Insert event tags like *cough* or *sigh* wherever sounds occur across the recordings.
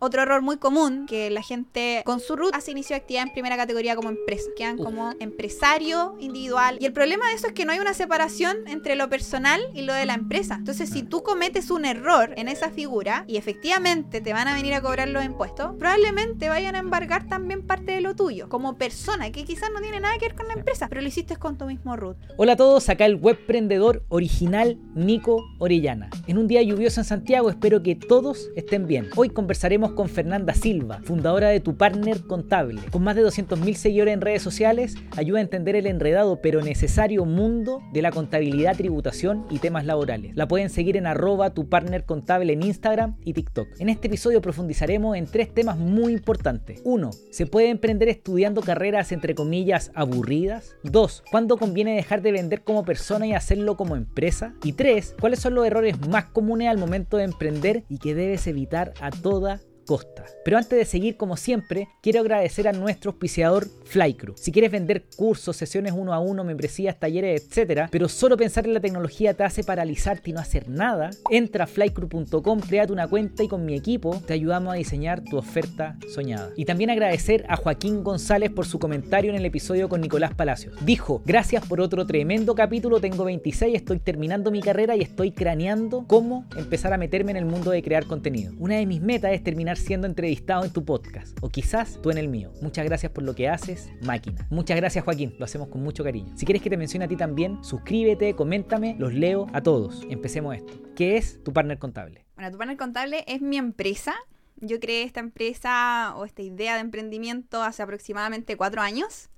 Otro error muy común que la gente con su root hace inicio de actividad en primera categoría como empresa. Quedan como empresario individual. Y el problema de eso es que no hay una separación entre lo personal y lo de la empresa. Entonces, si tú cometes un error en esa figura y efectivamente te van a venir a cobrar los impuestos, probablemente vayan a embargar también parte de lo tuyo como persona, que quizás no tiene nada que ver con la empresa, pero lo hiciste con tu mismo root. Hola a todos, acá el webprendedor original Nico Orellana. En un día lluvioso en Santiago espero que todos estén bien. Hoy conversaremos con Fernanda Silva, fundadora de Tu Partner Contable. Con más de 200.000 seguidores en redes sociales, ayuda a entender el enredado pero necesario mundo de la contabilidad, tributación y temas laborales. La pueden seguir en arroba Tu Partner Contable en Instagram y TikTok. En este episodio profundizaremos en tres temas muy importantes. 1. ¿Se puede emprender estudiando carreras entre comillas aburridas? 2. ¿Cuándo conviene dejar de vender como persona y hacerlo como empresa? Y 3. ¿Cuáles son los errores más comunes al momento de emprender y que debes evitar a toda costa. Pero antes de seguir, como siempre, quiero agradecer a nuestro auspiciador Flycrew. Si quieres vender cursos, sesiones uno a uno, membresías, talleres, etc., pero solo pensar en la tecnología te hace paralizarte y no hacer nada, entra a flycrew.com, créate una cuenta y con mi equipo te ayudamos a diseñar tu oferta soñada. Y también agradecer a Joaquín González por su comentario en el episodio con Nicolás Palacios. Dijo, gracias por otro tremendo capítulo, tengo 26, estoy terminando mi carrera y estoy craneando cómo empezar a meterme en el mundo de crear contenido. Una de mis metas es terminar siendo entrevistado en tu podcast o quizás tú en el mío. Muchas gracias por lo que haces, máquina. Muchas gracias Joaquín, lo hacemos con mucho cariño. Si quieres que te mencione a ti también, suscríbete, coméntame, los leo a todos. Empecemos esto. ¿Qué es tu partner contable? Bueno, tu partner contable es mi empresa. Yo creé esta empresa o esta idea de emprendimiento hace aproximadamente cuatro años.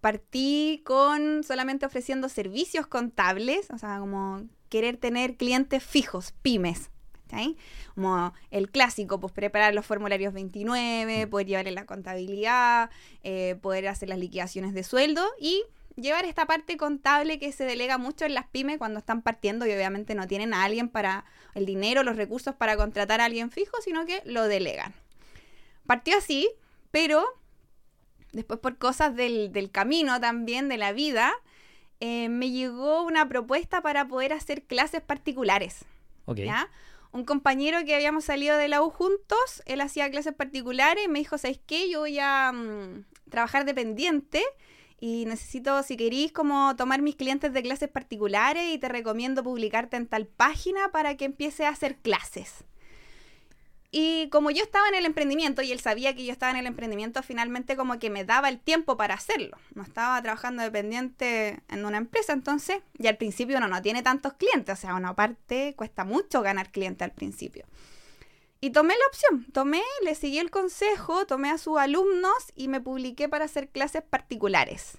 Partí con solamente ofreciendo servicios contables, o sea, como querer tener clientes fijos, pymes, como el clásico, pues preparar los formularios 29, mm. poder llevarle la contabilidad, eh, poder hacer las liquidaciones de sueldo y llevar esta parte contable que se delega mucho en las pymes cuando están partiendo y obviamente no tienen a alguien para el dinero, los recursos para contratar a alguien fijo, sino que lo delegan. Partió así, pero después por cosas del, camino también, de la vida, eh, me llegó una propuesta para poder hacer clases particulares. ¿ya? Un compañero que habíamos salido de la U juntos, él hacía clases particulares, me dijo, ¿sabes qué? Yo voy a mm, trabajar dependiente y necesito, si querís, como tomar mis clientes de clases particulares y te recomiendo publicarte en tal página para que empiece a hacer clases. Y como yo estaba en el emprendimiento y él sabía que yo estaba en el emprendimiento, finalmente como que me daba el tiempo para hacerlo. No estaba trabajando dependiente en una empresa, entonces, y al principio uno no tiene tantos clientes, o sea, una parte cuesta mucho ganar clientes al principio. Y tomé la opción, tomé, le seguí el consejo, tomé a sus alumnos y me publiqué para hacer clases particulares.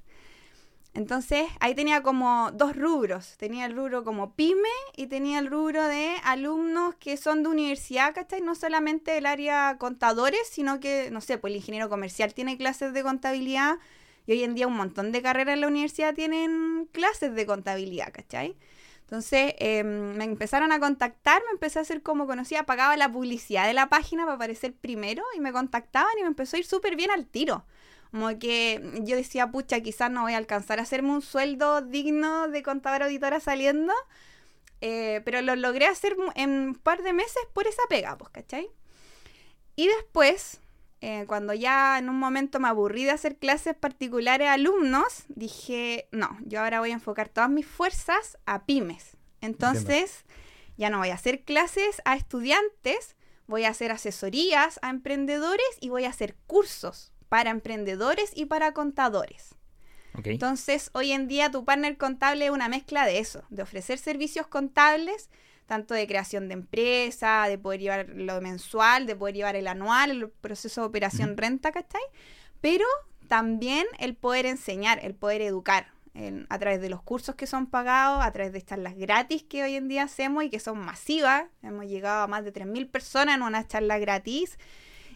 Entonces ahí tenía como dos rubros. Tenía el rubro como pyme y tenía el rubro de alumnos que son de universidad, ¿cachai? No solamente del área contadores, sino que, no sé, pues el ingeniero comercial tiene clases de contabilidad y hoy en día un montón de carreras en la universidad tienen clases de contabilidad, ¿cachai? Entonces em, me empezaron a contactar, me empecé a hacer como conocía, pagaba la publicidad de la página para aparecer primero y me contactaban y me empezó a ir súper bien al tiro. Como que yo decía, pucha, quizás no voy a alcanzar a hacerme un sueldo digno de contador auditora saliendo, eh, pero lo logré hacer en un par de meses por esa pega, pues, ¿cachai? Y después, eh, cuando ya en un momento me aburrí de hacer clases particulares a alumnos, dije, no, yo ahora voy a enfocar todas mis fuerzas a pymes. Entonces, ya no voy a hacer clases a estudiantes, voy a hacer asesorías a emprendedores y voy a hacer cursos para emprendedores y para contadores. Entonces, hoy en día tu partner contable es una mezcla de eso, de ofrecer servicios contables, tanto de creación de empresa, de poder llevar lo mensual, de poder llevar el anual, el proceso de operación renta, ¿cachai? Pero también el poder enseñar, el poder educar a través de los cursos que son pagados, a través de charlas gratis que hoy en día hacemos y que son masivas. Hemos llegado a más de 3.000 personas en una charla gratis.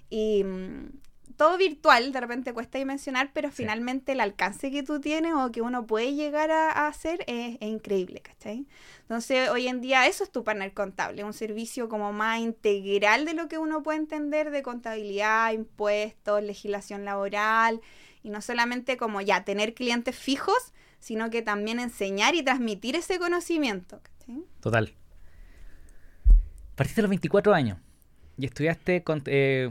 Y, mm, todo virtual de repente cuesta dimensionar, pero finalmente el alcance que tú tienes o que uno puede llegar a, hacer es, increíble, ¿cachai? Entonces, hoy en día eso es tu partner contable, un servicio como más integral de lo que uno puede entender de contabilidad, impuestos, legislación laboral, y no solamente como ya tener clientes fijos, sino que también enseñar y transmitir ese conocimiento. ¿cachai? Total. Partiste a los 24 años. Y estudiaste con, eh,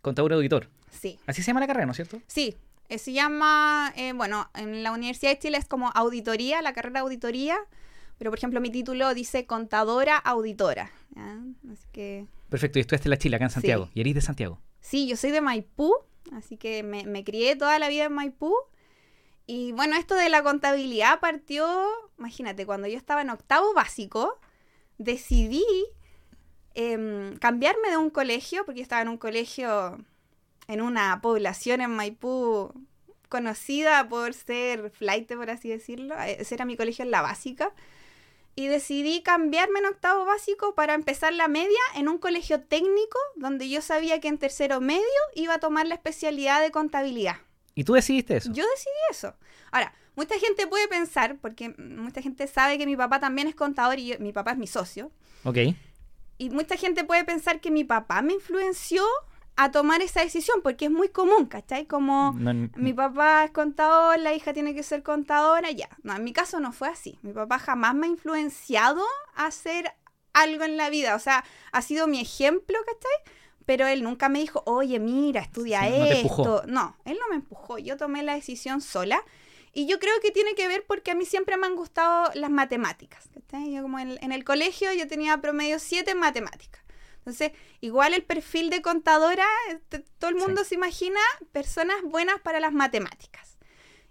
contador auditor. Sí. Así se llama la carrera, ¿no es cierto? Sí, eh, se llama, eh, bueno, en la Universidad de Chile es como auditoría, la carrera auditoría, pero por ejemplo mi título dice contadora auditora. ¿ya? Así que Perfecto, y estudiaste en la Chile, acá en Santiago. Sí. Y eres de Santiago. sí, yo soy de Maipú, así que me, me crié toda la vida en Maipú. Y bueno, esto de la contabilidad partió, imagínate, cuando yo estaba en octavo básico, decidí em, cambiarme de un colegio, porque yo estaba en un colegio en una población en Maipú conocida por ser flight, por así decirlo. Eh, Ese era mi colegio en la básica. Y decidí cambiarme en octavo básico para empezar la media en un colegio técnico donde yo sabía que en tercero medio iba a tomar la especialidad de contabilidad. ¿Y tú decidiste eso? Yo decidí eso. Ahora, mucha gente puede pensar, porque mucha gente sabe que mi papá también es contador y yo- mi papá es mi socio, Ok. y mucha gente puede pensar que mi papá me influenció a tomar esa decisión, porque es muy común, ¿cachai? Como No, mi papá es contador, la hija tiene que ser contadora, ya. No, en mi caso no fue así. Mi papá jamás me ha influenciado a hacer algo en la vida. O sea, ha sido mi ejemplo, ¿cachai? Pero él nunca me dijo, oye, mira, estudia Sí, esto. No, él no me empujó. Yo tomé la decisión sola. Y yo creo que tiene que ver porque a mí siempre me han gustado las matemáticas. ¿cachai? Yo como en, en el colegio yo tenía promedio 7 en matemáticas. Entonces, igual el perfil de contadora, este, todo el mundo se imagina personas buenas para las matemáticas.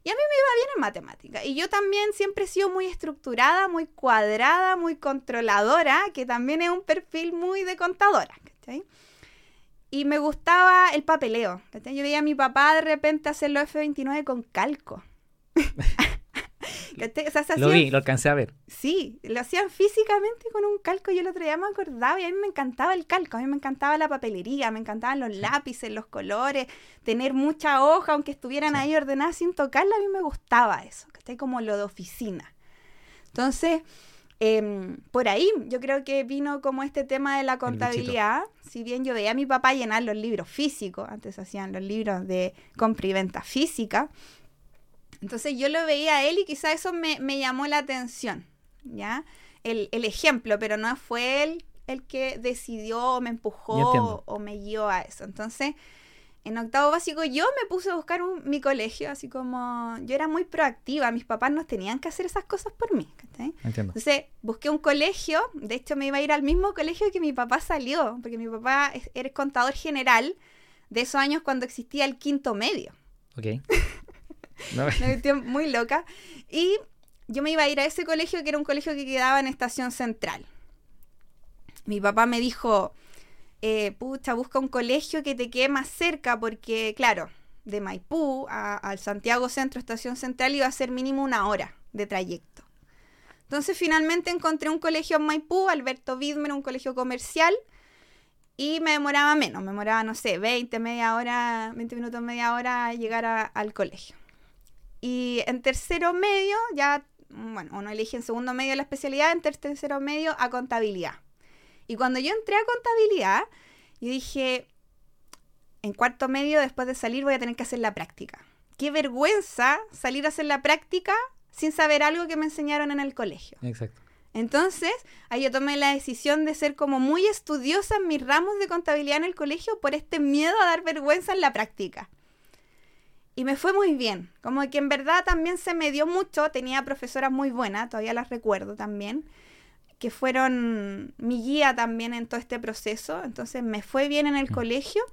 Y a mí me iba bien en matemáticas. Y yo también siempre he sido muy estructurada, muy cuadrada, muy controladora, que también es un perfil muy de contadora. ¿cachai? Y me gustaba el papeleo. ¿cachai? Yo veía a mi papá de repente hacer los F29 con calco. *laughs* *laughs* ¿Cachai? O sea, se Lo vi, lo alcancé a ver. Sí, lo hacían físicamente con un calco. Yo el otro día me acordaba y a mí me encantaba el calco. A mí me encantaba la papelería, me encantaban los lápices, los colores, tener mucha hoja, aunque estuvieran Sí. ahí ordenadas sin tocarla. A mí me gustaba eso, que está como lo de oficina. Entonces, em, por ahí yo creo que vino como este tema de la contabilidad. Si bien yo veía a mi papá llenar los libros físicos, antes hacían los libros de compra y venta física. Entonces yo lo veía a él y quizá eso me, me llamó la atención, ¿ya? El, el ejemplo, pero no fue él el que decidió o me empujó o, me guió a eso. Entonces, en octavo básico yo me puse a buscar un- mi colegio, así como yo era muy proactiva, mis papás no tenían que hacer esas cosas por mí. Entiendo. Entonces busqué un colegio, de hecho me iba a ir al mismo colegio que mi papá salió, porque mi papá es- era contador general de esos años cuando existía el quinto medio. Ok. *laughs* No, Me *laughs* metí muy loca. Y yo me iba a ir a ese colegio que era un colegio que quedaba en Estación Central. Mi papá me dijo, eh, pucha, busca un colegio que te quede más cerca porque, claro, de Maipú al Santiago Centro, Estación Central, iba a ser mínimo una hora de trayecto. Entonces finalmente encontré un colegio en Maipú, Alberto Widmer, un colegio comercial, y me demoraba menos, me demoraba, no sé, 20, media hora, 20 minutos, media hora llegar al colegio. Y en tercero medio, ya, bueno, uno elige en segundo medio la especialidad, en ter- tercero medio a contabilidad. Y cuando yo entré a contabilidad, yo dije, en cuarto medio, después de salir, voy a tener que hacer la práctica. Qué vergüenza salir a hacer la práctica sin saber algo que me enseñaron en el colegio. Exacto. Entonces, ahí yo tomé la decisión de ser como muy estudiosa en mis ramos de contabilidad en el colegio por este miedo a dar vergüenza en la práctica. Y me fue muy bien, como que en verdad también se me dio mucho, tenía profesoras muy buenas, todavía las recuerdo también, que fueron mi guía también en todo este proceso, entonces me fue bien en el Mm. colegio,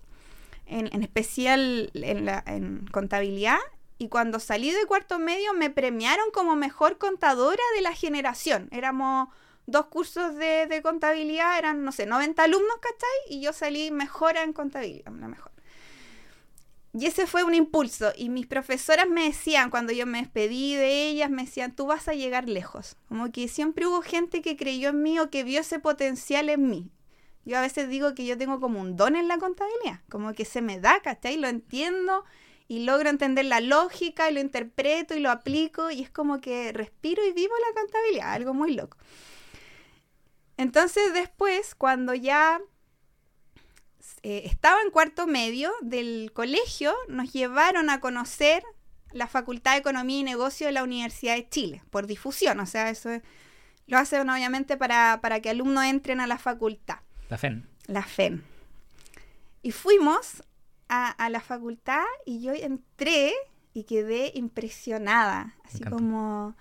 en, en especial en, la, en contabilidad, y cuando salí de cuarto medio me premiaron como mejor contadora de la generación. Éramos dos cursos de, de contabilidad, eran, no sé, 90 alumnos, ¿cachai? Y yo salí mejora en contabilidad, la mejor. Y ese fue un impulso. Y mis profesoras me decían, cuando yo me despedí de ellas, me decían, tú vas a llegar lejos. Como que siempre hubo gente que creyó en mí o que vio ese potencial en mí. Yo a veces digo que yo tengo como un don en la contabilidad, como que se me da, ¿cachai? Lo entiendo y logro entender la lógica y lo interpreto y lo aplico y es como que respiro y vivo la contabilidad, algo muy loco. Entonces después, cuando ya eh, estaba en cuarto medio del colegio, nos llevaron a conocer la Facultad de Economía y Negocio de la Universidad de Chile, por difusión, o sea, eso es- lo hacen obviamente para, para que alumnos entren a la facultad La FEN. la FEN. Y fuimos a, a la facultad y yo entré y quedé impresionada. Así como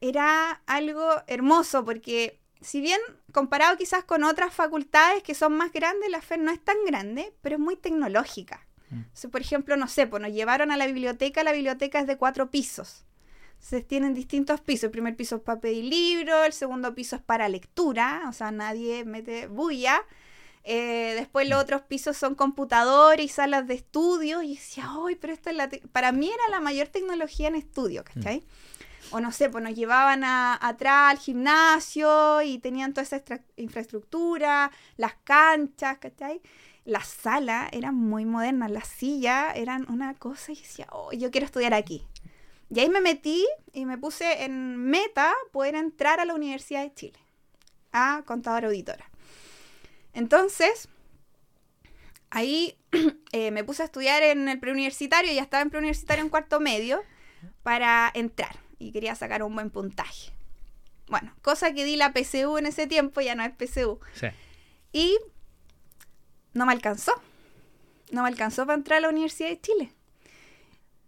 era algo hermoso porque si bien comparado quizás con otras facultades que son más grandes, la FED no es tan grande, pero es muy tecnológica. Mm. Por ejemplo, no sé, pues nos llevaron a la biblioteca, la biblioteca es de cuatro pisos. Entonces tienen distintos pisos. El primer piso es para pedir libros, el segundo piso es para lectura, o sea, nadie mete bulla. Eh, después los otros pisos son computadores y salas de estudio. Y decía, ¡ay, pero esta es la... te-". Para mí era la mayor tecnología en estudio, ¿cachai? O no sé, pues nos llevaban a- atrás al gimnasio y tenían toda esa infraestructura, las canchas, ¿cachai? Las salas eran muy modernas, las sillas eran una cosa y decía, oh, yo quiero estudiar aquí. Y ahí me metí y me puse en meta poder entrar a la Universidad de Chile, a contadora auditora. Entonces, ahí *clears throat* eh, me puse a estudiar en el preuniversitario, ya estaba en preuniversitario en cuarto medio, para entrar y quería sacar un buen puntaje. Bueno, cosa que di la PSU en ese tiempo, ya no es PSU. Sí. Y no me alcanzó. No me alcanzó para entrar a la Universidad de Chile.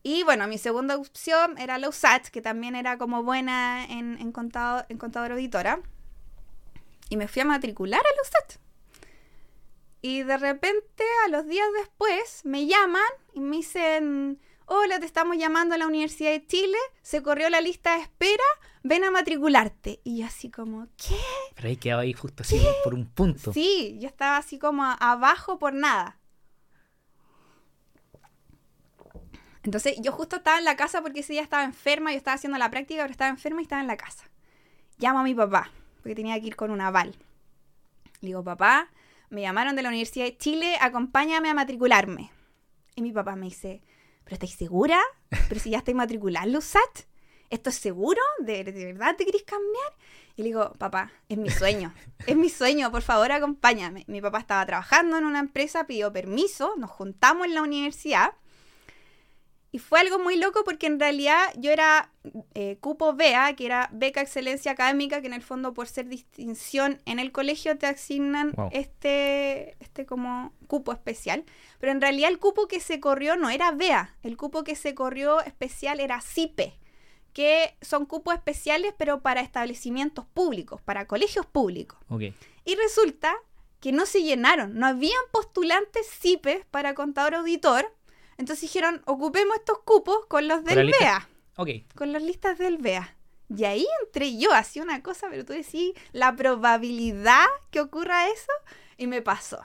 Y bueno, mi segunda opción era la USACH, que también era como buena en, en, contado, en contador auditora. Y me fui a matricular a la USACH. Y de repente, a los días después, me llaman y me dicen, hola, te estamos llamando a la Universidad de Chile, se corrió la lista de espera, ven a matricularte. Y yo así como, ¿qué? Pero ahí quedaba ahí justo así por un punto. Sí, yo estaba así como abajo por nada. Entonces, yo justo estaba en la casa porque ese día estaba enferma, yo estaba haciendo la práctica, pero estaba enferma y estaba en la casa. Llamo a mi papá, porque tenía que ir con un aval. Le digo, papá, me llamaron de la Universidad de Chile, acompáñame a matricularme. Y mi papá me dice, ¿pero estáis segura? ¿Pero si ya estáis matriculada en? ¿Esto es seguro? ¿De, de verdad te querés cambiar? Y le digo, papá, es mi sueño, es mi sueño, por favor acompáñame. Mi papá estaba trabajando en una empresa, pidió permiso, nos juntamos en la universidad. Y fue algo muy loco porque en realidad yo era eh, cupo BEA, que era beca excelencia académica, que en el fondo por ser distinción en el colegio te asignan Wow. este, este como cupo especial. Pero en realidad el cupo que se corrió no era BEA, el cupo que se corrió especial era CIPE, que son cupos especiales pero para establecimientos públicos, para colegios públicos. Ok. Y resulta que no se llenaron, no habían postulantes CIPES para contador auditor. Entonces dijeron, ocupemos estos cupos con los del BEA, Ok. con las listas del BEA. Y ahí entré yo, hacía una cosa, pero tú decís la probabilidad que ocurra eso, y me pasó.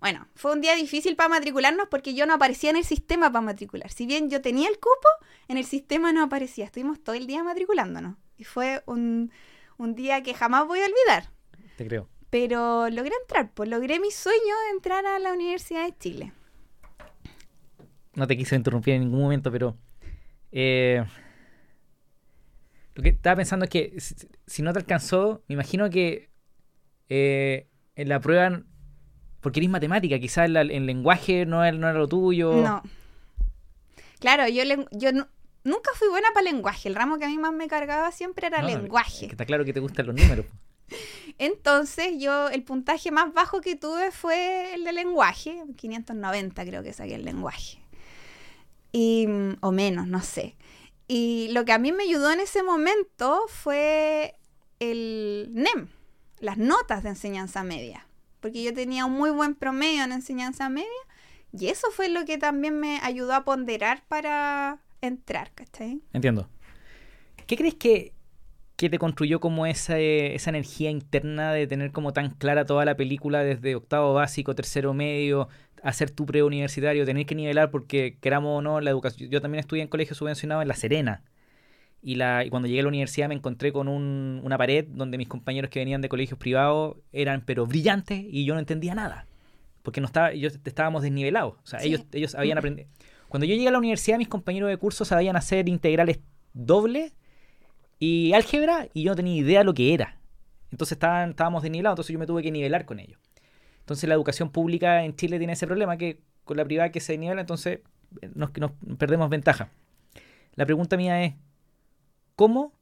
Bueno, fue un día difícil para matricularnos porque yo no aparecía en el sistema para matricular. Si bien yo tenía el cupo, en el sistema no aparecía. Estuvimos todo el día matriculándonos. Y fue un, un día que jamás voy a olvidar. Te creo. Pero logré entrar, pues logré mi sueño de entrar a la Universidad de Chile. No te quise interrumpir en ningún momento, pero. eh, lo que estaba pensando es que si, si no te alcanzó, me imagino que eh, en la prueba. Porque eres matemática, quizás el, el lenguaje no era, no era lo tuyo. No. Claro, yo, yo nu- nunca fui buena para lenguaje. El ramo que a mí más me cargaba siempre era No, lenguaje. que está claro que te gustan los números. *laughs* Entonces, yo, el puntaje más bajo que tuve fue el de lenguaje. 590 creo que saqué el lenguaje. Y, o menos, no sé. Y lo que a mí me ayudó en ese momento fue el NEM, las notas de enseñanza media. Porque yo tenía un muy buen promedio en enseñanza media. Y eso fue lo que también me ayudó a ponderar para entrar, ¿cachai? Entiendo. ¿Qué crees que, que te construyó como esa, esa energía interna de tener como tan clara toda la película desde octavo básico, tercero medio, hacer tu preuniversitario, tener que nivelar porque queramos o no la educación? Yo también estudié en colegio subvencionado en La Serena. Y, la, y cuando llegué a la universidad me encontré con un- una pared donde mis compañeros que venían de colegios privados eran pero brillantes y yo no entendía nada. Porque no estaba, yo, estábamos desnivelados. O sea, Sí. ellos, ellos habían aprendido. Cuando yo llegué a la universidad, mis compañeros de curso sabían hacer integrales dobles y álgebra y yo no tenía idea lo que era. Entonces estaban, estábamos desnivelados, entonces yo me tuve que nivelar con ellos. Entonces la educación pública en Chile tiene ese problema que con la privada que se nivela, entonces eh, nos, nos perdemos ventaja. La pregunta mía es, ¿cómo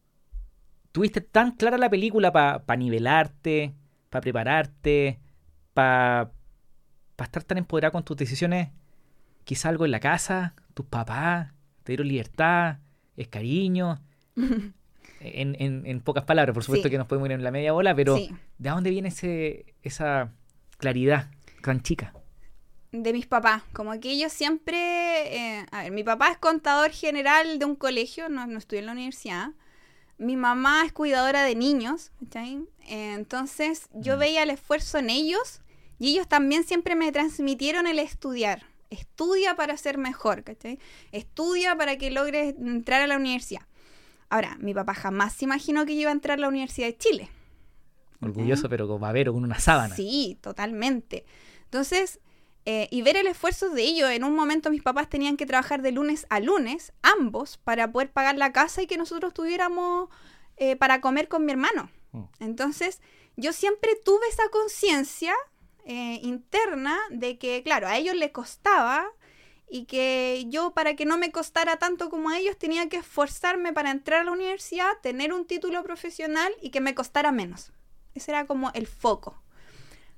tuviste tan clara la película para nivelarte, para prepararte, para estar tan empoderada con tus decisiones, quizá algo en la casa, tus papás, te dieron libertad, es cariño. *laughs* en, en, en, pocas palabras, por supuesto Sí. que nos podemos ir en la media bola, pero Sí. ¿de dónde viene ese, esa claridad tan chica? de mis papás. Como que ellos siempre. eh, a ver, mi papá es contador general de un colegio, no, no estudió en la universidad. Mi mamá es cuidadora de niños. ¿cachai? Eh, entonces yo Mm. veía el esfuerzo en ellos y ellos también siempre me transmitieron el estudiar. Estudia para ser mejor, ¿cachai? Estudia para que logres entrar a la universidad. Ahora, mi papá jamás se imaginó que yo iba a entrar a la Universidad de Chile. Orgulloso, pero con babero, con una sábana. Sí, totalmente. Entonces, eh, y ver el esfuerzo de ellos, en un momento mis papás tenían que trabajar de lunes a lunes, ambos, para poder pagar la casa y que nosotros tuviéramos eh, para comer con mi hermano. Mm. Entonces, yo siempre tuve esa conciencia eh, interna de que, claro, a ellos les costaba y que yo, para que no me costara tanto como a ellos, tenía que esforzarme para entrar a la universidad, tener un título profesional y que me costara menos. Ese era como el foco.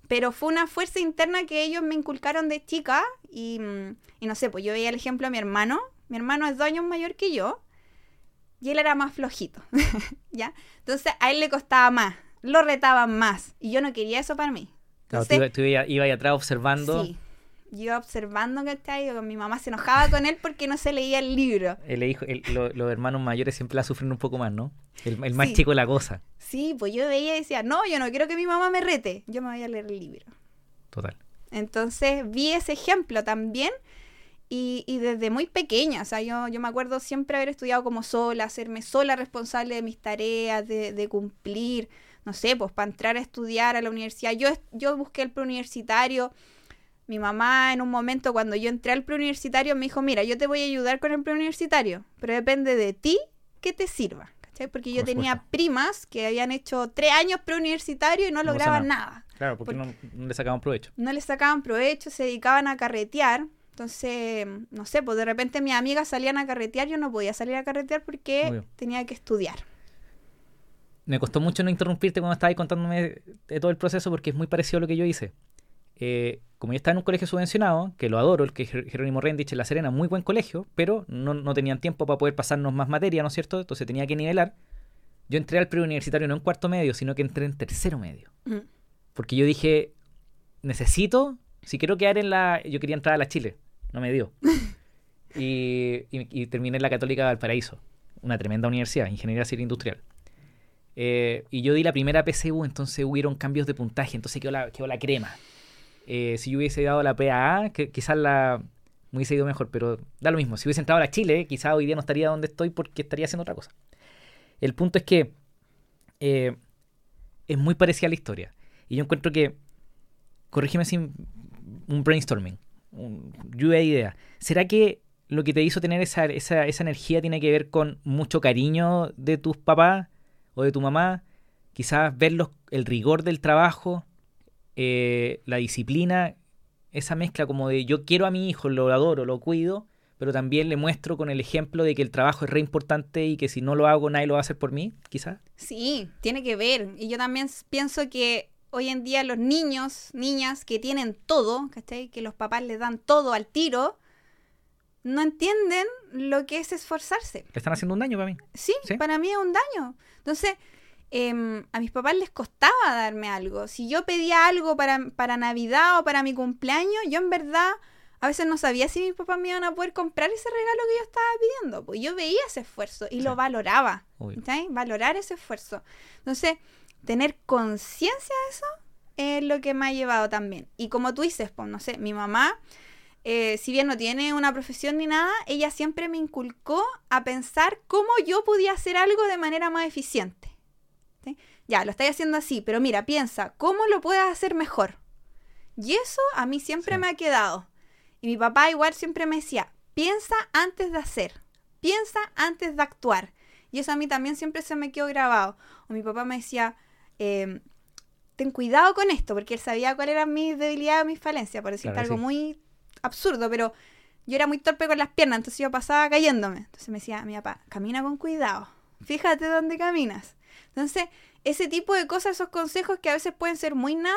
Pero fue una fuerza interna que ellos me inculcaron de chica y, mm, y no sé, pues yo veía el ejemplo de mi hermano. Mi hermano es dos años mayor que yo y él era más flojito, *laughs* ¿ya? Entonces a él le costaba más, lo retaban más y yo no quería eso para mí. Claro, tú, Entonces, iba- tú iba, atrás observando. sí, yo iba observando, ¿cachai? Mi mamá se enojaba con él porque no se leía el libro. El hijo- el- lo- los hermanos mayores siempre la sufren un poco más, ¿no? El, el más Sí. chico la goza. Sí, pues yo veía y decía, no, yo no quiero que mi mamá me rete, yo me voy a leer el libro. Total. Entonces vi ese ejemplo también y, y desde muy pequeña, o sea, yo, yo me acuerdo siempre haber estudiado como sola, hacerme sola responsable de mis tareas, de, de cumplir, no sé, pues para entrar a estudiar a la universidad. Yo, yo busqué el preuniversitario. Mi mamá en un momento cuando yo entré al preuniversitario me dijo, mira, yo te voy a ayudar con el preuniversitario, pero depende de ti que te sirva. ¿cachai? Porque yo Por tenía primas que habían hecho tres años preuniversitario y no lograban nada. nada Claro, porque Porque- no, no le sacaban provecho. no le sacaban provecho, se dedicaban a carretear. Entonces, no sé, pues de repente mis amigas salían a carretear, yo no podía salir a carretear porque Obvio. tenía que estudiar. Me costó mucho no interrumpirte cuando estabas contándome de todo el proceso porque es muy parecido a lo que yo hice. Eh, como yo estaba en un colegio subvencionado, que lo adoro, el que Jerónimo Rendich en La Serena, muy buen colegio, pero no, no tenían tiempo para poder pasarnos más materia, ¿no es cierto? Entonces tenía que nivelar. Yo entré al preuniversitario no en cuarto medio, sino que entré en tercero medio. Mm. Porque yo dije, necesito, si quiero quedar en la... Yo quería entrar a la Chile, no me dio. *laughs* y, y- y terminé en la Católica de Valparaíso, una tremenda universidad, Ingeniería Civil Industrial. Eh, y yo di la primera PCU, entonces hubieron cambios de puntaje, entonces quedó la, quedó la crema. Eh, si yo hubiese dado la PAA, que quizás la me hubiese ido mejor, pero da lo mismo. Si hubiese entrado a Chile, quizás hoy día no estaría donde estoy porque estaría haciendo otra cosa. El punto es que eh, es muy parecida la historia. Y yo encuentro que, corrígeme sin un brainstorming, un lluvia de ideas. ¿Será que lo que te hizo tener esa, esa, esa energía tiene que ver con mucho cariño de tus papás o de tu mamá? Quizás ver los- el rigor del trabajo, eh, la disciplina, esa mezcla como de yo quiero a mi hijo, lo adoro, lo cuido, pero también le muestro con el ejemplo de que el trabajo es re importante y que si no lo hago nadie lo va a hacer por mí, quizás. Sí, tiene que ver. Y yo también pienso que hoy en día los niños, niñas que tienen todo, ¿cachai? Que los papás les dan todo al tiro, no entienden lo que es esforzarse. Le están haciendo un daño para mí. Sí, ¿Sí? para mí es un daño. Entonces, em, a mis papás les costaba darme algo. Si yo pedía algo para, para Navidad o para mi cumpleaños, yo en verdad a veces no sabía si mis papás me iban a poder comprar ese regalo que yo estaba pidiendo. Pues yo veía ese esfuerzo y Sí. lo valoraba. ¿cachai? Valorar ese esfuerzo. Entonces, tener conciencia de eso es lo que me ha llevado también. Y como tú dices, pues no sé, mi mamá, eh, si bien no tiene una profesión ni nada, ella siempre me inculcó a pensar cómo yo podía hacer algo de manera más eficiente. Ya, lo estoy haciendo así, pero mira, piensa, ¿cómo lo puedes hacer mejor? Y eso a mí siempre Sí. me ha quedado. Y mi papá igual siempre me decía, piensa antes de hacer, piensa antes de actuar. Y eso a mí también siempre se me quedó grabado. O mi papá me decía, eh, ten cuidado con esto, porque él sabía cuáles eran mis debilidades, mis falencias, por decirte Claro, algo sí. muy absurdo, pero yo era muy torpe con las piernas, entonces yo pasaba cayéndome. Entonces me decía, mi papá, camina con cuidado, fíjate dónde caminas. Entonces, ese tipo de cosas, esos consejos que a veces pueden ser muy nada,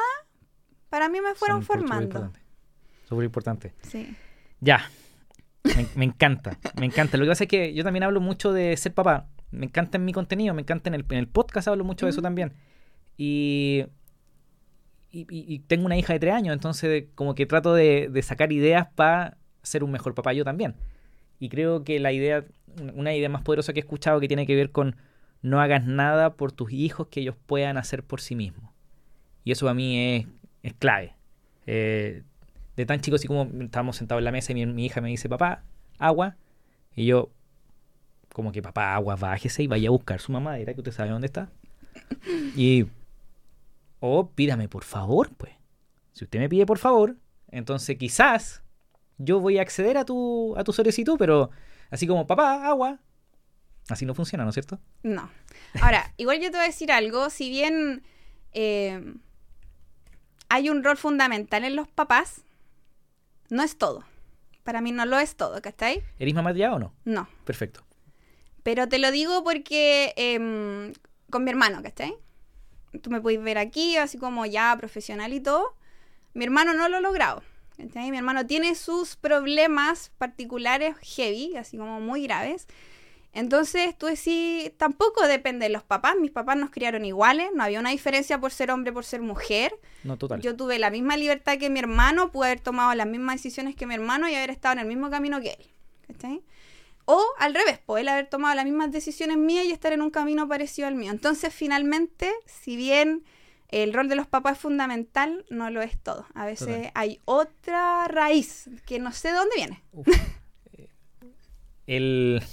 para mí me fueron Son formando. súper importante. Sí. Ya. Me, me encanta, me encanta. Lo que pasa es que yo también hablo mucho de ser papá. Me encanta en mi contenido, me encanta en el, en el podcast, hablo mucho de eso también. Y- y tengo una hija de tres años, entonces como que trato de, de sacar ideas para ser un mejor papá yo también. Y creo que la idea, una idea más poderosa que he escuchado que tiene que ver con no hagas nada por tus hijos que ellos puedan hacer por sí mismos. Y eso para mí es, es clave. Eh, de tan chico así como estábamos sentados en la mesa y mi, hija me dice, papá, agua. Y yo, como que papá, agua, bájese y vaya a buscar su mamadera, que usted sabe dónde está. Y, o pídame por favor, pues. Si usted me pide por favor, entonces quizás yo voy a acceder a tu, a tu solicitud, pero así como, papá, agua. Así no funciona, ¿no es cierto? No. Ahora, igual yo te voy a decir algo, si bien eh, hay un rol fundamental en los papás, no es todo. Para mí no lo es todo, ¿cachai? ¿Eres mamá ya o no? No. Perfecto. Pero te lo digo porque em, con mi hermano, ¿cachai? Tú me puedes ver aquí, así como ya profesional y todo. Mi hermano no lo ha logrado. ¿cachai? Mi hermano tiene sus problemas particulares heavy, así como muy graves. Entonces tú decís, tampoco depende de los papás. Mis papás nos criaron iguales, no había una diferencia por ser hombre, por ser mujer. No, total. Yo tuve la misma libertad que mi hermano, pude haber tomado las mismas decisiones que mi hermano y haber estado en el mismo camino que él. ¿cachai? O al revés, pues él haber tomado las mismas decisiones mías y estar en un camino parecido al mío. Entonces, finalmente, si bien el rol de los papás es fundamental, no lo es todo. A veces Total. hay otra raíz que no sé de dónde viene. Uf. *laughs* Eh, El...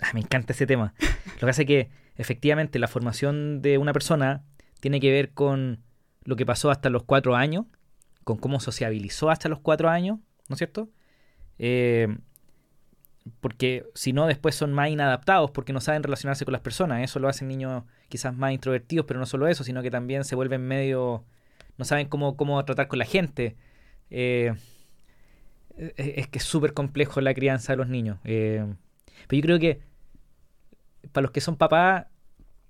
*laughs* Ah, me encanta ese tema. Lo que hace que efectivamente la formación de una persona tiene que ver con lo que pasó hasta los cuatro años, con cómo sociabilizó hasta los cuatro años, ¿no es cierto? Eh, porque si no, después son más inadaptados porque no saben relacionarse con las personas. Eso lo hacen niños quizás más introvertidos, pero no solo eso, sino que también se vuelven medio... no saben cómo, cómo tratar con la gente. Eh, es, es que es súper complejo la crianza de los niños. Eh, pero yo creo que para los que son papás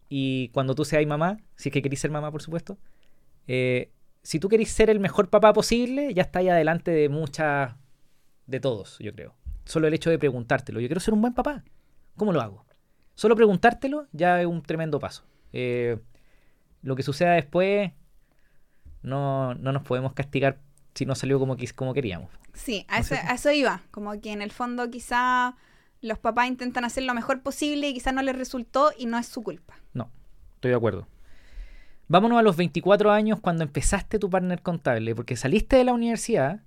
y cuando tú seas mamá, si es que querís ser mamá, por supuesto, eh, si tú querís ser el mejor papá posible, ya está ahí adelante de muchas, de todos, yo creo. Solo el hecho de preguntártelo. Yo quiero ser un buen papá. ¿Cómo lo hago? Solo preguntártelo ya es un tremendo paso. Eh, lo que suceda después, no, no nos podemos castigar si no salió como, como queríamos. Sí, a ¿No es eso, a eso iba. Como que en el fondo quizá los papás intentan hacer lo mejor posible y quizá no les resultó y no es su culpa. No, estoy de acuerdo. Vámonos a los 24 años cuando empezaste tu partner contable, porque saliste de la universidad,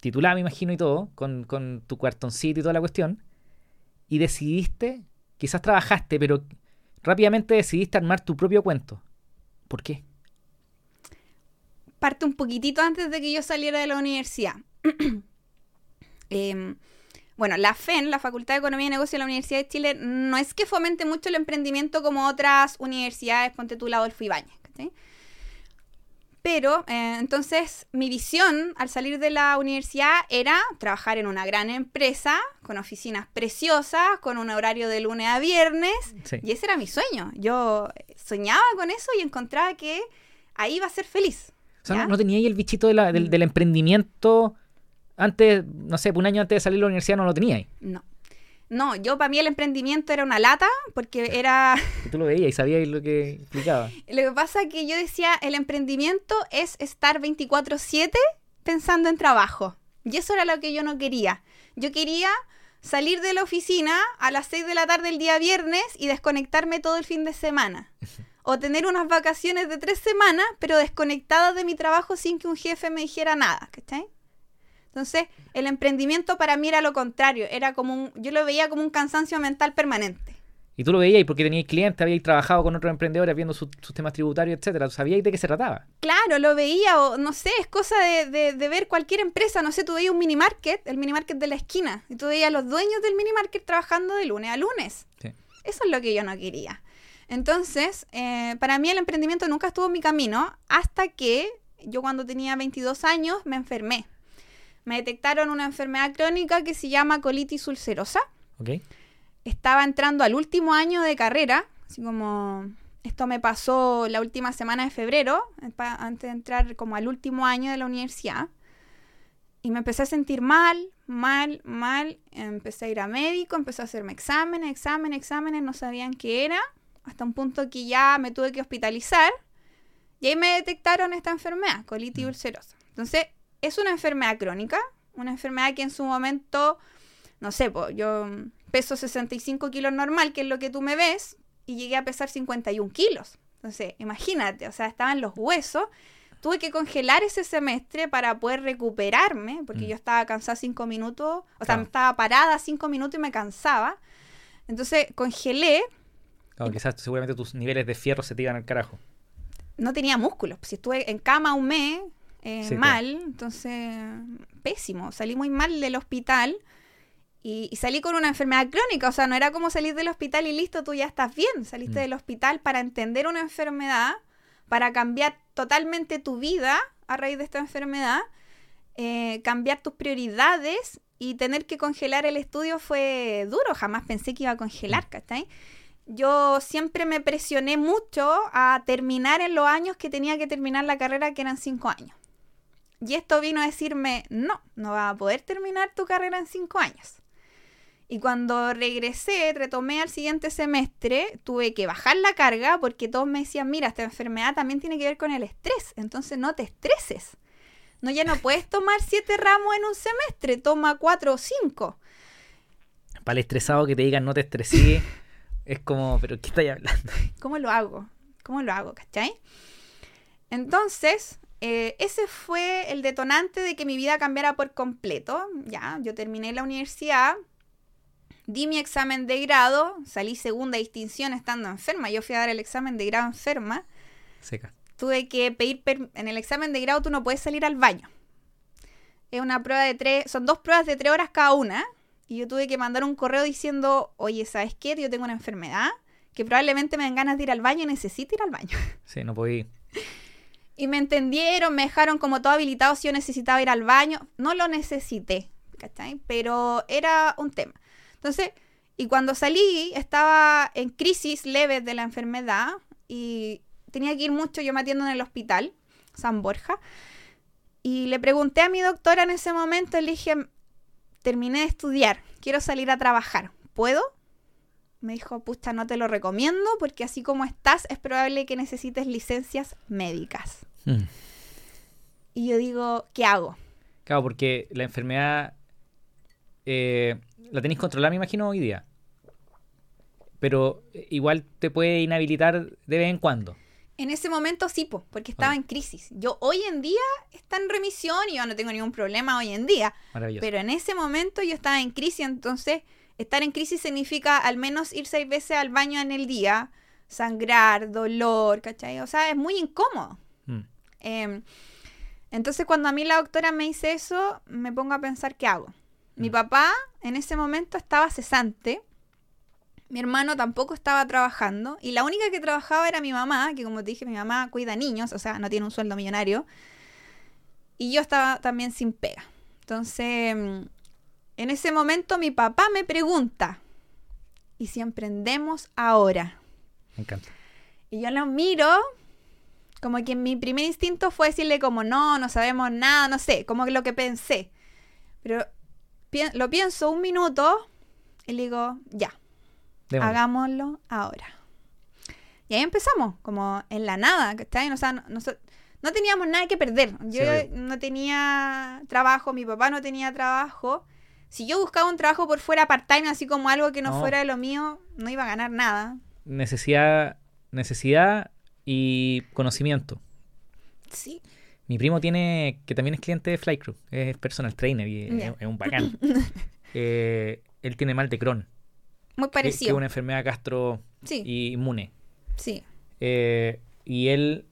titulada me imagino y todo, con, con tu cuartoncito y toda la cuestión, y decidiste, quizás trabajaste, pero rápidamente decidiste armar tu propio cuento. ¿Por qué? parte un poquitito antes de que yo saliera de la universidad. *clears throat* Em, bueno, la FEN, la Facultad de Economía y Negocio de la Universidad de Chile, no es que fomente mucho el emprendimiento como otras universidades, ponte tu lado Ibáñez. ¿cachai? Pero, eh, entonces, mi visión al salir de la universidad era trabajar en una gran empresa, con oficinas preciosas, con un horario de lunes a viernes, Sí. y ese era mi sueño. Yo soñaba con eso y encontraba que ahí iba a ser feliz. O sea, no, no tenía ahí el bichito de la- del, del emprendimiento antes, no sé, un año antes de salir de la universidad no lo tenía ahí. No. No, yo para mí el emprendimiento era una lata porque *laughs* era... Tú lo veías y sabías lo que implicaba. *laughs* Lo que pasa es que yo decía, el emprendimiento es estar 24/7 pensando en trabajo. Y eso era lo que yo no quería. Yo quería salir de la oficina a las 6 de la tarde el día viernes y desconectarme todo el fin de semana. *laughs* O tener unas vacaciones de tres semanas, pero desconectada de mi trabajo sin que un jefe me dijera nada, ¿cachai? Entonces, el emprendimiento para mí era lo contrario, era como un, yo lo veía como un cansancio mental permanente. Y tú lo veías porque teníais clientes, habíais trabajado con otros emprendedores viendo su- sus temas tributarios, etcétera. Sabíais de qué se trataba. Claro, lo veía, o no sé, es cosa de, de- de ver cualquier empresa, no sé, tú veías un mini market, el mini market de la esquina, y tú veías a los dueños del mini market trabajando de lunes a lunes. Sí. Eso es lo que yo no quería. Entonces, eh, para mí el emprendimiento nunca estuvo en mi camino hasta que yo cuando tenía 22 años me enfermé. Me detectaron una enfermedad crónica que se llama colitis ulcerosa. ¿Ok? Estaba entrando al último año de carrera, así como Esto me pasó la última semana de febrero, antes de entrar como al último año de la universidad. Y me empecé a sentir mal, mal, mal. Empecé a ir a médico, empecé a hacerme exámenes, exámenes, exámenes, no sabían qué era. Hasta un punto que ya me tuve que hospitalizar. Y ahí me detectaron esta enfermedad, colitis mm. ulcerosa. Entonces, es una enfermedad crónica, una enfermedad que en su momento, no sé, yo peso 65 kilos normal, que es lo que tú me ves, y llegué a pesar 51 kilos. Entonces, imagínate, o sea, estaban los huesos tuve que congelar ese semestre para poder recuperarme, porque mm. yo estaba cansada cinco minutos, o sea, estaba parada cinco minutos y me cansaba. Entonces congelé. Claro, quizás seguramente tus niveles de fierro se te iban al carajo. No tenía músculos. Si estuve en cama un mes, eh, mal, entonces pésimo. Salí muy mal del hospital y, y, salí con una enfermedad crónica. O sea, no era como salir del hospital y listo, tú ya estás bien. Saliste mm. del hospital para entender una enfermedad para cambiar totalmente tu vida a raíz de esta enfermedad, eh, cambiar tus prioridades y tener que congelar el estudio fue duro. Jamás pensé que iba a congelar, ¿cachai? Yo siempre me presioné mucho a terminar en los años que tenía que terminar la carrera, que eran cinco años. Y esto vino a decirme, no, no vas a poder terminar tu carrera en cinco años. Y cuando regresé, retomé al siguiente semestre, tuve que bajar la carga porque todos me decían, mira, esta enfermedad también tiene que ver con el estrés, entonces no te estreses. No, ya no puedes tomar siete ramos en un semestre, toma cuatro o cinco. Para el estresado que te digan no te estresé, *laughs* es como, pero ¿qué estáis hablando? ¿Cómo lo hago? ¿Cómo lo hago? ¿Cachai? Entonces, eh, ese fue el detonante de que mi vida cambiara por completo. Ya, yo terminé la universidad, Di mi examen de grado, salí segunda distinción estando enferma. Yo fui a dar el examen de grado enferma. Seca. Tuve que pedir, en el examen de grado tú no puedes salir al baño. Es una prueba de tres, son dos pruebas de tres horas cada una. Y yo tuve que mandar un correo diciendo, oye, ¿sabes qué? Yo tengo una enfermedad que probablemente me den ganas de ir al baño y necesito ir al baño. Sí, no puedo ir. *laughs* Y me entendieron, me dejaron como todo habilitado si yo necesitaba ir al baño. No lo necesité, ¿cachai? Pero era un tema. Entonces, y cuando salí, estaba en crisis leve de la enfermedad y tenía que ir mucho, yo me atiendo en el hospital, San Borja, y le pregunté a mi doctora en ese momento, le dije, terminé de estudiar, quiero salir a trabajar, ¿puedo? Me dijo, pucha, no te lo recomiendo porque así como estás es probable que necesites licencias médicas. Hmm. Y yo digo, ¿qué hago? Claro, porque la enfermedad eh, la tenéis controlada, me imagino, hoy día. Pero eh, igual te puede inhabilitar de vez en cuando. En ese momento sí, porque estaba en crisis. Yo hoy en día está en remisión y yo no tengo ningún problema hoy en día. Pero en ese momento yo estaba en crisis, entonces estar en crisis significa al menos ir seis veces al baño en el día, sangrar, dolor, ¿cachai? O sea, es muy incómodo. Em, entonces cuando a mí la doctora me dice eso, me pongo a pensar qué hago. Mi mm. papá en ese momento estaba cesante. Mi hermano tampoco estaba trabajando. Y la única que trabajaba era mi mamá, que como te dije, mi mamá cuida niños, o sea, no tiene un sueldo millonario. Y yo estaba también sin pega. Entonces, en ese momento mi papá me pregunta, ¿y si emprendemos ahora? Me encanta. Y yo lo miro, como que mi primer instinto fue decirle como, no, no sabemos nada, no sé, como lo que pensé. Pero lo pienso un minuto y le digo, ya, hagámoslo ahora. Y ahí empezamos, como en la nada, ¿cachai? O sea, no, no, teníamos nada que perder. Yo no tenía trabajo, mi papá no tenía trabajo. Si yo buscaba un trabajo por fuera part-time, así como algo que no, fuera de lo mío, no iba a ganar nada. Necesidad, necesidad y conocimiento. Sí. Mi primo tiene, que también es cliente de Flycrew, es personal trainer y es, un bacán. *laughs* Eh, él tiene mal de Crohn. Muy parecido. Que, es una enfermedad gastro inmune. Sí. Eh, y él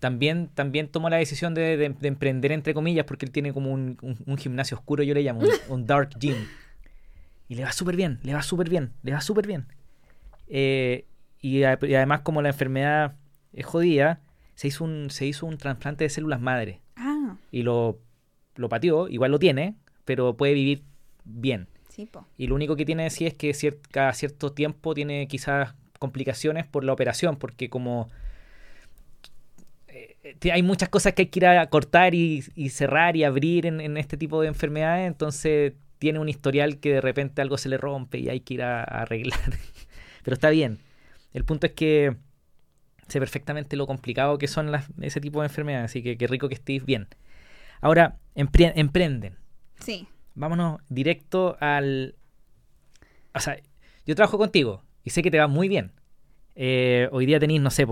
también, también tomó la decisión de, emprender, entre comillas, porque él tiene como un, gimnasio oscuro, yo le llamo, un, dark gym. Y le va súper bien, le va súper bien, le va súper bien. Eh, y, y, además como la enfermedad es jodida, se hizo un, se hizo un trasplante de células madre. Ah. Y lo, lo pateó, igual lo tiene, pero puede vivir bien. Sí, po. Y lo único que tiene sí es que cada cierto tiempo tiene quizás complicaciones por la operación, porque como eh, hay muchas cosas que hay que ir a cortar y, cerrar y abrir en, este tipo de enfermedades, entonces tiene un historial que de repente algo se le rompe y hay que ir a, arreglar. *laughs* Pero está bien. El punto es que sé perfectamente lo complicado que son las, ese tipo de enfermedades, así que qué rico que estéis bien. Ahora, emprenden. Sí. Vámonos directo al... O sea, yo trabajo contigo y sé que te va muy bien. Eh, hoy día tenéis, no sé,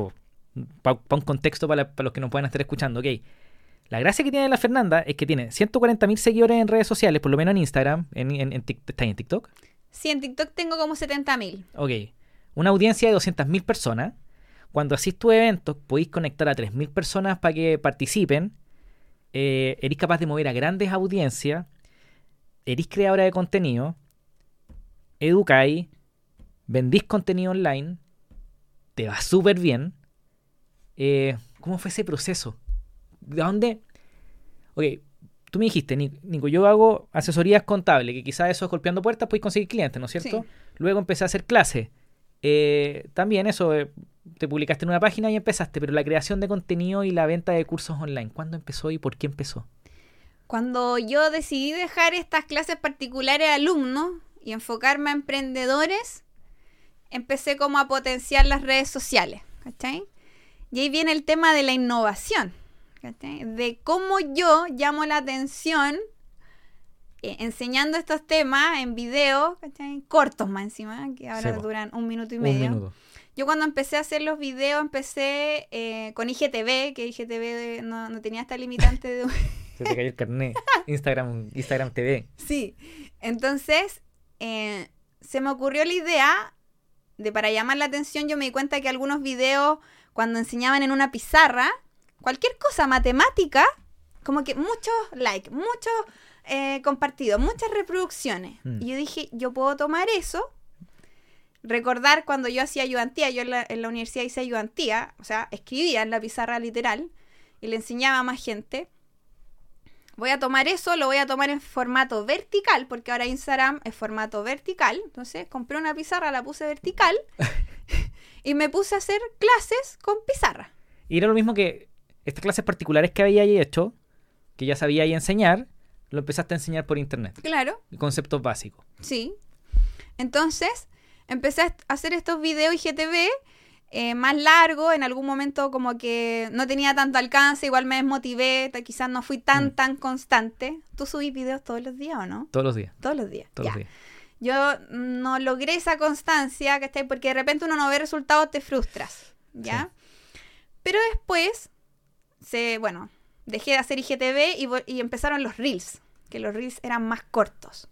para un contexto para, los que nos puedan estar escuchando, ok. La gracia que tiene la Fernanda es que tiene 140.000 seguidores en redes sociales, por lo menos en Instagram. En, en, en en TikTok? Sí, en TikTok tengo como 70.000. Ok. Una audiencia de 200.000 personas. Cuando hacís tus eventos, podéis conectar a 3.000 personas para que participen. Eh, eres capaz de mover a grandes audiencias. Eres creadora de contenido. Educáis. Vendís contenido online. Te va súper bien eh, ¿Cómo fue ese proceso? ¿De dónde? Ok, tú me dijiste, Nico, yo hago asesorías contables, que quizás eso es golpeando puertas, puedes conseguir clientes, ¿no es cierto? Luego empecé a hacer clases. Eh, también eso, eh, te publicaste en una página y empezaste, pero la creación de contenido y la venta de cursos online, ¿cuándo empezó y por qué empezó? Cuando yo decidí dejar estas clases particulares a alumnos y enfocarme a emprendedores, empecé como a potenciar las redes sociales, ¿cachai? Y ahí viene el tema de la innovación, de cómo yo llamo la atención eh, enseñando estos temas en videos cortos más encima, que ahora duran un minuto y medio. Yo cuando empecé a hacer los videos empecé eh, con IGTV, que IGTV no, tenía esta limitante de... *laughs* Se te cayó el carnet. Instagram, Instagram TV. Sí. Entonces, eh, se me ocurrió la idea de para llamar la atención, yo me di cuenta que algunos videos cuando enseñaban en una pizarra, cualquier cosa matemática, como que muchos likes, muchos eh, compartidos, muchas reproducciones. Mm. Y yo dije, yo puedo tomar eso, recordar cuando yo hacía ayudantía, yo en la, en la universidad hice ayudantía, o sea, escribía en la pizarra literal y le enseñaba a más gente. Voy a tomar eso, lo voy a tomar en formato vertical, porque ahora Instagram es formato vertical. Entonces compré una pizarra, la puse vertical *laughs* y me puse a hacer clases con pizarra. Y era lo mismo que estas clases particulares que había hecho, que ya sabía y enseñar, lo empezaste a enseñar por internet. Claro. Conceptos básicos. Sí. Entonces, empecé a hacer estos videos IGTV eh, más largos. En algún momento como que no tenía tanto alcance, igual me desmotivé, quizás no fui tan, mm. tan constante. ¿Tú subís videos todos los días o no? Todos los días. Todos los días. Todos los días yo no logré esa constancia, ¿cachai? Porque de repente uno no ve resultados, te frustras, ¿ya? Pero después, se, bueno, dejé de hacer IGTV y, y, empezaron los reels, que los reels eran más cortos.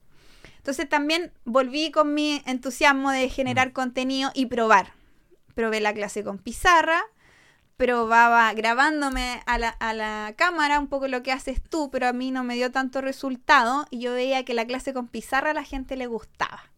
Entonces también volví con mi entusiasmo de generar mm. contenido y probar. Probé la clase con pizarra, probaba grabándome a la, a la, cámara un poco lo que haces tú, pero a mí no me dio tanto resultado y yo veía que la clase con pizarra a la gente le gustaba.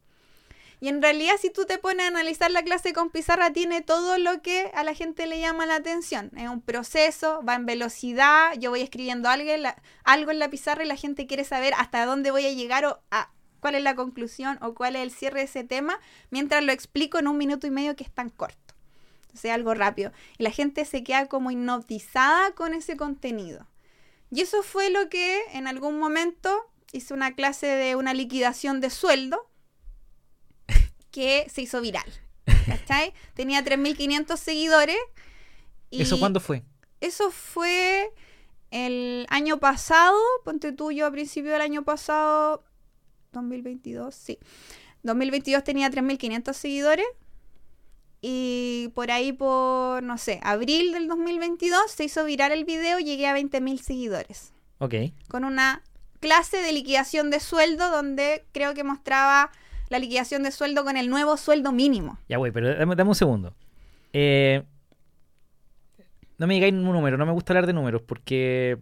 Y en realidad si tú te pones a analizar la clase con pizarra tiene todo lo que a la gente le llama la atención. Es un proceso, va en velocidad, yo voy escribiendo algo en la, algo en la pizarra y la gente quiere saber hasta dónde voy a llegar o a cuál es la conclusión o cuál es el cierre de ese tema mientras lo explico en un minuto y medio que es tan corto sea algo rápido. Y la gente se queda como hipnotizada con ese contenido. Y eso fue lo que en algún momento hice una clase de una liquidación de sueldo que se hizo viral. *laughs* ¿Cachai? Tenía 3.500 seguidores. Y ¿Eso cuándo fue? Eso fue el año pasado, ponte tuyo a principio del año pasado, 2022, sí. 2022 tenía 3.500 seguidores y por ahí, por, no sé, abril del 2022 se hizo viral el video y llegué a 20.000 seguidores. Ok. Con una clase de liquidación de sueldo donde creo que mostraba la liquidación de sueldo con el nuevo sueldo mínimo. Ya, güey, pero dame, un segundo. Eh, no me digáis un número, no me gusta hablar de números porque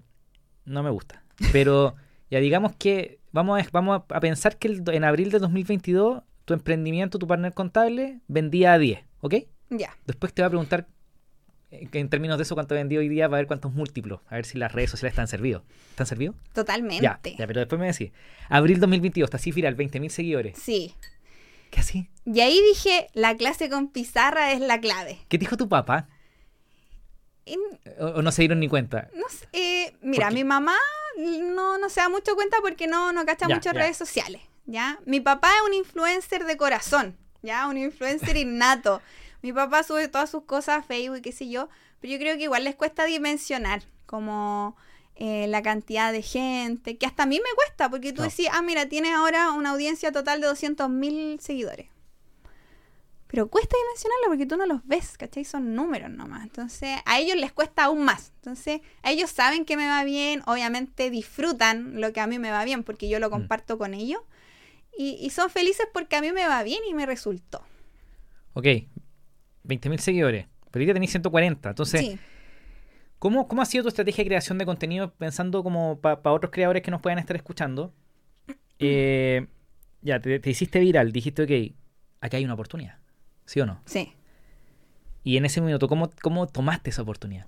no me gusta. Pero ya digamos que vamos a, vamos a pensar que en abril de 2022 tu emprendimiento, tu partner contable vendía a 10. ¿Ok? Ya. Después te va a preguntar en términos de eso cuánto vendió hoy día, va a ver cuántos múltiplos, a ver si las redes sociales están servidos. ¿Están servidos? Totalmente. Ya, ya, pero después me decís, abril 2022, está así viral, 20.000 seguidores. Sí. ¿Qué así? Y ahí dije, la clase con pizarra es la clave. ¿Qué dijo tu papá? En- ¿O, o no se dieron ni cuenta? no sé, eh, mira, mi mamá no, no se da mucho cuenta porque no, no cacha Ya, mucho ya. redes sociales, ¿ya? Mi papá es un influencer de corazón, ¿ya? Un influencer *laughs* innato. Mi papá sube todas sus cosas a Facebook y qué sé yo, pero yo creo que igual les cuesta dimensionar como eh, la cantidad de gente, que hasta a mí me cuesta, porque tú No. decís, ah, mira, tienes ahora una audiencia total de 200.000 seguidores. Pero cuesta dimensionarlo porque tú no los ves, ¿cachai? Son números nomás. Entonces, a ellos les cuesta aún más. Entonces, ellos saben que me va bien, obviamente disfrutan lo que a mí me va bien porque yo lo comparto con ellos. Y, y son felices porque a mí me va bien y me resultó. Ok, 20.000 seguidores. Pero ahorita tenéis 140. Entonces, sí. ¿cómo, ¿cómo ha sido tu estrategia de creación de contenido pensando como para otros creadores que nos puedan estar escuchando? Eh, ya, te, te hiciste viral, dijiste, ok, acá hay una oportunidad. ¿Sí o no? Sí. Y en ese minuto, ¿cómo, cómo tomaste esa oportunidad?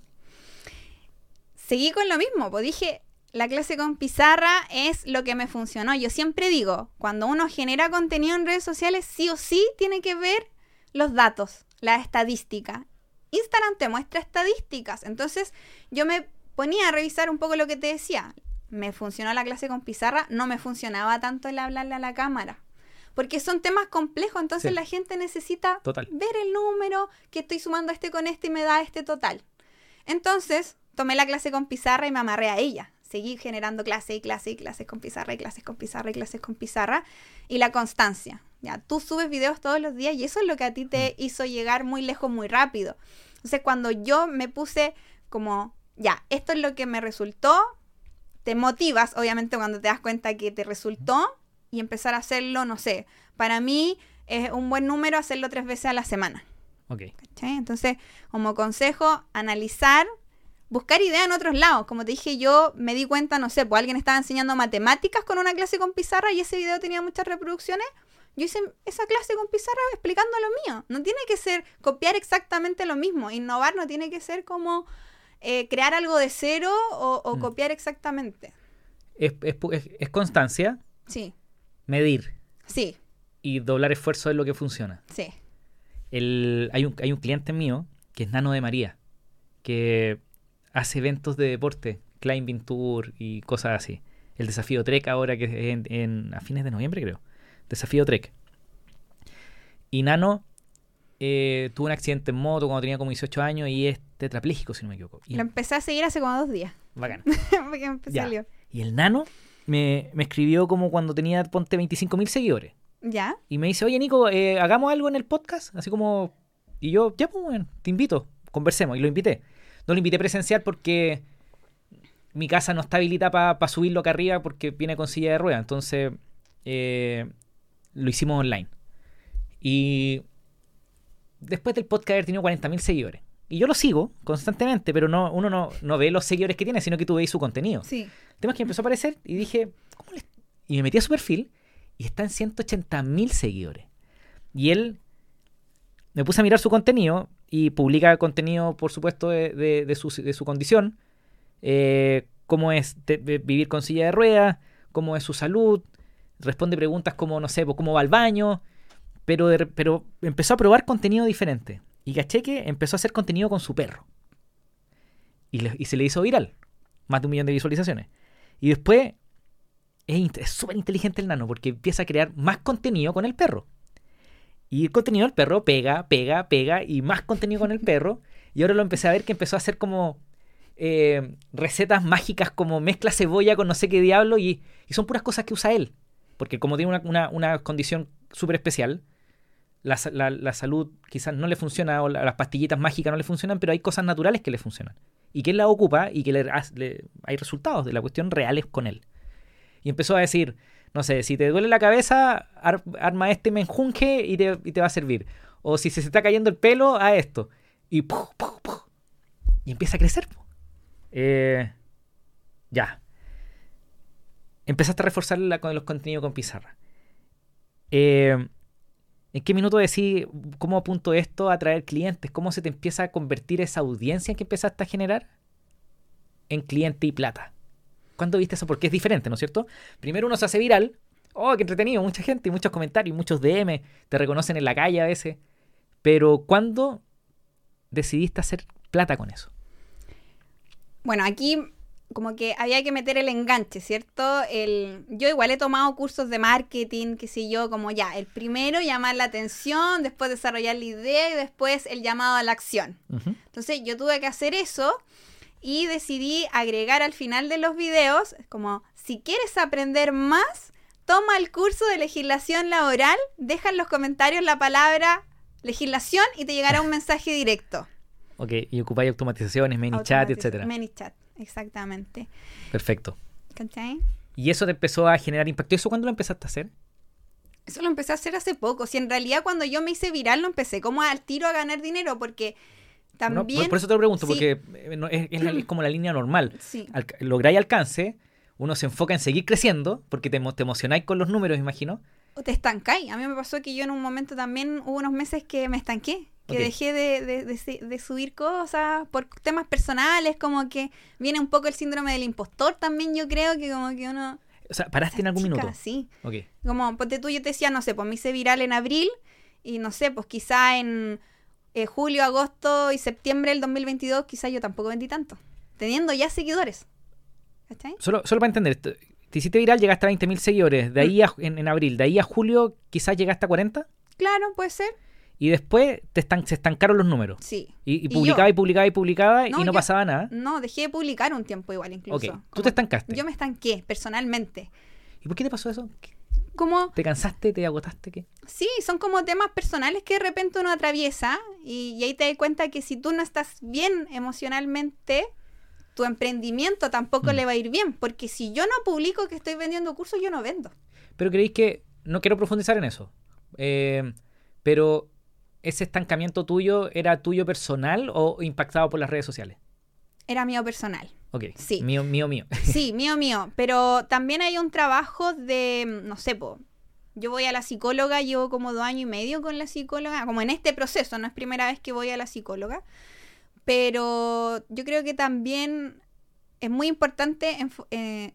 Seguí con lo mismo, pues dije, la clase con pizarra es lo que me funcionó. Yo siempre digo, cuando uno genera contenido en redes sociales, sí o sí tiene que ver los datos, la estadística. Instagram te muestra estadísticas. Entonces yo me ponía a revisar un poco lo que te decía. Me funcionó la clase con pizarra, no me funcionaba tanto el hablarle a la cámara. Porque son temas complejos, entonces Sí. la gente necesita Total. ver el número que estoy sumando este con este y me da este total. Entonces, tomé la clase con pizarra y me amarré a ella. Seguí generando clase y clase y clases con pizarra y clases con pizarra y clases con pizarra. Y la constancia. Ya, tú subes videos todos los días y eso es lo que a ti te hizo llegar muy lejos muy rápido. Entonces, cuando yo me puse como, ya, esto es lo que me resultó, te motivas, obviamente, cuando te das cuenta que te resultó y empezar a hacerlo, no sé, para mí es un buen número hacerlo tres veces a la semana. Ok. ¿cachai? Entonces, como consejo, analizar, buscar ideas en otros lados. Como te dije, yo me di cuenta, no sé, pues alguien estaba enseñando matemáticas con una clase con pizarra y ese video tenía muchas reproducciones. Yo hice esa clase con pizarra explicando lo mío. No tiene que ser copiar exactamente lo mismo. Innovar no tiene que ser como eh, crear algo de cero o, o Mm. copiar exactamente. Es, es pu- es- es constancia, Sí, medir sí, y doblar esfuerzo es lo que funciona. sí. El, hay, un, hay un cliente mío que es Nano de María, que hace eventos de deporte, climbing tour y cosas así. El desafío Trek ahora que es en, en- a fines de noviembre creo. Desafío Trek. Y Nano eh, tuvo un accidente en moto cuando tenía como 18 años y es tetrapléjico si no me equivoco. Y Lo empecé a seguir hace como dos días. bacán. *laughs* Porque me Ya. salió. Y el Nano me, me escribió como cuando tenía, ponte, 25.000 seguidores. ¿Ya? Y me dice, oye Nico, eh, hagamos algo en el podcast. Así como... Y yo, ya, pues, bueno, te invito, conversemos. Y lo invité. No lo invité presencial porque mi casa no está habilitada para subirlo acá arriba porque viene con silla de ruedas. Entonces, eh, lo hicimos online. Y después del podcast haber tenido 40.000 seguidores. Y yo lo sigo constantemente, pero no, uno no, no ve los seguidores que tiene, sino que tú veis su contenido. Sí. El tema es que empezó a aparecer y dije, ¿cómo le...? Y me metí a su perfil y está en 180 mil seguidores. Y él me puse a mirar su contenido y publica contenido, por supuesto, de, su, condición. eh, cómo es vivir con silla de ruedas, cómo es su salud. Responde preguntas como, no sé, pues, cómo va al baño. Pero, pero empezó a probar contenido diferente. Y caché que empezó a hacer contenido con su perro. Y, y se le hizo viral. Más de un millón de visualizaciones. Y después es súper inteligente el nano porque empieza a crear más contenido con el perro. Y el contenido del perro pega, pega, pega y más contenido con el *laughs* perro. Y ahora lo empecé a ver que empezó a hacer como eh, recetas mágicas como mezcla cebolla con no sé qué diablo y, y son puras cosas que usa él. Porque como tiene una, una- una condición súper especial, la, la- la salud quizás no le funciona o la- las pastillitas mágicas no le funcionan, pero hay cosas naturales que le funcionan. Y que él la ocupa y que le, le- hay resultados de la cuestión reales con él. Y empezó a decir, no sé, si te duele la cabeza, ar- arma este menjunje y te, y te va a servir. O si se está cayendo el pelo, a esto. Y, ¡puf, puf, puf! y empieza a crecer. Eh, ya. Empezaste a reforzar con los contenidos con pizarra. Eh, ¿En qué minuto decís cómo apunto esto a atraer clientes? ¿Cómo se te empieza a convertir esa audiencia que empezaste a generar en cliente y plata? ¿Cuándo viste eso? Porque es diferente, ¿no es cierto? Primero uno se hace viral, oh, qué entretenido, mucha gente, muchos comentarios, muchos DM, te reconocen en la calle a veces. Pero ¿cuándo decidiste hacer plata con eso? Bueno, aquí como que había que meter el enganche, ¿cierto? El, yo igual he tomado cursos de marketing, qué sé yo, como ya, el primero llamar la atención, después desarrollar la idea y después el llamado a la acción. Entonces yo tuve que hacer eso y decidí agregar al final de los videos, como si quieres aprender más, toma el curso de legislación laboral, deja en los comentarios la palabra legislación y te llegará un *laughs* mensaje directo. Ok, y ocupáis automatizaciones, ManyChat, etcétera. ManyChat, exactamente. Perfecto. ¿Cachai? ¿Y eso te empezó a generar impacto? ¿Y eso cuándo lo empezaste a hacer? Eso lo empecé a hacer hace poco. Si en realidad cuando yo me hice viral lo empecé como al tiro a ganar dinero porque también... por, eso te lo pregunto, porque eh, es, *clears throat* como la línea normal. Sí. lográis alcance, uno se enfoca en seguir creciendo porque te, te emocionáis con los números, imagino. O te estancáis. A mí me pasó que yo en un momento también hubo unos meses que me estanqué que dejé de, subir cosas por temas personales, como que viene un poco el síndrome del impostor también, yo creo que como que uno... O sea, ¿paraste en algún minuto? Sí. Como, ponte tú, yo te decía, no sé, pues me hice viral en abril y no sé, pues quizá en eh, julio, agosto y septiembre del 2022 quizá yo tampoco vendí tanto, teniendo ya seguidores. ¿Cachai? Solo, solo para entender, te hiciste viral, llegaste a 20.000 seguidores, de ahí mm. en, en abril, de ahí a julio quizás llegaste a 40? Claro, puede ser. Y después te están, se estancaron los números. Sí. Y, publicaba y publicaba y publicaba y no pasaba nada. No, dejé de publicar un tiempo igual incluso. Ok, tú te estancaste. Yo me estanqué, personalmente. ¿Y por qué te pasó eso? ¿Cómo? ¿Te cansaste? ¿Te agotaste? ¿Qué? Sí, son como temas personales que de repente uno atraviesa y, ahí te das cuenta que si tú no estás bien emocionalmente, tu emprendimiento tampoco mm. le va a ir bien. Porque si yo no publico que estoy vendiendo cursos, yo no vendo. Pero creéis que, no quiero profundizar en eso, eh, pero ¿ese estancamiento tuyo era tuyo personal o impactado por las redes sociales? Era mío personal. Ok. Sí. Mío, mío, mío. *laughs* Sí, mío, mío. Pero también hay un trabajo de, no sé, po, yo voy a la psicóloga, llevo como dos años y medio con la psicóloga, como en este proceso, no es primera vez que voy a la psicóloga, pero yo creo que también es muy importante eh,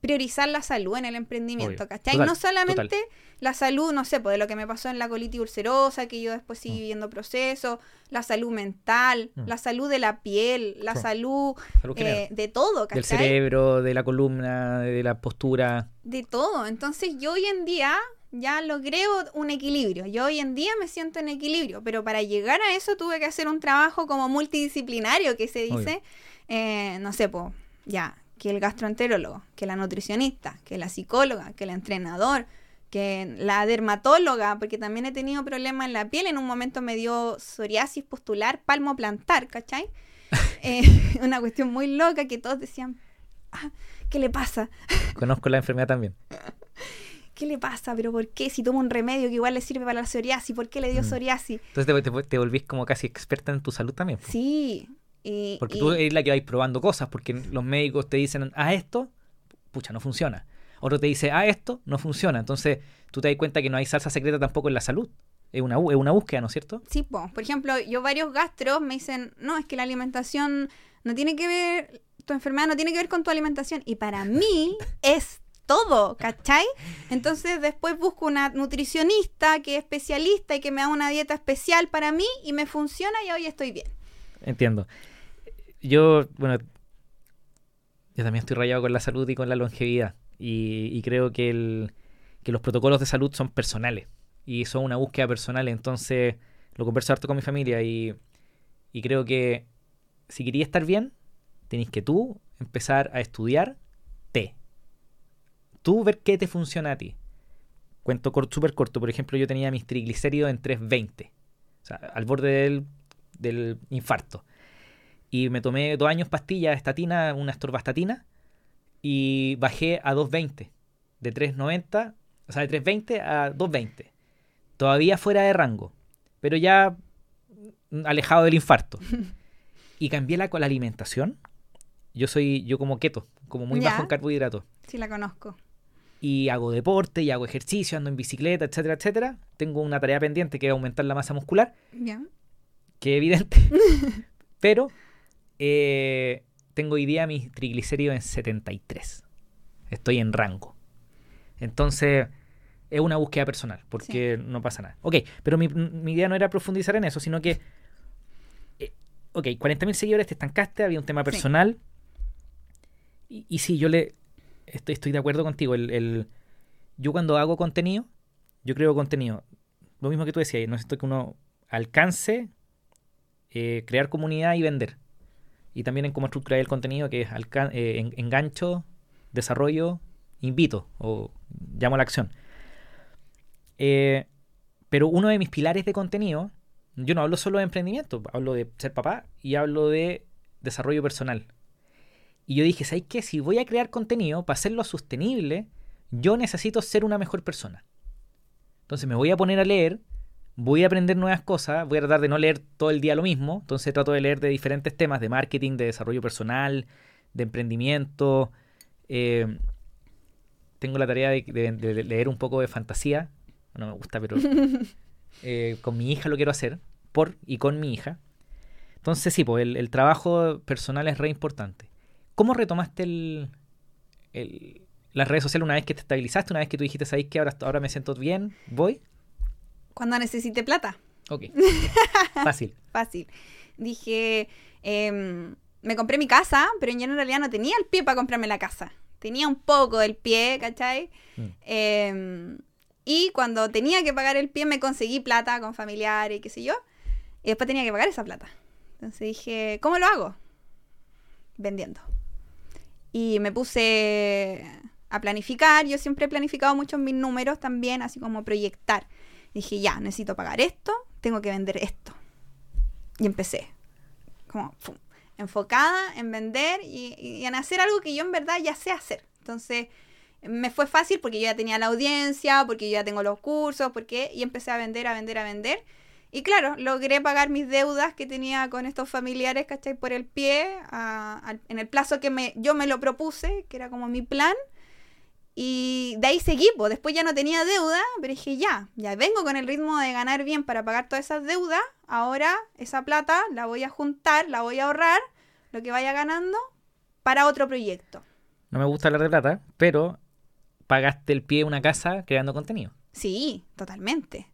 priorizar la salud en el emprendimiento, ¿cachai? no solamente la salud, no sé, pues de lo que me pasó en la colitis ulcerosa, que yo después seguí mm. viendo procesos, la salud mental, mm. la salud de la piel, la salud, eh, de todo, ¿cachai? Del cerebro, de la columna, de la postura. De todo. Entonces yo hoy en día ya logré un equilibrio. Yo hoy en día me siento en equilibrio, pero para llegar a eso tuve que hacer un trabajo como multidisciplinario, que se dice, eh, no sé, pues, ya, que el gastroenterólogo, que la nutricionista, que la psicóloga, que el entrenador, que la dermatóloga, porque también he tenido problemas en la piel, en un momento me dio psoriasis postular palmo plantar, ¿cachai? *laughs* Eh, *laughs* una cuestión muy loca que todos decían, ah, ¿qué le pasa? *laughs* Conozco la enfermedad también. ¿Qué le pasa? ¿Pero por qué? Si toma un remedio que igual le sirve para la psoriasis, ¿por qué le dio mm. psoriasis? Entonces te, te, volvís como casi experta en tu salud también. Sí. Porque tú eres la que vais probando cosas, porque los médicos te dicen, haz esto, pucha, no funciona otro te dice, ah, esto no funciona. Entonces tú te das cuenta que no hay salsa secreta tampoco en la salud. Es una, es una búsqueda, ¿no es cierto? Sí, por ejemplo, yo varios gastros me dicen, no, es que la alimentación no tiene que ver, tu enfermedad no tiene que ver con tu alimentación. Y para mí *laughs* es todo, ¿cachai? Entonces después busco una nutricionista que es especialista y que me da una dieta especial para mí y me funciona y hoy estoy bien. Entiendo. Yo, bueno, yo también estoy rayado con la salud y con la longevidad. Y, creo que, los protocolos de salud son personales y son una búsqueda personal. Entonces lo converso harto con mi familia y, creo que si querías estar bien, tenéis que tú empezar a estudiar té. Tú ver qué te funciona a ti. Cuento súper corto. Por ejemplo, yo tenía mis triglicéridos en 320. O sea, al borde del, del infarto. Y me tomé dos años pastillas, estatina, una estorbastatina y bajé a 220. De 390, o sea, de 320 a 220. Todavía fuera de rango, pero ya alejado del infarto. *laughs* y cambié la, con la alimentación. Yo soy, yo como keto, como muy bajo en carbohidratos. Sí, la conozco. Y hago deporte, y hago ejercicio, ando en bicicleta, etcétera, etcétera. Tengo una tarea pendiente que es aumentar la masa muscular. Ya. Que evidente. *laughs* pero eh, tengo hoy día mis triglicéridos en 73. Estoy en rango. Entonces, es una búsqueda personal, porque no pasa nada. Ok, pero mi, mi, idea no era profundizar en eso, sino que, eh, ok, 40.000 seguidores, te estancaste, había un tema personal. Y, y, sí, yo le estoy, estoy de acuerdo contigo. El, el, yo cuando hago contenido, yo creo contenido. Lo mismo que tú decías, no necesito que uno alcance, eh, crear comunidad y vender. Y también en cómo estructurar el contenido, que es eh, engancho, desarrollo, invito o llamo a la acción. Eh, pero uno de mis pilares de contenido, yo no hablo solo de emprendimiento, hablo de ser papá y hablo de desarrollo personal. Y yo dije, ¿sabes qué? Si voy a crear contenido para hacerlo sostenible, yo necesito ser una mejor persona. Entonces me voy a poner a leer, voy a aprender nuevas cosas, voy a tratar de no leer todo el día lo mismo, entonces trato de leer de diferentes temas, de marketing, de desarrollo personal, de emprendimiento. Eh, tengo la tarea de, leer un poco de fantasía, no me gusta, pero *laughs* eh, con mi hija lo quiero hacer, por y con mi hija. Entonces sí, pues el, trabajo personal es re importante. ¿Cómo retomaste el, las redes sociales una vez que te estabilizaste, una vez que tú dijiste, ¿sabéis que ahora, ahora me siento bien? ¿Voy? Cuando necesite plata. Ok. *laughs* Fácil. Fácil. Dije, em, me compré mi casa, pero yo en realidad no tenía el pie para comprarme la casa. Tenía un poco del pie, ¿cachai? Mm. Eh, y cuando tenía que pagar el pie me conseguí plata con familiares y qué sé yo. Y después tenía que pagar esa plata. Entonces dije, ¿cómo lo hago? Vendiendo. Y me puse a planificar. Yo siempre he planificado mucho mis números también, así como proyectar. Dije, ya, necesito pagar esto, tengo que vender esto. Y empecé. Como enfocada en vender y, en hacer algo que yo en verdad ya sé hacer. Entonces me fue fácil porque yo ya tenía la audiencia, porque yo ya tengo los cursos, porque y empecé a vender, a vender, a vender. Y claro, logré pagar mis deudas que tenía con estos familiares, ¿cachai? Por el pie, en el plazo que me, yo me lo propuse, que era como mi plan. Y de ahí seguí, pues después ya no tenía deuda, pero dije, ya, ya vengo con el ritmo de ganar bien para pagar todas esas deudas. Ahora esa plata la voy a juntar, la voy a ahorrar, lo que vaya ganando, para otro proyecto. No me gusta hablar de plata, pero pagaste el pie de una casa creando contenido. Sí, totalmente.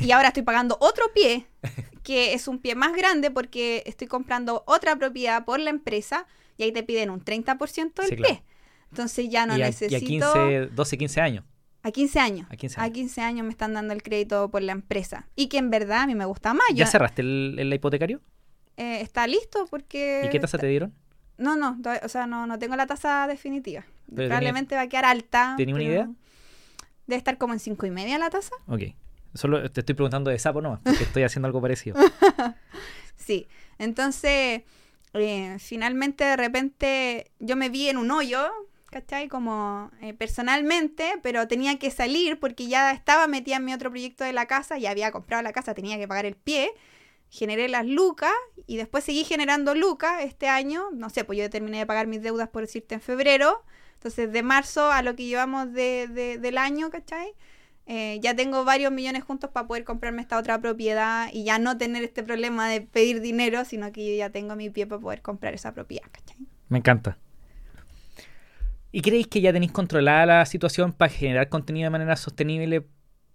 Y ahora estoy pagando otro pie, *laughs* que es un pie más grande porque estoy comprando otra propiedad por la empresa y ahí te piden un 30% del pie. Entonces ya no necesito... Y a 15, 12, 15 años. A 15 años. A 15 años. me están dando el crédito por la empresa. Y que en verdad a mí me gusta más. ¿Ya cerraste el, hipotecario? Eh, está listo porque... ¿Y qué tasa te dieron? No, no, o sea, no, no tengo la tasa definitiva. Probablemente va a quedar alta. ¿Tienes una idea? Debe estar como en cinco y media la tasa. Ok. Solo te estoy preguntando de sapo, ¿no? Porque estoy haciendo algo parecido. *laughs* sí. Entonces, eh, finalmente, de repente, yo me vi en un hoyo, ¿cachai? Como eh, personalmente, pero tenía que salir porque ya estaba metida en mi otro proyecto de la casa, ya había comprado la casa, tenía que pagar el pie generé las lucas y después seguí generando lucas este año. No sé, pues yo terminé de pagar mis deudas, por decirte, en febrero. Entonces, de marzo a lo que llevamos de, del año, ¿cachai? Eh, ya tengo varios millones juntos para poder comprarme esta otra propiedad y ya no tener este problema de pedir dinero, sino que yo ya tengo mi pie para poder comprar esa propiedad, ¿cachai? Me encanta. ¿Y creéis que ya tenéis controlada la situación para generar contenido de manera sostenible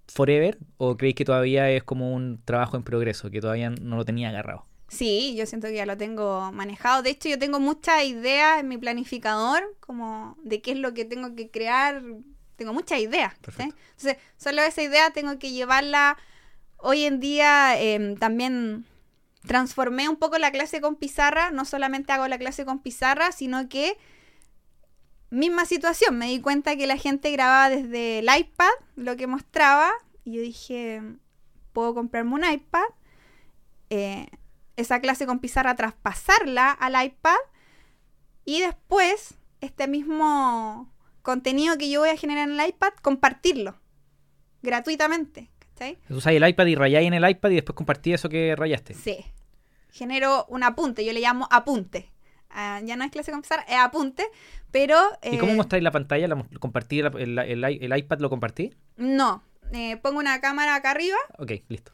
forever o creéis que todavía es como un trabajo en progreso, que todavía no lo tenía agarrado? Sí, yo siento que ya lo tengo manejado. De hecho, yo tengo muchas ideas en mi planificador, como de qué es lo que tengo que crear. Tengo muchas ideas. Entonces, solo esa idea tengo que llevarla. Hoy en día em, también transformé un poco la clase con pizarra. No solamente hago la clase con pizarra, sino que misma situación, me di cuenta que la gente grababa desde el iPad lo que mostraba y yo dije, puedo comprarme un iPad, eh, esa clase con pizarra traspasarla al iPad y después este mismo contenido que yo voy a generar en el iPad, compartirlo gratuitamente. ¿cachai? Usáis el iPad y rayáis en el iPad y después compartí eso que rayaste. Sí. Genero un apunte, yo le llamo apunte. Ah, ya no es clase con pizarra, es apunte, pero... ¿Y cómo eh, mostráis la pantalla? ¿La, ¿Compartí el, iPad lo compartí? No, eh, pongo una cámara acá arriba. Ok, listo.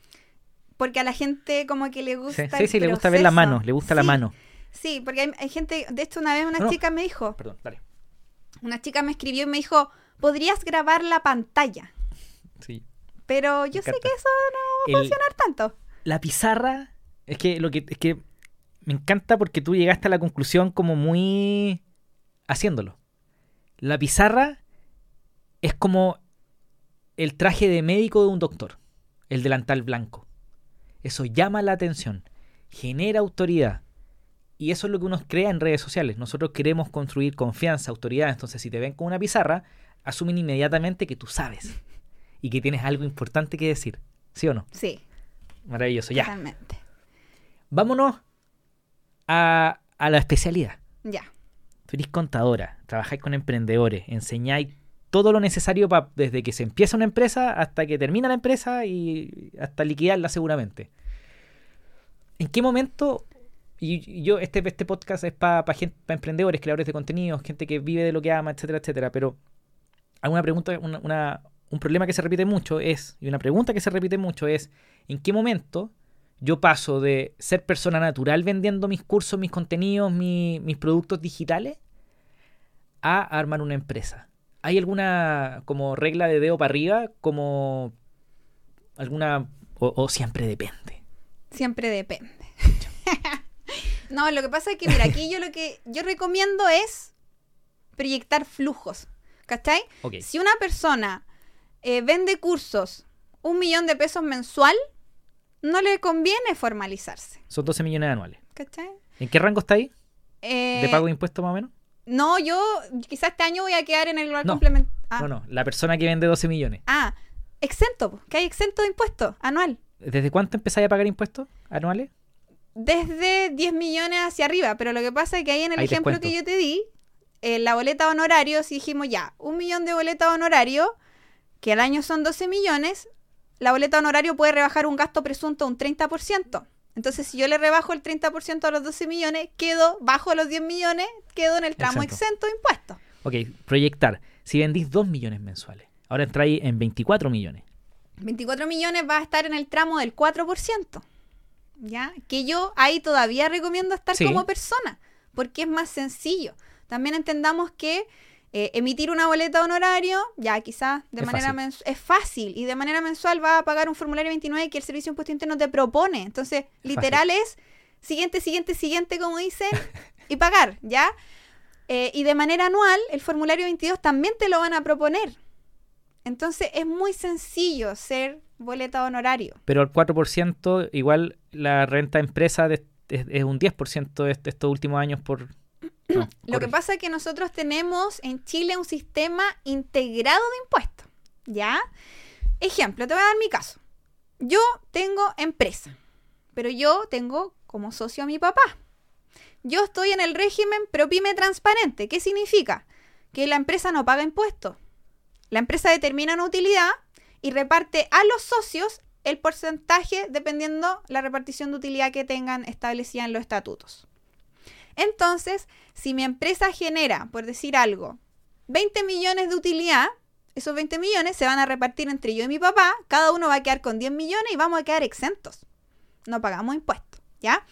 Porque a la gente como que le gusta... Sí, sí, le gusta ver la mano, le gusta la mano. Sí, porque hay, gente, de hecho una vez una chica me dijo... Perdón, dale. Una chica me escribió y me dijo, ¿podrías grabar la pantalla? Sí. Pero yo sé que eso no va a El- funcionar tanto. la pizarra es que lo que es que me encanta porque tú llegaste a la conclusión como muy haciéndolo. La pizarra es como el traje de médico de un doctor, el delantal blanco. Eso llama la atención, genera autoridad. Y eso es lo que uno crea en redes sociales. Nosotros queremos construir confianza, autoridad. Entonces, si te ven con una pizarra, asumen inmediatamente que tú sabes y que tienes algo importante que decir. ¿Sí o no? Sí, Maravilloso. Ya. totalmente. Vámonos a, a la especialidad. Ya. Tú eres contadora, trabajáis con emprendedores, enseñáis todo lo necesario pa- desde que se empieza una empresa hasta que termina la empresa y hasta liquidarla seguramente. ¿En qué momento? Y yo, este, este podcast es para emprendedores, creadores de contenidos, gente que vive de lo que ama, etcétera, etcétera. Pero alguna pregunta, una, una- un problema que se repite mucho es, y una pregunta que se repite mucho es, ¿en qué momento yo paso de ser persona natural vendiendo mis cursos, mis contenidos, mi- mis productos digitales a armar una empresa? ¿Hay alguna como regla de dedo para arriba? Como alguna... o, o siempre depende? Siempre depende. *laughs* no, lo que pasa es que, mira, aquí yo lo que yo recomiendo es proyectar flujos. ¿Cachai? Ok, Si una persona eh, vende cursos un millón de pesos mensual, no le conviene formalizarse. son 12 millones anuales. ¿Cachai? ¿En qué rango está ahí? Eh, ¿De pago de impuestos más o menos? No, yo quizás este año voy a quedar en el global No. complemento. Ah, No, no, la persona que vende 12 millones. ah, exento, que hay exento de impuestos anual. ¿Desde cuánto empezáis a pagar impuestos anuales? Desde 10 millones hacia arriba, pero lo que pasa es que ahí en el ejemplo que yo te di, en la boleta de honorario, si dijimos ya, un millón de boleta de honorario, que al año son 12 millones, la boleta de honorario puede rebajar un gasto presunto un 30%. Entonces, si yo le rebajo el 30% a los 12 millones, quedo bajo los 10 millones, quedo en el tramo Exento. exento de impuestos. Ok, proyectar. Si vendís 2 millones mensuales, ahora entráis en 24 millones. 24 millones va a estar en el tramo del 4%. ¿Ya? Que yo ahí todavía recomiendo estar Sí. como persona, porque es más sencillo. También entendamos que eh, emitir una boleta de honorario, ya quizás de Es manera mensual, es fácil y de manera mensual va a pagar un formulario 29 que el Servicio de Impuesto Interno te propone. Entonces, literal es siguiente, siguiente, siguiente, como dicen, *laughs* y pagar, ¿ya? Eh, y de manera anual, el formulario 22 también te lo van a proponer. Entonces, es muy sencillo ser boleta de honorario. Pero al 4%, igual la renta empresa de- es, es un 10% de est- estos últimos años por... no, *clears throat* Lo que pasa es que nosotros tenemos en Chile un sistema integrado de impuestos. ¿Ya? Ejemplo, te voy a dar mi caso. Yo tengo empresa, pero yo tengo como socio a mi papá. Yo estoy en el régimen ProPyme transparente. ¿Qué significa? Que la empresa no paga impuestos. La empresa determina una utilidad y reparte a los socios el porcentaje dependiendo la repartición de utilidad que tengan establecida en los estatutos. Entonces, si mi empresa genera, por decir algo, 20 millones de utilidad, esos 20 millones se van a repartir entre yo y mi papá, cada uno va a quedar con 10 millones y vamos a quedar exentos. No pagamos impuestos, ¿ya?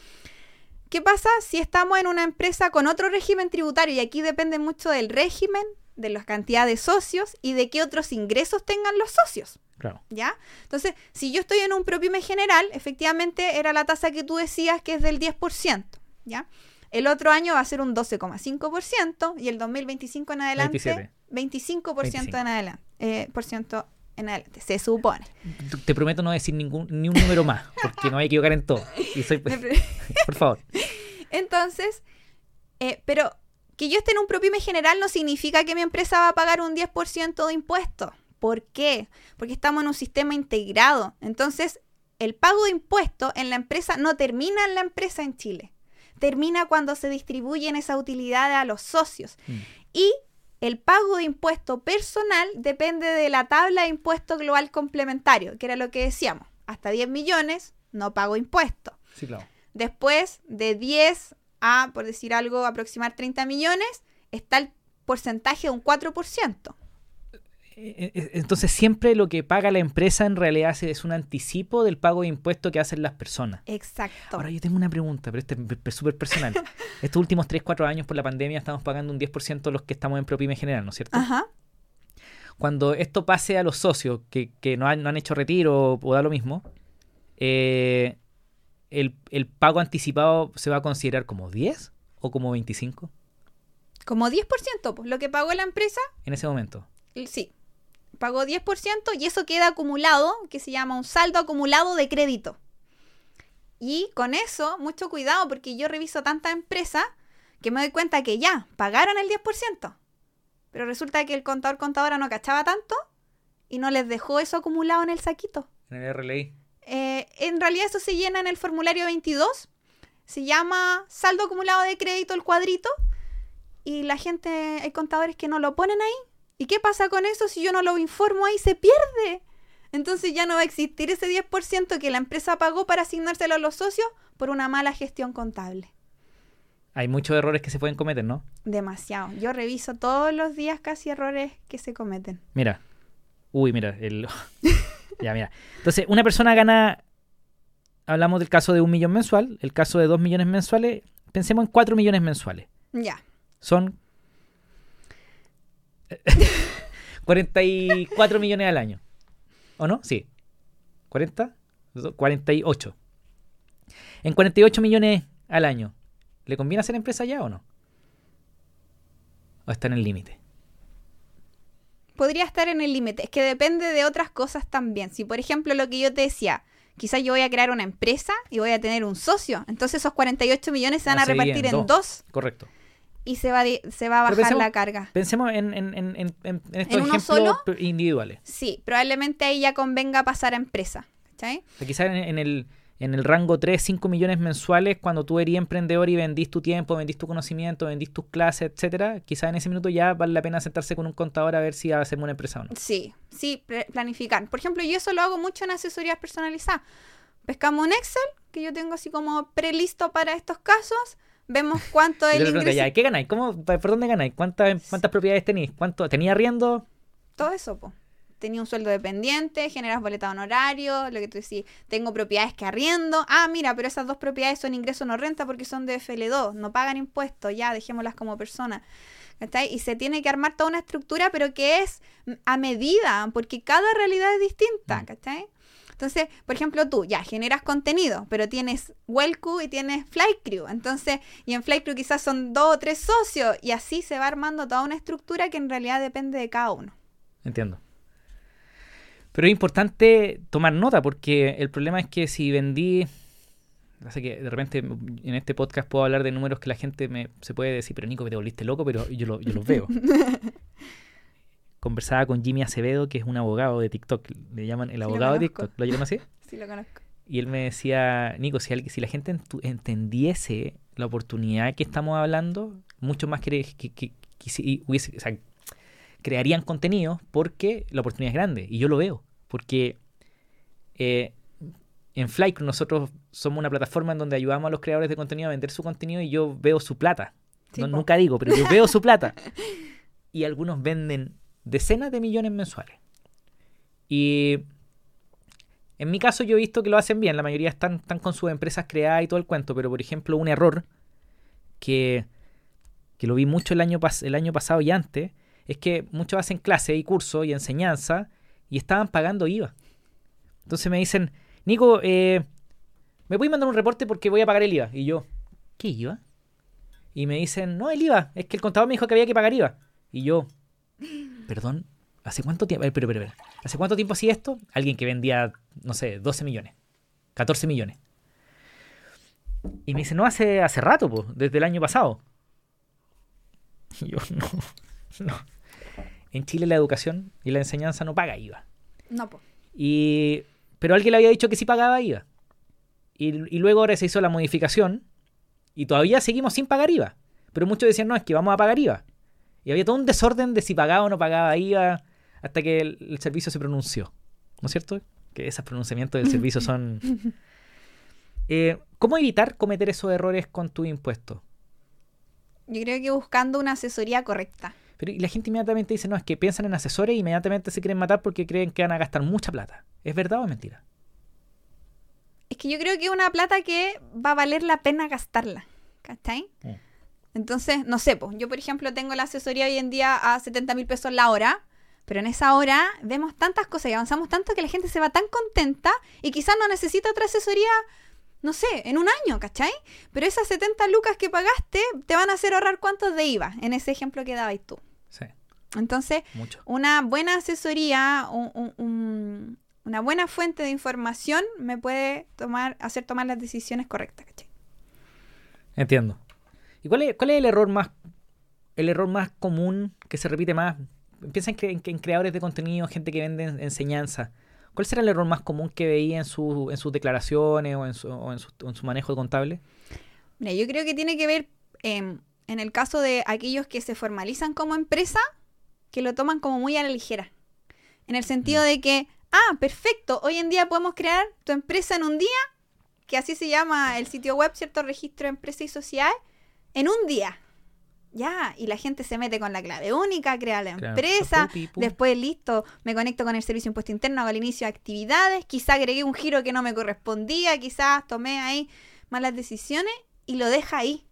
¿Qué pasa si estamos en una empresa con otro régimen tributario? Y aquí depende mucho del régimen, de la cantidad de socios y de qué otros ingresos tengan los socios. Claro. ¿Ya? Entonces, si yo estoy en un ProPyme general, efectivamente era la tasa que tú decías que es del 10%, ¿ya? El otro año va a ser un 12,5% y el 2025 en adelante 27. 25% en adelante, eh, por ciento en adelante, se supone. Te prometo no decir ningún, ni un número más, porque me voy a equivocar en todo. Y soy, *laughs* *laughs* por favor. Entonces, eh, pero que yo esté en un ProPyme general no significa que mi empresa va a pagar un 10% de impuestos. ¿Por qué? Porque estamos en un sistema integrado. Entonces, el pago de impuestos en la empresa no termina en la empresa en Chile. Termina cuando se distribuyen esas utilidades a los socios. Mm. Y el pago de impuesto personal depende de la tabla de impuesto global complementario, que era lo que decíamos. Hasta 10 millones no pago. Sí, claro. Después, de 10 a, por decir algo, aproximar 30 millones, está el porcentaje de un 4%. Eh, eh, Entonces siempre lo que paga la empresa en realidad es- un anticipo del pago de impuestos que hacen las personas. Exacto. Ahora yo tengo una pregunta, pero este es pe- pe- súper personal. *laughs* Estos últimos 3, 4 años por la pandemia estamos pagando un 10% los que estamos en ProPyme general, ¿no es cierto? Ajá. cuando esto pase a los socios que, que no, han, no han hecho retiro o da lo mismo, eh, el, el pago anticipado se va a considerar como 10 o como 25 Como 10%, pues lo que pagó la empresa, en ese momento. sí. Pagó 10% y eso queda acumulado, que se llama un saldo acumulado de crédito. Y con eso, mucho cuidado, porque yo reviso tantas empresas que me doy cuenta que ya, pagaron el 10%. Pero resulta que el contador contadora no cachaba tanto y no les dejó eso acumulado en el saquito. En el RLI. Eh, en realidad eso se llena en el formulario 22. Se llama saldo acumulado de crédito el cuadrito. Y la gente, hay contadores que no lo ponen ahí. ¿Y qué pasa con eso si yo no lo informo ahí? Se pierde. Entonces ya no va a existir ese 10% que la empresa pagó para asignárselo a los socios por una mala gestión contable. Hay muchos errores que se pueden cometer, ¿no? Demasiado. Yo reviso todos los días casi errores que se cometen. Mira. Uy, mira. El... *laughs* ya, mira. Entonces, una persona gana. Hablamos del caso de un millón mensual. El caso de dos millones mensuales. Pensemos en cuatro millones mensuales. Ya. Son. *laughs* 44 millones al año. ¿O no? Sí. ¿40? 48. En 48 millones al año. ¿Le conviene hacer empresa ya o no? ¿O está en el límite? podría estar en el límite. Es que depende de otras cosas también. Si, por ejemplo, lo que yo te decía, quizás yo voy a crear una empresa y voy a tener un socio. Entonces esos 48 millones se van Ah, a se dividen repartir en dos Correcto. Y se va, se va a bajar pensemos- la carga. Pensemos en, en- en- en- estos ¿En uno ejemplos solo? individuales. Sí, probablemente ahí ya convenga pasar a empresa. ¿Cachai? O sea, quizás en, el, en el rango 3, 5 millones mensuales, cuando tú eres emprendedor y vendís tu tiempo, vendís tu conocimiento, vendís tus clases, etcétera, quizás en ese minuto ya vale la pena sentarse con un contador a ver si va a hacer una empresa o no. Sí, sí, planificar. Por ejemplo, yo eso lo hago mucho en asesorías personalizadas. Pescamos un Excel, que yo tengo así como prelisto para estos casos. Vemos cuánto es el ingreso. ya, ¿qué ganáis? ¿Cómo, ¿Por dónde ganáis? ¿Cuántas, cuántas propiedades tenéis? ¿Cuánto, ¿Tenía arriendo? todo eso, po. Tenía un sueldo dependiente, generas boleta de honorario, lo que tú decís, tengo propiedades que arriendo. Ah, mira, pero esas dos propiedades son ingreso no renta porque son de FL2, no pagan impuestos, ya, dejémoslas como personas. Y se tiene que armar toda una estructura, pero que es a medida, porque cada realidad es distinta, Mm. ¿cachai? Entonces, por ejemplo, tú ya generas contenido, pero tienes Wellcrew y tienes Flycrew. Entonces, y en Flycrew quizás son dos o tres socios, y así se va armando toda una estructura que en realidad depende de cada uno. Entiendo. Pero es importante tomar nota porque el problema es que si vendí... Así que de repente en este podcast puedo hablar de números que la gente me, se puede decir, pero Nico, que te volviste loco, pero yo, lo- yo los veo. *laughs* Conversaba con Jimmy Acevedo, que es un abogado de TikTok. Le llaman el abogado de. TikTok. ¿Lo llaman *laughs* así? Sí, lo conozco. Y él me decía, Nico, si, alguien- si la gente entendiese la oportunidad que estamos hablando, mucho más que, que, que- que si hubiese- o sea, crearían contenido porque la oportunidad es grande. Y yo lo veo. Porque eh, en Flycrew nosotros somos una plataforma en donde ayudamos a los creadores de contenido a vender su contenido y yo veo su plata. Sí, No- po. nunca digo, pero yo veo su plata. *laughs* Y algunos venden decenas de millones mensuales. Y en mi caso yo he visto que lo hacen bien, la mayoría están, están con sus empresas creadas y todo el cuento, pero por ejemplo un error que, que lo vi mucho el año, el año pasado y antes, es que muchos hacen clases y cursos y enseñanza y estaban pagando IVA. Entonces me dicen, Nico, eh, ¿me voy a mandar un reporte porque voy a pagar el IVA? Y yo, ¿qué IVA? Y me dicen, no, el IVA, es que el contador me dijo que había que pagar IVA. Y yo, perdón, ¿hace cuánto tiempo? Pero, pero, pero, ¿hace cuánto tiempo hacía esto? Alguien que vendía, no sé, 12 millones, 14 millones. Y me dice, no, hace, hace rato, desde el año pasado. Y *laughs* yo, no, *laughs* no. En Chile la educación y la enseñanza no paga IVA. No, po. Y, pero alguien le había dicho que sí pagaba IVA. Y, y luego ahora se hizo la modificación y todavía seguimos sin pagar IVA. Pero muchos decían, no, es que vamos a pagar IVA. Y había todo un desorden de si pagaba o no pagaba IVA hasta que el, el servicio se pronunció. ¿No es cierto? Que esos pronunciamientos del servicio *laughs* son... Eh, ¿Cómo evitar cometer esos errores con tu impuesto? Yo creo que buscando una asesoría correcta. Pero y la gente inmediatamente dice, no, es que piensan en asesores e inmediatamente se quieren matar porque creen que van a gastar mucha plata. ¿Es verdad o es mentira? Es que yo creo que es una plata que va a valer la pena gastarla. ¿Cachai? Mm. Entonces, no sé, pues, yo por ejemplo tengo la asesoría hoy en día a 70 mil pesos la hora, Pero en esa hora vemos tantas cosas y avanzamos tanto que la gente se va tan contenta y quizás no necesita otra asesoría, no sé, en un año, ¿cachai? Pero esas 70 lucas que pagaste te van a hacer ahorrar cuántos de IVA en ese ejemplo que dabais tú. Sí, Entonces, mucho. una buena asesoría, un- un- un- una buena fuente de información me puede tomar, hacer tomar las decisiones correctas, ¿cachai? Entiendo. ¿Y cuál es, cuál es el error más el error más común que se repite más? Piensa en, en, creadores de contenido, gente que vende en- enseñanza. ¿Cuál será el error más común que veía en, su, en sus declaraciones o en su, o en su, en su manejo contable? Mira, yo creo que tiene que ver em, en el caso de aquellos que se formalizan como empresa, que lo toman como muy a la ligera. En el sentido de que, ah, perfecto, hoy en día podemos crear tu empresa en un día, que así se llama el sitio web, ¿cierto? Registro de empresa y sociedad, en un día. Ya, y la gente se mete con la clave única, crea la empresa, pu, pi, pu. después listo, me conecto con el servicio de impuesto interno, hago el inicio de actividades, quizá agregué un giro que no me correspondía, quizás tomé ahí malas decisiones y lo deja ahí.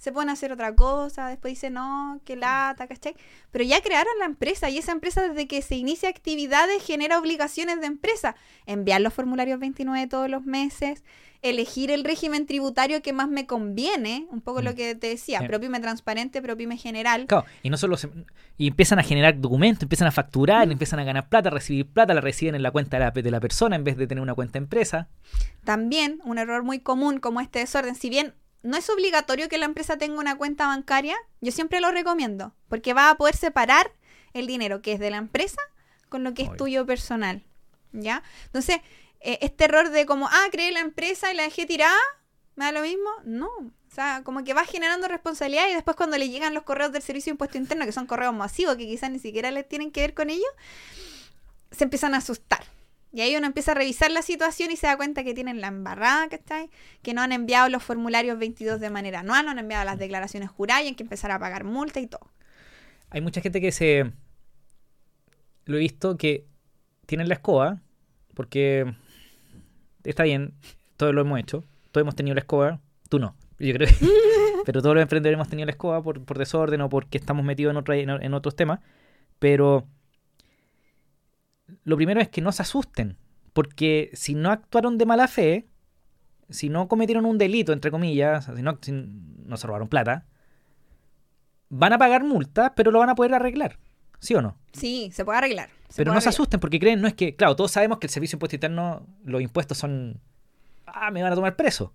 Se a hacer otra cosa, después dice, no, qué lata, ¿cachai? Pero ya crearon la empresa y esa empresa desde que se inicia actividades genera obligaciones de empresa. Enviar los formularios 29 todos los meses, elegir el régimen tributario que más me conviene, un poco lo Mm. que te decía, Sí. propime transparente, propime general. Claro, y no solo se- y empiezan a generar documentos, empiezan a facturar, Mm. empiezan a ganar plata, a recibir plata, la reciben en la cuenta de la, de la persona en vez de tener una cuenta empresa. También un error muy común como este desorden, si bien no es obligatorio que la empresa tenga una cuenta bancaria, yo siempre lo recomiendo, porque va a poder separar el dinero que es de la empresa con lo que es tuyo personal, ¿ya? Entonces, eh, este error de como, ah, creé la empresa y la dejé tirada, ¿me da lo mismo? No. O sea, como que va generando responsabilidad y después cuando le llegan los correos del Servicio de Impuesto Interno, que son correos masivos, que quizás ni siquiera les tienen que ver con ellos, se empiezan a asustar. Y ahí uno empieza a revisar la situación y se da cuenta que tienen la embarrada, ¿cachai? Que no han enviado los formularios 22 de manera anual, no han enviado las declaraciones juradas y hay que empezar a pagar multa y todo. Hay mucha gente que se. Lo he visto que tienen la escoba, porque está bien, todos lo hemos hecho, todos hemos tenido la escoba, tú no, yo creo que. *laughs* pero todos los emprendedores hemos tenido la escoba por, por desorden o porque estamos metidos en, otra, en, en otros temas. Pero lo primero es que no se asusten, porque si no actuaron de mala fe, si no cometieron un delito, entre comillas, si no, si no se robaron plata, van a pagar multas, pero lo van a poder arreglar. ¿Sí o no? Sí, se puede arreglar. se Pero puede no se asusten porque creen, no es que, claro, todos sabemos que el servicio de impuesto interno, los impuestos son, ah, me van a tomar preso.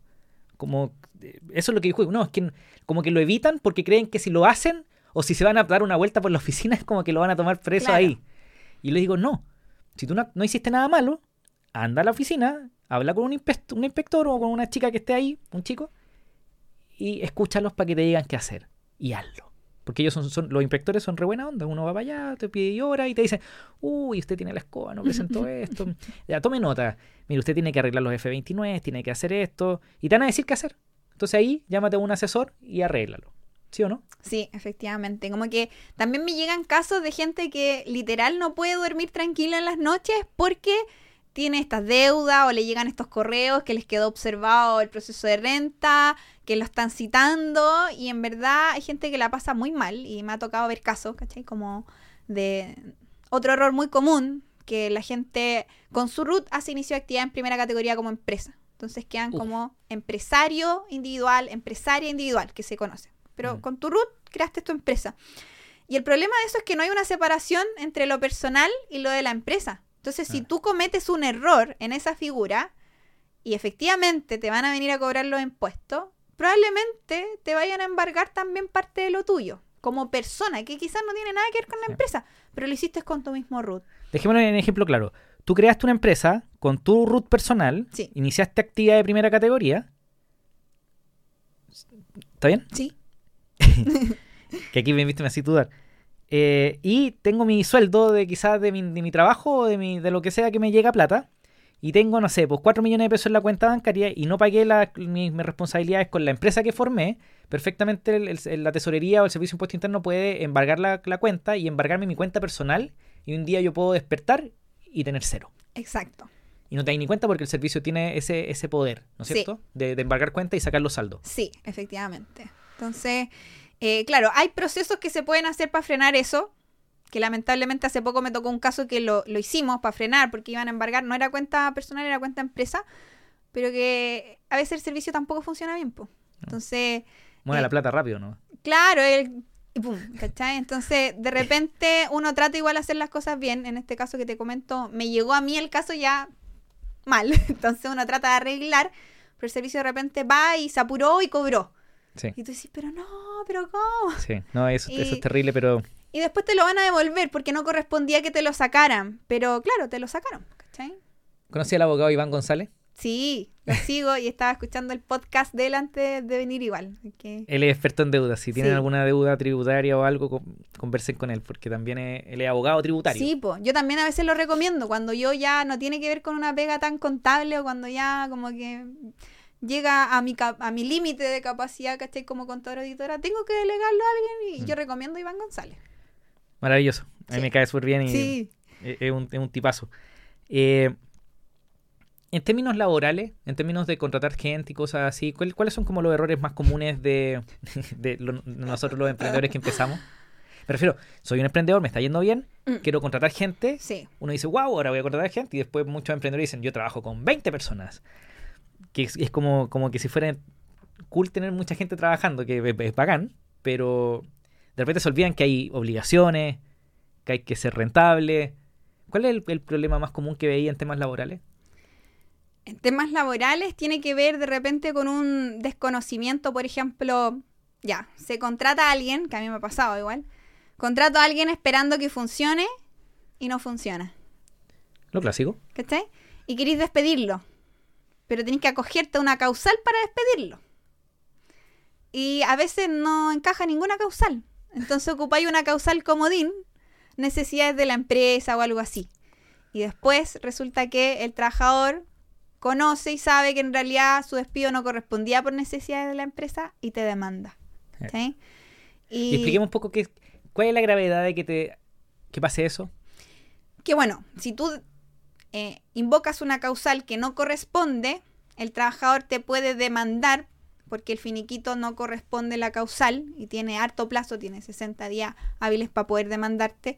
Como, eh, eso es lo que dijo, no, es que como que lo evitan porque creen que si lo hacen o si se van a dar una vuelta por la oficina *laughs* es como que lo van a tomar preso Claro. ahí. Y les digo, no, si tú no, no hiciste nada malo, anda a la oficina, habla con un, inspect- un inspector o con una chica que esté ahí, un chico, y escúchalos para que te digan qué hacer. Y hazlo. Porque ellos son, son- los inspectores son re buena onda. Uno va para allá, te pide hora y te dice, uy, usted tiene la escoba, no presentó *laughs* esto. Ya, tome nota. Mire, usted tiene que arreglar los F29, tiene que hacer esto. Y te van a decir qué hacer. Entonces ahí llámate a un asesor y arréglalo. ¿Sí o no? Sí, efectivamente. Como que también me llegan casos de gente que literal no puede dormir tranquila en las noches porque tiene estas deudas o le llegan estos correos que les quedó observado el proceso de renta, que lo están citando y en verdad hay gente que la pasa muy mal y me ha tocado ver casos, ¿cachai? Como de otro error muy común, que la gente con su RUT hace inicio de actividad en primera categoría como empresa. Entonces quedan Uf. como empresario individual, empresaria individual, que se conoce. Pero Mm. con tu RUT creaste tu empresa. Y el problema de eso es que no hay una separación entre lo personal y lo de la empresa. Entonces, si tú cometes un error en esa figura y efectivamente te van a venir a cobrar los impuestos, probablemente te vayan a embargar también parte de lo tuyo, como persona, que quizás no tiene nada que ver con la Sí. empresa, pero lo hiciste con tu mismo root. Dejémoslo en ejemplo claro. Tú creaste una empresa con tu root personal, Sí. iniciaste actividad de primera categoría. ¿Está bien? Sí. *laughs* que aquí me viste me así dudar. Eh, y tengo mi sueldo de quizás de mi, de mi trabajo o de, mi, de lo que sea que me llega plata. Y tengo, no sé, pues 4 millones de pesos en la cuenta bancaria y no pagué la- mis, mis responsabilidades con la empresa que formé. Perfectamente el- el- la tesorería o el servicio de impuesto interno puede embargar la, la cuenta y embargarme mi cuenta personal. Y un día yo puedo despertar y tener cero. Exacto. Y no te das ni cuenta porque el servicio tiene ese, ese poder, ¿no es Sí. cierto? De, de embargar cuenta y sacar los saldos. Sí, efectivamente. Entonces, eh, claro, hay procesos que se pueden hacer para frenar eso. que lamentablemente hace poco me tocó un caso que lo, lo hicimos para frenar porque iban a embargar, no era cuenta personal, era cuenta empresa, pero que a veces el servicio tampoco funciona bien, pues. Entonces... Mueve eh, la plata rápido, ¿no? Claro, el, y pum, ¿cachai? Entonces, de repente uno trata igual de hacer las cosas bien. En este caso que te comento, me llegó a mí el caso ya mal. *laughs* Entonces uno trata de arreglar, pero el servicio de repente va y se apuró y cobró. Sí. Y tú dices, pero no, pero ¿cómo? Sí, no, eso, eso es terrible, pero Y después te lo van a devolver porque no correspondía que te lo sacaran. Pero claro, te lo sacaron, ¿cachai? ¿conocí al abogado Iván González? Sí, lo *laughs* sigo y estaba escuchando el podcast de él antes de venir igual. que- Él es experto en deudas. Si tienen Sí. alguna deuda tributaria o algo, con- conversen con él, porque también es, él es abogado tributario. Sí, pues yo también a veces lo recomiendo cuando yo ya no tiene que ver con una pega tan contable o cuando ya como que llega a mi a mi límite de capacidad, ¿cachai? Como contadora editora, tengo que delegarlo a alguien y Mm. yo recomiendo a Iván González. Maravilloso. A mí Sí. me cae súper bien y Sí. es, es un, es un tipazo. Eh, en términos laborales, en términos de contratar gente y cosas así, ¿cuál- ¿cuáles son como los errores más comunes de, *laughs* de lo- nosotros los emprendedores que empezamos? Me refiero, soy un emprendedor, me está yendo bien, Mm. quiero contratar gente, Sí. uno dice, wow, ahora voy a contratar gente, y después muchos emprendedores dicen, yo trabajo con 20 personas. Que es, es como, como que si fuera cool tener mucha gente trabajando, que es, es bacán, pero de repente se olvidan que hay obligaciones, que hay que ser rentable. ¿Cuál es el, el problema más común que veía en temas laborales? En temas laborales tiene que ver de repente con un desconocimiento, por ejemplo, ya, se contrata a alguien, que a mí me ha pasado igual, contrato a alguien esperando que funcione y no funciona. Lo clásico. ¿Cachai? Y queréis despedirlo. Pero tenéis que acogerte a una causal para despedirlo. Y a veces no encaja ninguna causal. Entonces ocupáis una causal comodín, necesidades de la empresa o algo así. Y después resulta que el trabajador conoce y sabe que en realidad su despido no correspondía por necesidades de la empresa y te demanda. Y expliquemos un poco qué, cuál es la gravedad de que te que pase eso. que bueno, si tú eh, invocas una causal que no corresponde, el trabajador te puede demandar porque el finiquito no corresponde a la causal y tiene harto plazo, tiene 60 días hábiles para poder demandarte.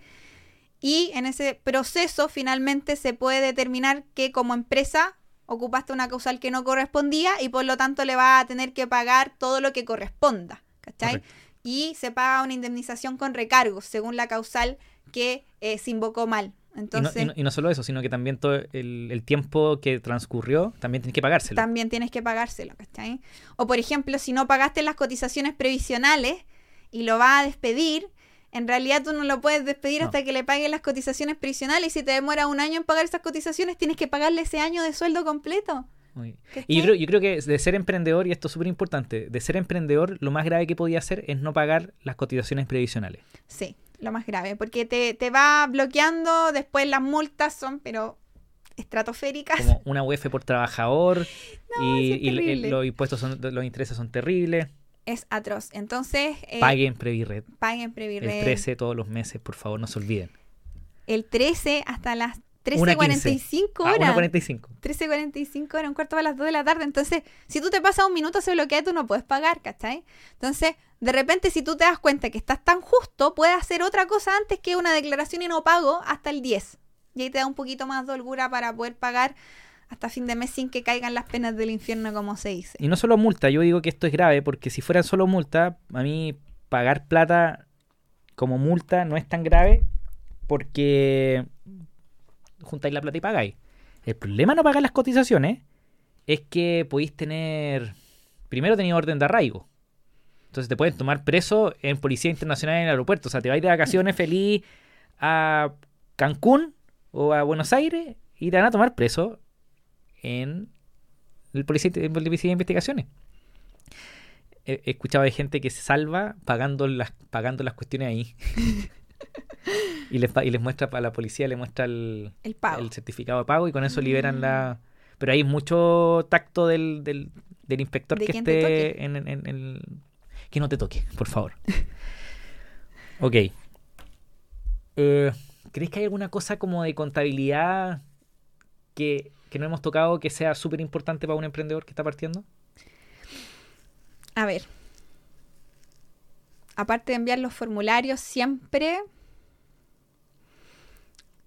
Y en ese proceso finalmente se puede determinar que como empresa ocupaste una causal que no correspondía y por lo tanto le va a tener que pagar todo lo que corresponda. ¿Cachai? Correcto. Y se paga una indemnización con recargos según la causal que eh, se invocó mal. Y no, y no- y no solo eso, sino que también todo el, el tiempo que transcurrió también tienes que pagárselo. también tienes que pagárselo, ¿cachai? O por ejemplo, si no pagaste las cotizaciones previsionales y lo vas a despedir, en realidad tú no lo puedes despedir No. hasta que le paguen las cotizaciones previsionales y si te demora un año en pagar esas cotizaciones, tienes que pagarle ese año de sueldo completo. Y yo creo, yo creo que de ser emprendedor, y esto es súper importante, de ser emprendedor, lo más grave que podía hacer es no pagar las cotizaciones previsionales. Sí, lo más grave, porque te, te va bloqueando, después las multas son, pero estratosféricas. Como una UF por trabajador, *laughs* No, y, los impuestos son, los intereses son terribles. Es atroz. Entonces, eh, Paguen Previrred. paguen Previrred. El 13 todos los meses, por favor, no se olviden. El 13 hasta las 1:15. 13.45 Ah, horas. 1.45. 13.45 horas, un cuarto para las 2 de la tarde. Entonces, si tú te pasas un minuto, se bloquea tú no puedes pagar, ¿cachai? Entonces, de repente, si tú te das cuenta que estás tan justo, puedes hacer otra cosa antes que una declaración y no pago hasta el 10. Y ahí te da un poquito más de holgura para poder pagar hasta fin de mes sin que caigan las penas del infierno, como se dice. Y no solo multa, yo digo que esto es grave, porque si fueran solo multa, a mí pagar plata como multa no es tan grave, porque juntáis la plata y pagáis. El problema no pagar las cotizaciones es que podéis tener. Primero tenéis orden de arraigo. Entonces te pueden tomar preso en Policía Internacional en el aeropuerto. O sea, te vais de vacaciones feliz a Cancún o a Buenos Aires y te van a tomar preso en el Policía, en Policía de Investigaciones. He, he escuchado de gente que se salva pagando las, pagando las cuestiones ahí. *laughs* y, les, y les muestra para la policía, le muestra el, El pago. el certificado de pago y con eso liberan la... Pero hay mucho tacto del, del, del inspector De que esté en, en- en el... Que no te toque, por favor. *laughs* ok. Eh, ¿Crees que hay alguna cosa como de contabilidad que, que no hemos tocado que sea súper importante para un emprendedor que está partiendo? A ver. Aparte de enviar los formularios, siempre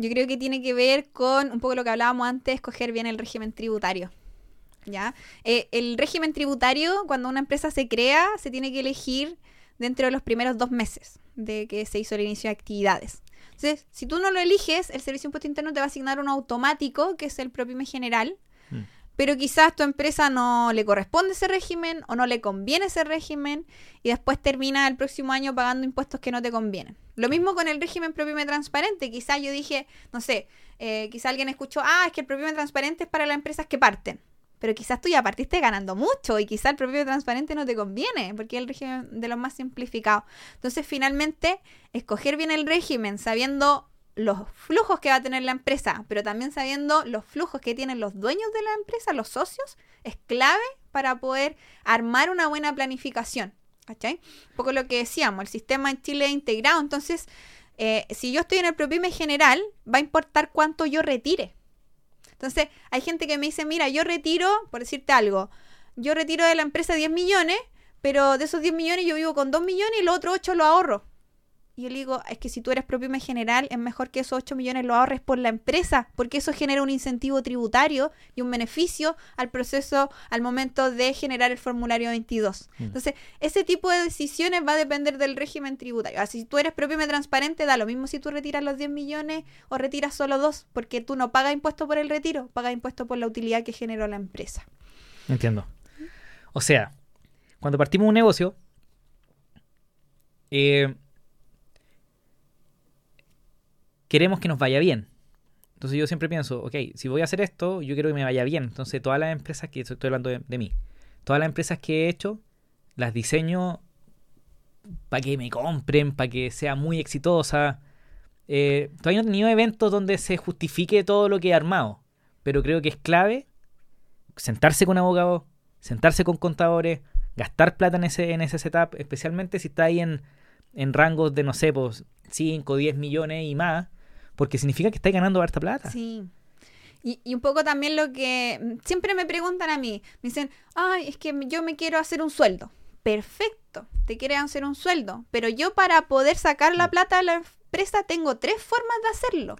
yo creo que tiene que ver con un poco lo que hablábamos antes, escoger bien el régimen tributario. ¿Ya? Eh, el régimen tributario, cuando una empresa se crea, se tiene que elegir dentro de los primeros dos meses de que se hizo el inicio de actividades. Entonces, si tú no lo eliges, el Servicio de Impuesto Interno te va a asignar un automático, que es el propio general, mm. pero quizás tu empresa no le corresponde ese régimen o no le conviene ese régimen y después termina el próximo año pagando impuestos que no te convienen. Lo mismo con el régimen propio transparente. Quizás yo dije, no sé, eh, quizá alguien escuchó, ah, es que el propio transparente es para las empresas que parten pero quizás tú ya partiste ganando mucho y quizás el propio transparente no te conviene, porque es el régimen de los más simplificados. Entonces, finalmente, escoger bien el régimen sabiendo los flujos que va a tener la empresa, pero también sabiendo los flujos que tienen los dueños de la empresa, los socios, es clave para poder armar una buena planificación. Un poco lo que decíamos, el sistema en Chile es integrado, entonces, eh, si yo estoy en el PROPIME general, va a importar cuánto yo retire. Entonces, hay gente que me dice, mira, yo retiro, por decirte algo, yo retiro de la empresa 10 millones, pero de esos 10 millones yo vivo con 2 millones y los otros 8 lo ahorro. Y yo le digo, es que si tú eres propio general, es mejor que esos 8 millones lo ahorres por la empresa, porque eso genera un incentivo tributario y un beneficio al proceso, al momento de generar el formulario 22. Mm. Entonces, ese tipo de decisiones va a depender del régimen tributario. Así, si tú eres propio transparente, da lo mismo si tú retiras los 10 millones o retiras solo 2, porque tú no pagas impuesto por el retiro, pagas impuesto por la utilidad que generó la empresa. Entiendo. O sea, cuando partimos un negocio, eh, queremos que nos vaya bien. Entonces yo siempre pienso, ok, si voy a hacer esto, yo quiero que me vaya bien. Entonces todas las empresas que estoy hablando de, mí, todas las empresas que he hecho, las diseño para que me compren, para que sea muy exitosa. Eh, todavía no he tenido eventos donde se justifique todo lo que he armado, pero creo que es clave sentarse con abogados, sentarse con contadores, gastar plata en ese, en ese setup, especialmente si está ahí en, en rangos de, no sé, pues 5, 10 millones y más porque significa que estáis ganando harta plata. Sí. Y, y, un poco también lo que siempre me preguntan a mí, me dicen, ay, es que yo me quiero hacer un sueldo. Perfecto, te quieres hacer un sueldo, pero yo para poder sacar la mm. plata de la empresa tengo tres formas de hacerlo.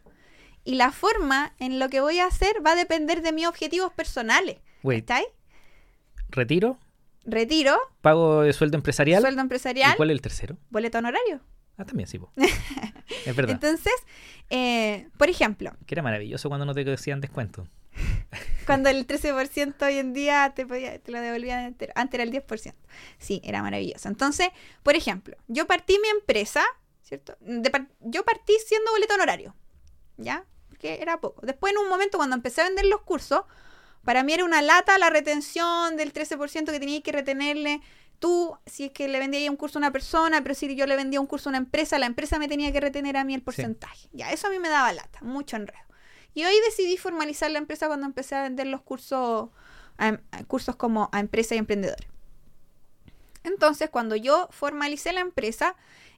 Y la forma en lo que voy a hacer va a depender de mis objetivos personales. ¿Está ahí? ¿Retiro? Retiro. ¿Pago de sueldo empresarial? Sueldo empresarial. ¿Y cuál es el tercero? Boleto honorario. Ah, también sí. *laughs* es verdad. Entonces, eh, por ejemplo. Que era maravilloso cuando no te decían descuento. *laughs* cuando el 13% hoy en día te, podía, te lo devolvían entero. Antes era el 10%. Sí, era maravilloso. Entonces, por ejemplo, yo partí mi empresa, ¿cierto? yo partí siendo boleto honorario. ¿Ya? Porque era poco. Después, en un momento, cuando empecé a vender los cursos, para mí era una lata la retención del 13% que tenía que retenerle tú, si es que le vendía un curso a una persona, pero si yo le vendía un curso a una empresa, la empresa me tenía que retener a mí el porcentaje. Ya, eso a mí me daba lata, mucho enredo. Y hoy decidí formalizar la empresa cuando empecé a vender los cursos, em, cursos como a empresa y emprendedores. Entonces, cuando yo formalicé la empresa,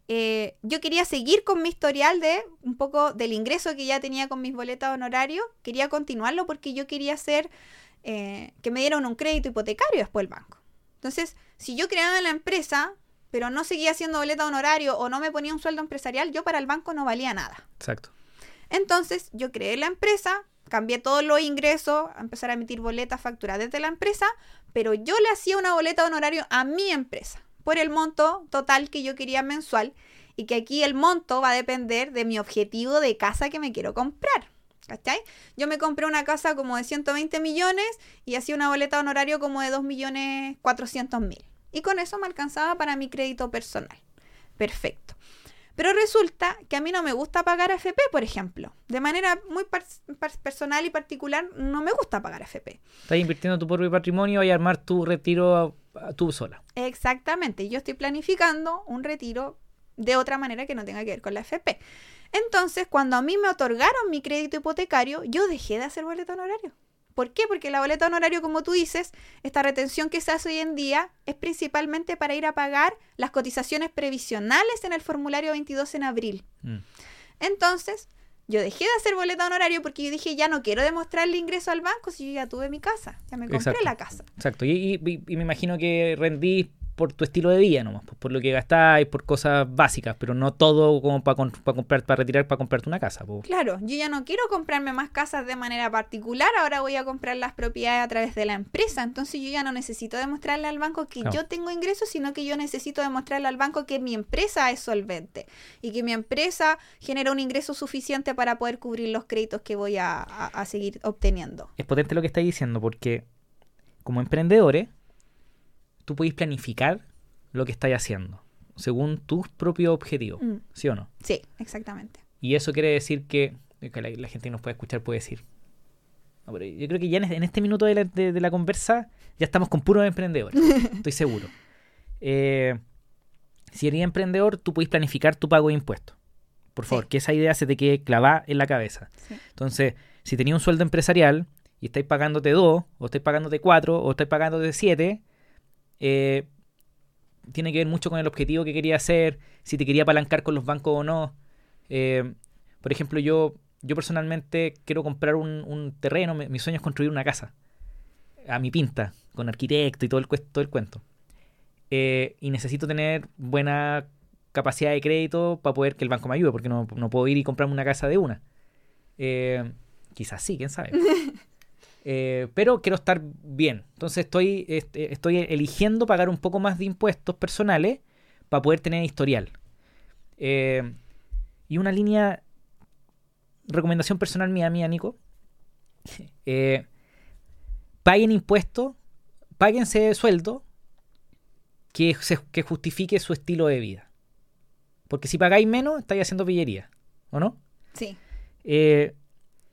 eh, yo quería seguir con mi historial de un poco del ingreso que ya tenía con mis boletas honorarios, quería continuarlo porque yo quería hacer eh, que me dieran un crédito hipotecario después el banco. Entonces, si yo creaba la empresa, pero no seguía haciendo boleta honorario o no me ponía un sueldo empresarial, yo para el banco no valía nada. Exacto. Entonces, yo creé la empresa, cambié todos los ingresos, a empezar a emitir boletas facturadas desde la empresa, pero yo le hacía una boleta honorario a mi empresa por el monto total que yo quería mensual y que aquí el monto va a depender de mi objetivo de casa que me quiero comprar. ¿Cachai? Yo me compré una casa como de 120 millones y hacía una boleta honorario como de 2 millones 400 mil. Y con eso me alcanzaba para mi crédito personal. Perfecto. Pero resulta que a mí no me gusta pagar AFP, por ejemplo. De manera muy personal y particular, no me gusta pagar AFP. Estás invirtiendo tu propio patrimonio y armar tu retiro tú sola. Exactamente. Yo estoy planificando un retiro de otra manera que no tenga que ver con la AFP. Entonces, cuando a mí me otorgaron mi crédito hipotecario, yo dejé de hacer boleto honorario. ¿Por qué? Porque la boleta honorario, como tú dices, esta retención que se hace hoy en día es principalmente para ir a pagar las cotizaciones previsionales en el formulario 22 en abril. Mm. Entonces, yo dejé de hacer boleta honorario porque yo dije, ya no quiero demostrarle ingreso al banco si yo ya tuve mi casa, ya me compré la casa. Exacto, y, me imagino que rendí por tu estilo de vida nomás, por, por lo que gastáis, por cosas básicas, pero no todo como para comprar, para retirar, para comprarte una casa. po. Claro, yo ya no quiero comprarme más casas de manera particular, ahora voy a comprar las propiedades a través de la empresa, entonces yo ya no necesito demostrarle al banco que yo tengo ingresos, sino que yo necesito demostrarle al banco que mi empresa es solvente y que mi empresa genera un ingreso suficiente para poder cubrir los créditos que voy a, a- a seguir obteniendo. Es potente lo que estáis diciendo porque como emprendedores, tú podéis planificar lo que estáis haciendo según tus propios objetivos, Mm, ¿sí o no? sí, exactamente. Y eso quiere decir que, que la, la gente que nos puede escuchar puede decir. No, pero yo creo que ya en, en este minuto de la, de- de la conversa ya estamos con puros emprendedores. *laughs* estoy seguro. Eh, si eres emprendedor, tú puedes planificar tu pago de impuestos. Por favor, Sí. que esa idea se te quede clavada en la cabeza. Sí. Entonces, si tenías un sueldo empresarial y estáis pagándote dos, o estáis pagándote cuatro, o estáis pagándote siete, eh, tiene que ver mucho con el objetivo que quería hacer, si te quería apalancar con los bancos o no. Eh, por ejemplo, yo, yo personalmente quiero comprar un, terreno, mi, sueño es construir una casa, a mi pinta, con arquitecto y todo el, todo el cuento. Eh, y necesito tener buena capacidad de crédito para poder que el banco me ayude, porque no, no puedo ir y comprarme una casa de una. Quizás sí, quién sabe. *laughs* Eh, pero quiero estar bien. Entonces estoy, este, estoy eligiendo pagar un poco más de impuestos personales para poder tener historial. Eh, y una línea, recomendación personal mía, mía, Nico. *laughs* Eh, paguen impuestos, páguense sueldo que, se- que justifique su estilo de vida. Porque si pagáis menos, estáis haciendo pillería, ¿o no? Sí, Eh,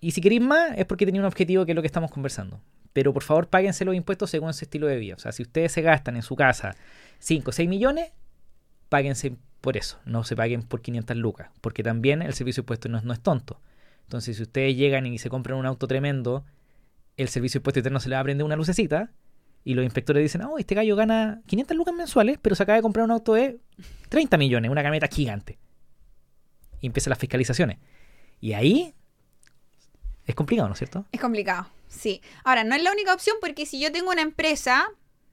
y si queréis más, es porque tenía un objetivo que es lo que estamos conversando. Pero por favor, páguense los impuestos según su estilo de vida. O sea, si ustedes se gastan en su casa 5 o 6 millones, páguense por eso. No se paguen por 500 lucas. Porque también el servicio de impuestos no, es- no es tonto. Entonces, si ustedes llegan y se compran un auto tremendo, el servicio de impuestos interno se le va a prender una lucecita. Y los inspectores dicen, oh, este gallo gana 500 lucas mensuales, pero se acaba de comprar un auto de 30 millones, una camioneta gigante. Y empiezan las fiscalizaciones. Y ahí es complicado, ¿no es cierto? es complicado, sí. Ahora, no es la única opción porque si yo tengo una empresa,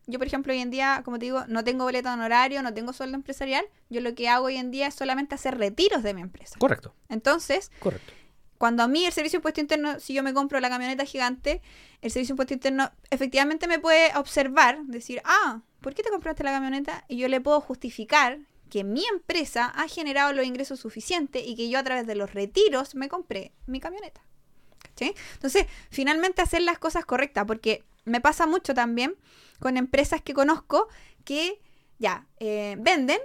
yo por ejemplo hoy en día, como te digo, no tengo boleto de honorario, no tengo sueldo empresarial, yo lo que hago hoy en día es solamente hacer retiros de mi empresa. Correcto, Entonces, correcto. cuando a mí el servicio de impuesto interno, si yo me compro la camioneta gigante, el servicio de impuesto interno efectivamente me puede observar, decir, ah, ¿por qué te compraste la camioneta? Y yo le puedo justificar que mi empresa ha generado los ingresos suficientes y que yo a través de los retiros me compré mi camioneta. ¿Cachai? Entonces, finalmente hacer las cosas correctas, porque me pasa mucho también con empresas que conozco que ya eh, venden,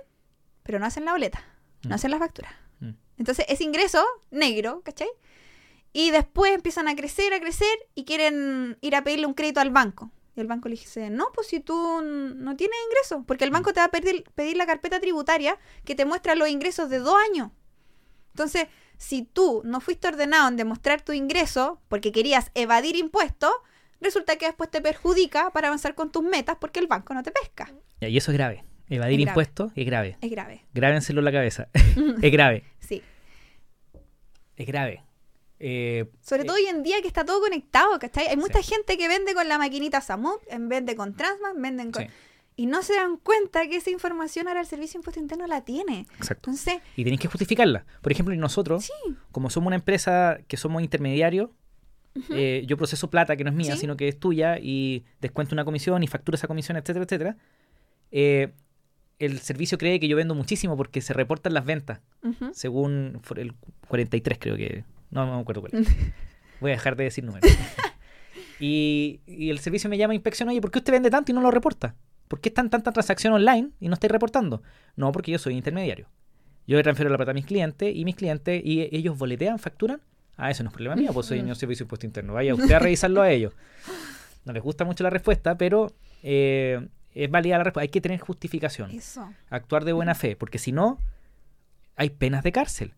pero no hacen la boleta, Mm. no hacen la factura. Mm. Entonces, ese ingreso negro, ¿cachai? Y después empiezan a crecer, a crecer y quieren ir a pedirle un crédito al banco. Y el banco le dice, no, pues si tú no tienes ingresos, porque el banco te va a pedir, pedir la carpeta tributaria que te muestra los ingresos de dos años. Entonces, si tú no fuiste ordenado en demostrar tu ingreso porque querías evadir impuestos, resulta que después te perjudica para avanzar con tus metas porque el banco no te pesca. Y eso es grave. Evadir Es impuestos es grave. Es grave. Grábenselo en la cabeza. *laughs* es grave. Sí. Es grave. Eh, Sobre eh, todo hoy en día que está todo conectado, ¿cachai? Hay mucha Sí. gente que vende con la maquinita Samuk, en vende con Transman, venden con... sí, Y no se dan cuenta que esa información ahora el Servicio de Impuesto Interno la tiene. exacto. Entonces, Y tenéis que justificarla. Por ejemplo, nosotros, sí, como somos una empresa que somos intermediarios, eh, yo proceso plata que no es mía, Sí. sino que es tuya, y descuento una comisión y facturo esa comisión, etcétera, etcétera. eh, el servicio cree que yo vendo muchísimo porque se reportan las ventas, ujú, según for- el 43 creo que... No, no me acuerdo cuál. *laughs* Voy a dejar de decir números. *laughs* y, y el servicio me llama a inspección, oye, ¿por qué usted vende tanto y no lo reporta? ¿Por qué están tanta transacción online y no estáis reportando? No, porque yo soy intermediario. Yo le transfiero la plata a mis clientes y mis clientes y ellos boletean, facturan. Ah, eso no es problema mío, pues soy señor servicio de impuesto interno. Vaya usted a revisarlo a ellos. No les gusta mucho la respuesta, pero eh, es válida la respuesta. Hay que tener justificación eso. actuar de buena fe, porque si no, hay penas de cárcel.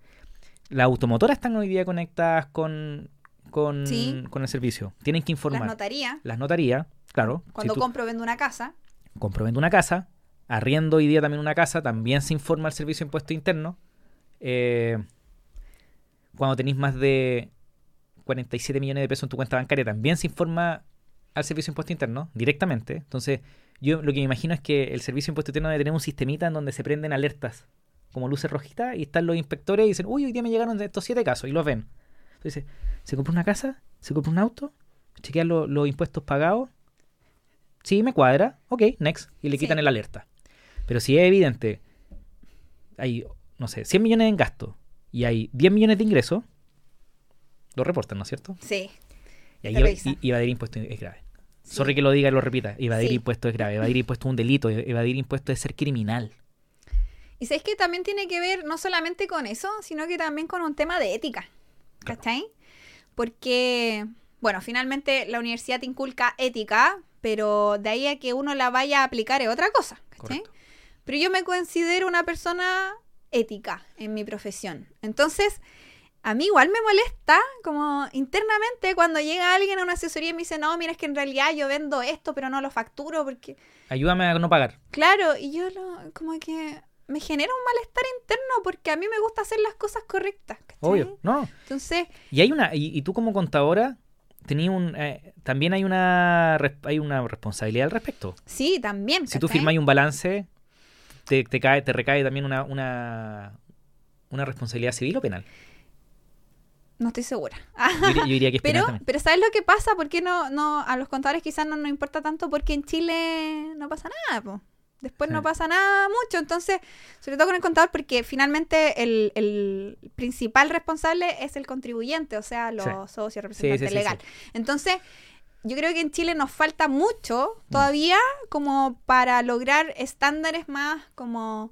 Las automotoras están hoy día conectadas con, con, Sí. con el servicio. Tienen que Las informar. notarías, Las notarías, claro. cuando si tú compro o vendo una casa, compro vendo una casa, arriendo hoy día también una casa, también se informa al servicio de impuesto interno. Eh, cuando tenéis más de 47 millones de pesos en tu cuenta bancaria, también se informa al servicio de impuesto interno directamente. Entonces, yo lo que me imagino es que el servicio de impuesto interno debe tener un sistemita en donde se prenden alertas como luces rojitas y están los inspectores y dicen, uy, hoy día me llegaron estos siete casos y los ven. Entonces, se compra una casa, se compra un auto, chequean los impuestos pagados. Sí, me cuadra, ok, next, y le quitan el alerta. Pero si es evidente, hay, no sé, 100 millones en gasto y hay 10 millones de ingresos, lo reportan, ¿no es cierto? Sí. Y ahí evadir impuestos es grave. Sorry que lo diga y lo repita. Evadir impuestos es grave. Evadir impuestos es un delito. Evadir impuestos es ser criminal. Y sabes que también tiene que ver no solamente con eso, sino que también con un tema de ética. ¿Cachai? Porque, bueno, finalmente la universidad te inculca ética, pero de ahí a que uno la vaya a aplicar es otra cosa. ¿Cachai? Pero yo me considero una persona ética en mi profesión. Entonces, a mí igual me molesta como internamente cuando llega alguien a una asesoría y me dice, no, mira, es que en realidad yo vendo esto, pero no lo facturo porque... Ayúdame a no pagar. Claro, y yo lo, como que me genera un malestar interno porque a mí me gusta hacer las cosas correctas. Obvio, no. Entonces... Y hay una, y, tú como contadora, tenía un, eh, también hay una, hay una responsabilidad al respecto. Sí, también. Si tú firmas un balance, te, te, cae, te recae también una, una, una responsabilidad civil o penal. No estoy segura. Yo, diría que es *laughs* pero, también. pero ¿sabes lo que pasa? ¿Por qué no, no, a los contadores quizás no nos importa tanto? Porque en Chile no pasa nada, Después no pasa nada mucho. Entonces, sobre todo con el contador, porque finalmente el, el principal responsable es el contribuyente, o sea, los socios, representantes legal. Entonces, yo creo que en Chile nos falta mucho mm. todavía como para lograr estándares más como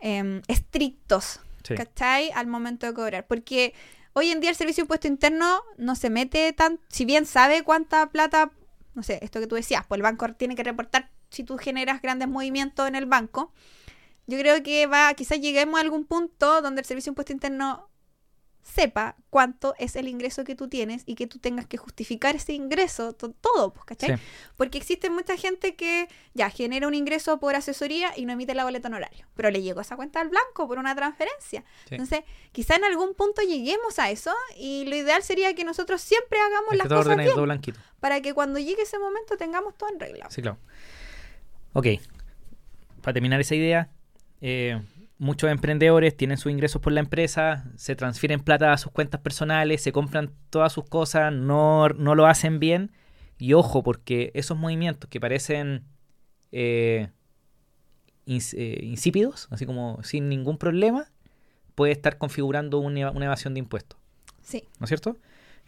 em, estrictos, ¿cachai? Al momento de cobrar. Porque Hoy en día el Servicio de Impuesto Interno no se mete tan, si bien sabe cuánta plata, no sé, esto que tú decías, pues el banco tiene que reportar si tú generas grandes movimientos en el banco. Yo creo que va, quizás lleguemos a algún punto donde el Servicio de Impuesto Interno sepa cuánto es el ingreso que tú tienes y que tú tengas que justificar ese ingreso, todo, pues, ¿cachai? Porque existe mucha gente que ya genera un ingreso por asesoría y no emite la boleta honorario, pero le llegó esa cuenta al blanco por una transferencia. Entonces, quizá en algún punto lleguemos a eso y lo ideal sería que nosotros siempre hagamos las cosas bien para que cuando llegue ese momento tengamos todo en regla. Sí, claro. Ok, para terminar esa idea, eh, muchos emprendedores tienen sus ingresos por la empresa, se transfieren plata a sus cuentas personales, se compran todas sus cosas, no, lo hacen bien. Y ojo, porque esos movimientos que parecen eh, eh, insípidos, así como sin ningún problema, puede estar configurando una, evasión de impuestos. Sí. ¿No es cierto?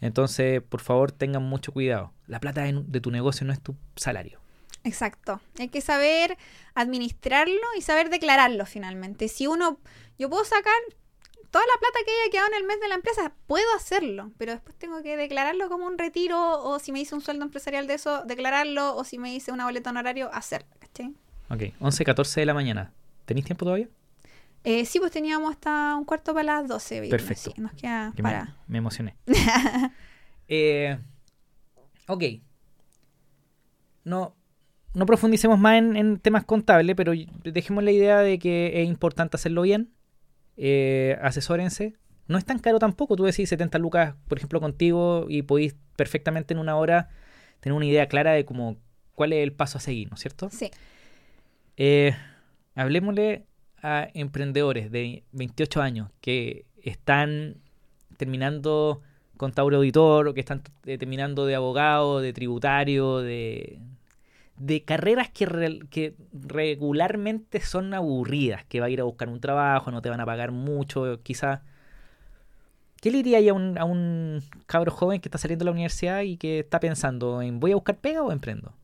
Entonces, por favor, tengan mucho cuidado. La plata de tu negocio no es tu salario. Exacto. Hay que saber administrarlo y saber declararlo finalmente. Si uno, yo puedo sacar toda la plata que haya quedado en el mes de la empresa, puedo hacerlo, pero después tengo que declararlo como un retiro o si me hice un sueldo empresarial de eso, declararlo o si me hice una boleta honorario, hacerlo. ¿cachai? Ok, 11, 14 de la mañana. ¿Tenéis tiempo todavía? Eh, sí, pues teníamos hasta un cuarto para las 12. Perfecto. nos queda para... Me, emocioné. *laughs* eh, ok. No, no profundicemos más en, temas contables, pero dejemos la idea de que es importante hacerlo bien. Eh, asesórense. No es tan caro tampoco. Tú decís 70 lucas, por ejemplo, contigo y podéis perfectamente en una hora tener una idea clara de cómo, cuál es el paso a seguir, ¿no es cierto? Sí. Eh, hablemosle a emprendedores de 28 años que están terminando contador auditor o que están eh, terminando de abogado, de tributario, de, de carreras que, regularmente son aburridas, que va a ir a buscar un trabajo, no te van a pagar mucho, quizás. ¿Qué le diría a un, a un cabro joven que está saliendo de la universidad y que está pensando en voy a buscar pega o emprendo?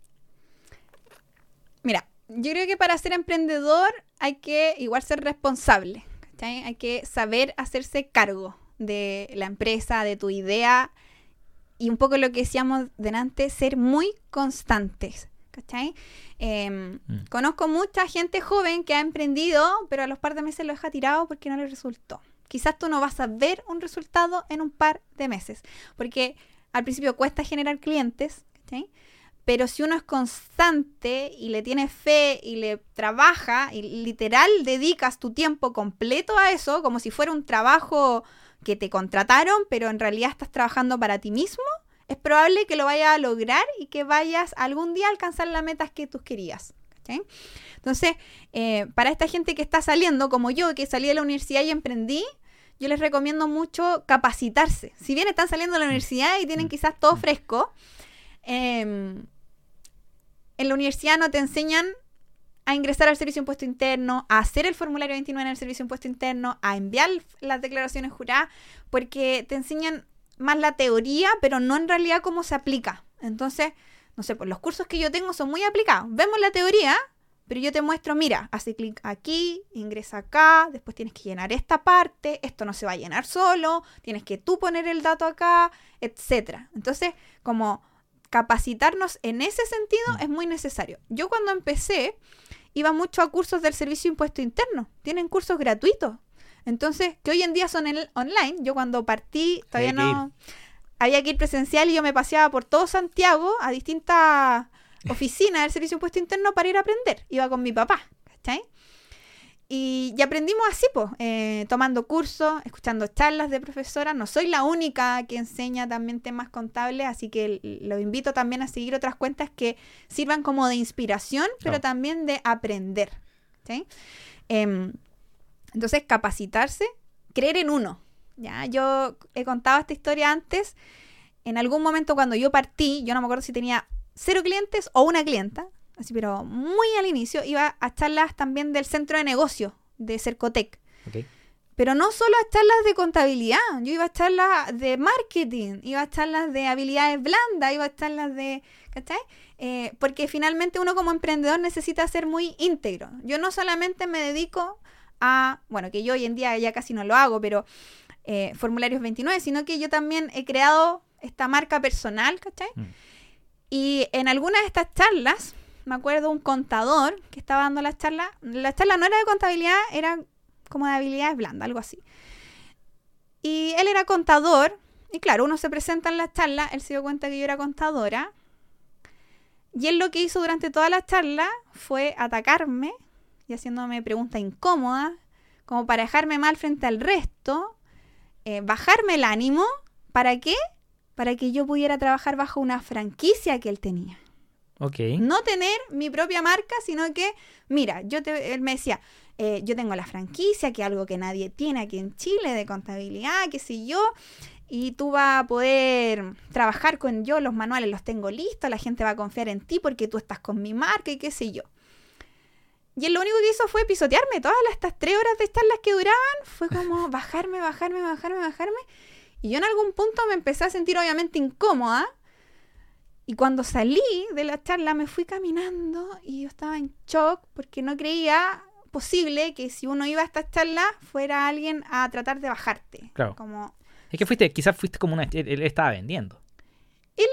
Mira, yo creo que para ser emprendedor hay que igual ser responsable. Hay que saber hacerse cargo de la empresa, de tu idea y un poco lo que decíamos delante, ser muy constantes. ¿Cachai? Em, mm. Conozco mucha gente joven que ha emprendido, pero a los par de meses lo deja tirado porque no le resultó. Quizás tú no vas a ver un resultado en un par de meses, porque al principio cuesta generar clientes, ¿cachai? Pero si uno es constante y le tiene fe y le trabaja y literal dedicas tu tiempo completo a eso, como si fuera un trabajo que te contrataron, pero en realidad estás trabajando para ti mismo, es probable que lo vayas a lograr y que vayas algún día a alcanzar las metas que tú querías. Entonces, eh, para esta gente que está saliendo, como yo, que salí de la universidad y emprendí, yo les recomiendo mucho capacitarse. Si bien están saliendo de la universidad y tienen quizás todo fresco, em, en la universidad no te enseñan a ingresar al servicio impuesto interno, a hacer el formulario 29 en el servicio impuesto interno, a enviar las declaraciones juradas, porque te enseñan más la teoría, pero no en realidad cómo se aplica. Entonces, no sé, pues los cursos que yo tengo son muy aplicados. Vemos la teoría, pero yo te muestro, mira, hace clic aquí, ingresa acá, después tienes que llenar esta parte, esto no se va a llenar solo, tienes que tú poner el dato acá, etc. Entonces, como capacitarnos en ese sentido es muy necesario. Yo cuando empecé iba mucho a cursos del Servicio Impuesto Interno, tienen cursos gratuitos. Entonces, que hoy en día son en online, yo cuando partí todavía no... Había que ir presencial y yo me paseaba por todo Santiago a distintas oficina del Servicio Impuesto Interno para ir a aprender. Iba con mi papá, ¿cachai? Y, aprendimos así, pues, tomando cursos, escuchando charlas de profesoras. No soy la única que enseña también temas contables, así que lo invito también a seguir otras cuentas que sirvan como de inspiración, pero también de aprender. Em, entonces, capacitarse, creer en uno. ¿ya? Yo he contado esta historia antes. En algún momento cuando yo partí, yo no me acuerdo si tenía cero clientes o una clienta, así pero muy al inicio, iba a charlas también del centro de negocio de Cercotec. Pero no solo a charlas de contabilidad, yo iba a charlas de marketing, iba a charlas de habilidades blandas, iba a charlas de... ¿Cachai? Eh, porque finalmente uno como emprendedor necesita ser muy íntegro. Yo no solamente me dedico a, bueno, que yo hoy en día ya casi no lo hago, pero eh, formularios 29, sino que yo también he creado esta marca personal, ¿cachai? Mm. Y en alguna de estas charlas, me acuerdo un contador que estaba dando la charla. La charla no era de contabilidad, era como de habilidades blandas, algo así. Y él era contador. Y claro, uno se presenta en la charla, él se dio cuenta que yo era contadora. Y él lo que hizo durante toda la charla fue atacarme y haciéndome preguntas incómodas, como para dejarme mal frente al resto, eh, bajarme el ánimo. ¿Para qué? para que yo pudiera trabajar bajo una franquicia que él tenía. Ok. No tener mi propia marca, sino que, mira, yo te, él me decía, eh, yo tengo la franquicia, que es algo que nadie tiene aquí en Chile, de contabilidad, qué sé yo, y tú vas a poder trabajar con yo, los manuales los tengo listos, la gente va a confiar en ti porque tú estás con mi marca y qué sé yo. Y él lo único que hizo fue pisotearme todas estas tres horas de charlas que duraban, fue como *laughs* bajarme, bajarme, bajarme, bajarme. Y yo en algún punto me empecé a sentir obviamente incómoda. Y cuando salí de la charla me fui caminando y yo estaba en shock porque no creía posible que si uno iba a esta charla fuera alguien a tratar de bajarte. Claro. Como... Es que fuiste, quizás fuiste como una... Él, estaba vendiendo. Él,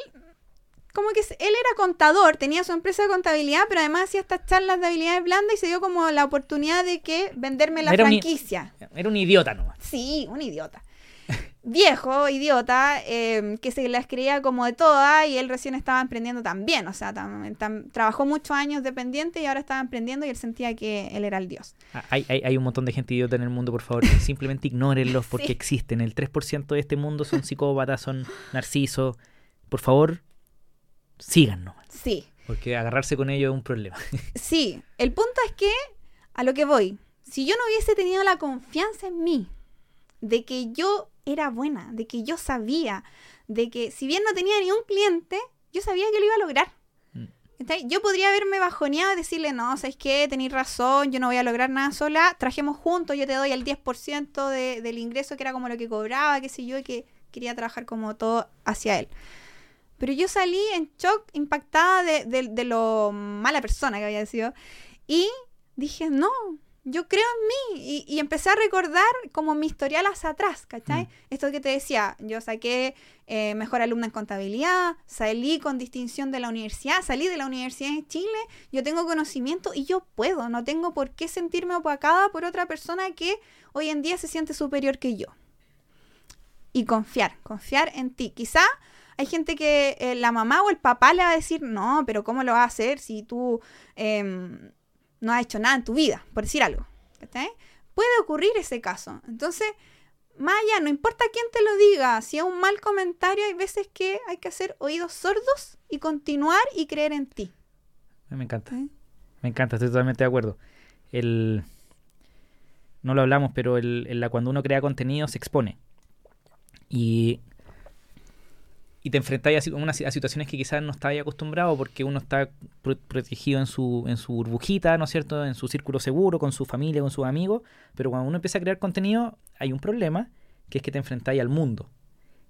como que él era contador, tenía su empresa de contabilidad, pero además hacía estas charlas de habilidades blandas y se dio como la oportunidad de que venderme la franquicia. era un idiota nomás. Sí, un idiota *laughs* viejo, idiota, em, que se las creía como de todas y él recién estaba emprendiendo también. O sea, trabajó muchos años dependiente y ahora estaba emprendiendo y él sentía que él era el dios. Ah, hay, hay, un montón de gente idiota en el mundo, por favor. *laughs* Simplemente ignórenlos porque existen. El 3% de este mundo son psicópatas, son narcisos. Por favor, síganos. Sí. Porque agarrarse con ellos es un problema. *laughs* sí. El punto es que, a lo que voy, si yo no hubiese tenido la confianza en mí, de que yo era buena, de que yo sabía, de que si bien no tenía ni un cliente, yo sabía que lo iba a lograr. Mm. Yo podría haberme bajoneado y decirle, no, ¿sabes qué? Tenéis razón, yo no voy a lograr nada sola, trajemos juntos, yo te doy el 10% de, del ingreso que era como lo que cobraba, qué sé yo, y que quería trabajar como todo hacia él. Pero yo salí en shock, impactada de, de lo mala persona que había sido. Y dije, no, yo creo en mí y, empecé a recordar como mi historial hacia atrás, ¿cachai? Mm. Esto que te decía, yo saqué eh, mejor alumna en contabilidad, salí con distinción de la universidad, salí de la Universidad de Chile, yo tengo conocimiento y yo puedo, no tengo por qué sentirme opacada por otra persona que hoy en día se siente superior que yo. Y confiar, confiar en ti. Quizá hay gente que eh, la mamá o el papá le va a decir, no, pero ¿cómo lo vas a hacer si tú... Em, no has hecho nada en tu vida, por decir algo. Puede ocurrir ese caso. Entonces, más allá, no importa quién te lo diga, si es un mal comentario, hay veces que hay que hacer oídos sordos y continuar y creer en ti. Me encanta. ¿Eh? Me encanta, estoy totalmente de acuerdo. El, no lo hablamos, pero el, el- la- cuando uno crea contenido se expone. Y, y te enfrentas a, si- unas- a situaciones que quizás no estabas acostumbrado porque uno está pro- protegido en su, en su burbujita, ¿no es cierto? En su círculo seguro, con su familia, con sus amigos. Pero cuando uno empieza a crear contenido, hay un problema, que es que te enfrentáis al mundo.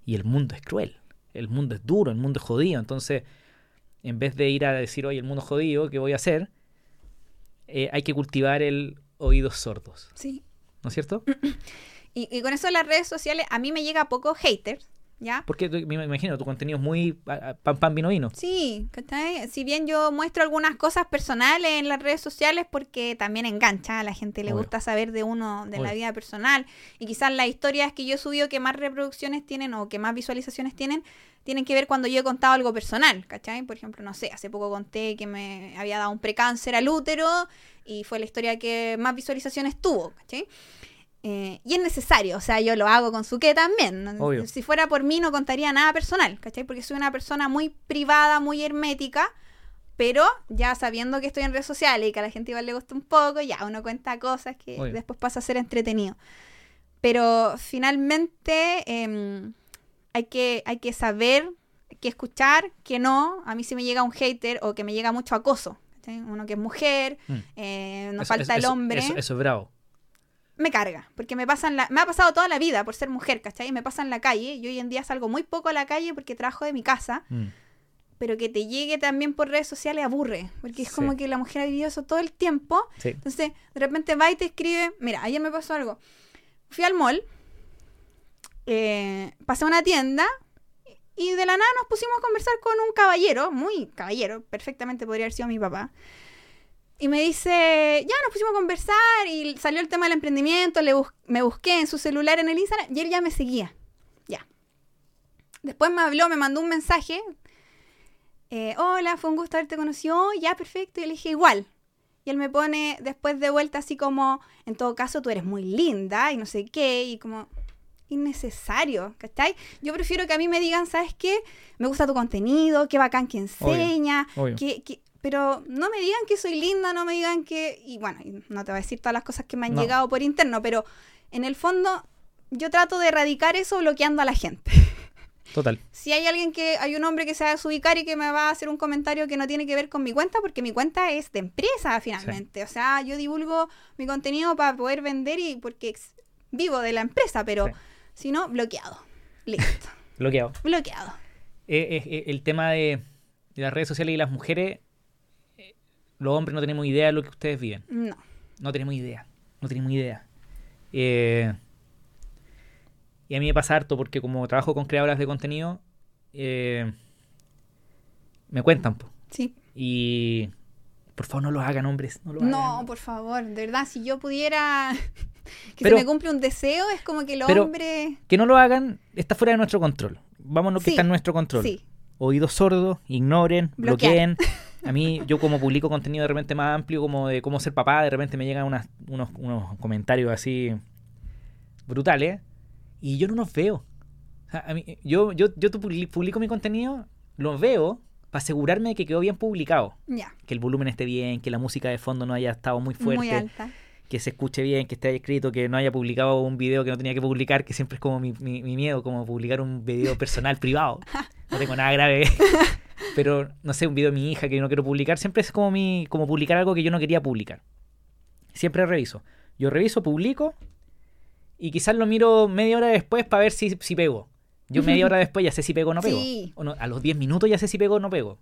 Y el mundo es cruel. El mundo es duro, el mundo es jodido. Entonces, en vez de ir a decir, oye, el mundo es jodido, ¿qué voy a hacer? Eh, hay que cultivar el oídos sordos, Sí. ¿no es cierto? *clears throat* Y, y con eso las redes sociales, a mí me llega poco haters, ¿ya? Porque me imagino, tu contenido es muy pan pan vino vino. Sí, ¿cachai? Si bien yo muestro algunas cosas personales en las redes sociales porque también engancha, a la gente le Obvio. gusta saber de uno, de la vida personal. Y quizás las historias que yo he subido que más reproducciones tienen o que más visualizaciones tienen, tienen que ver cuando yo he contado algo personal, ¿cachai? Por ejemplo, no sé, hace poco conté que me había dado un precáncer al útero y fue la historia que más visualizaciones tuvo, ¿cachai? Eh, y es necesario, o sea, yo lo hago con su qué también. Si fuera por mí no contaría nada personal, ¿cachai? Porque soy una persona muy privada, muy hermética, pero ya sabiendo que estoy en redes sociales y que a la gente igual le gusta un poco, ya uno cuenta cosas que Obvio. después pasa a ser entretenido. Pero finalmente em, hay, que, hay que saber que escuchar, que no. A mí si me llega un hater o que me llega mucho acoso. ¿cachai? Uno que es mujer, Mm. eh, nos Eso- falta eso- el hombre Eso, eso es bravo. Me carga, porque me pasan la, me ha pasado toda la vida por ser mujer, ¿cachai? Me pasa en la calle, yo hoy en día salgo muy poco a la calle porque trabajo de mi casa, Mm. pero que te llegue también por redes sociales aburre, porque es Sí. como que la mujer ha vivido eso todo el tiempo, Sí. entonces de repente va y te escribe, mira, ayer me pasó algo, fui al mall, eh, pasé a una tienda y de la nada nos pusimos a conversar con un caballero, muy caballero, perfectamente podría haber sido mi papá. Y me dice, ya nos pusimos a conversar y salió el tema del emprendimiento, le bus- me busqué en su celular en el Instagram y él ya me seguía. Ya. Después me habló, me mandó un mensaje. eh, Hola, fue un gusto haberte conocido. "Oh, ya, perfecto. Y le dije, igual. Y él me pone después de vuelta así como, en todo caso, tú eres muy linda y no sé qué. Y como, innecesario, ¿cachai? Yo prefiero que a mí me digan, ¿sabes qué? Me gusta tu contenido, qué bacán que enseña, obvio. que, que- pero no me digan que soy linda, no me digan que... Y bueno, no te voy a decir todas las cosas que me han No. llegado por interno, pero en el fondo yo trato de erradicar eso bloqueando a la gente. *laughs* Total. Si hay alguien que, hay un hombre que se va a desubicar y que me va a hacer un comentario que no tiene que ver con mi cuenta, porque mi cuenta es de empresa finalmente. O sea, yo divulgo mi contenido para poder vender y porque vivo de la empresa, pero Sí. si no, bloqueado. Listo. *laughs* Bloqueado. bloqueado. Eh, eh, eh, el tema de, de las redes sociales y las mujeres, los hombres no tenemos idea de lo que ustedes viven. No. No tenemos idea. No tenemos idea. Eh, y a mí me pasa harto porque como trabajo con creadoras de contenido, eh, me cuentan. po. Sí. Y por favor no lo hagan, hombres. No lo No, hagan. por favor, de verdad, si yo pudiera *laughs* que Pero- se me cumple un deseo, es como que el pero- hombre... Que no lo hagan, está fuera de nuestro control. Vamos lo que Sí, está en nuestro control. Sí, Oídos sordos, ignoren, Bloquear. bloqueen. *laughs* A mí, yo como publico contenido de repente más amplio, como de cómo ser papá, de repente me llegan unas- unos, unos comentarios así brutales y yo no los veo. O sea, a mí- yo, yo, yo tu- publico mi contenido, los veo para asegurarme de que quedó bien publicado. Que el volumen esté bien, que la música de fondo no haya estado muy fuerte, muy alta. Que se escuche bien, que esté escrito, que no haya publicado un video que no tenía que publicar, que siempre es como mi, mi- mi miedo, como publicar un video personal *laughs* privado. No tengo nada grave. *laughs* Pero, no sé, un video de mi hija que no quiero publicar, siempre es como mi, como publicar algo que yo no quería publicar. Siempre reviso. Yo reviso, publico, y quizás lo miro media hora después para ver si, si pego. Yo media hora *laughs* después ya sé si pego o no pego. Sí. O no, a los 10 minutos ya sé si pego o no pego.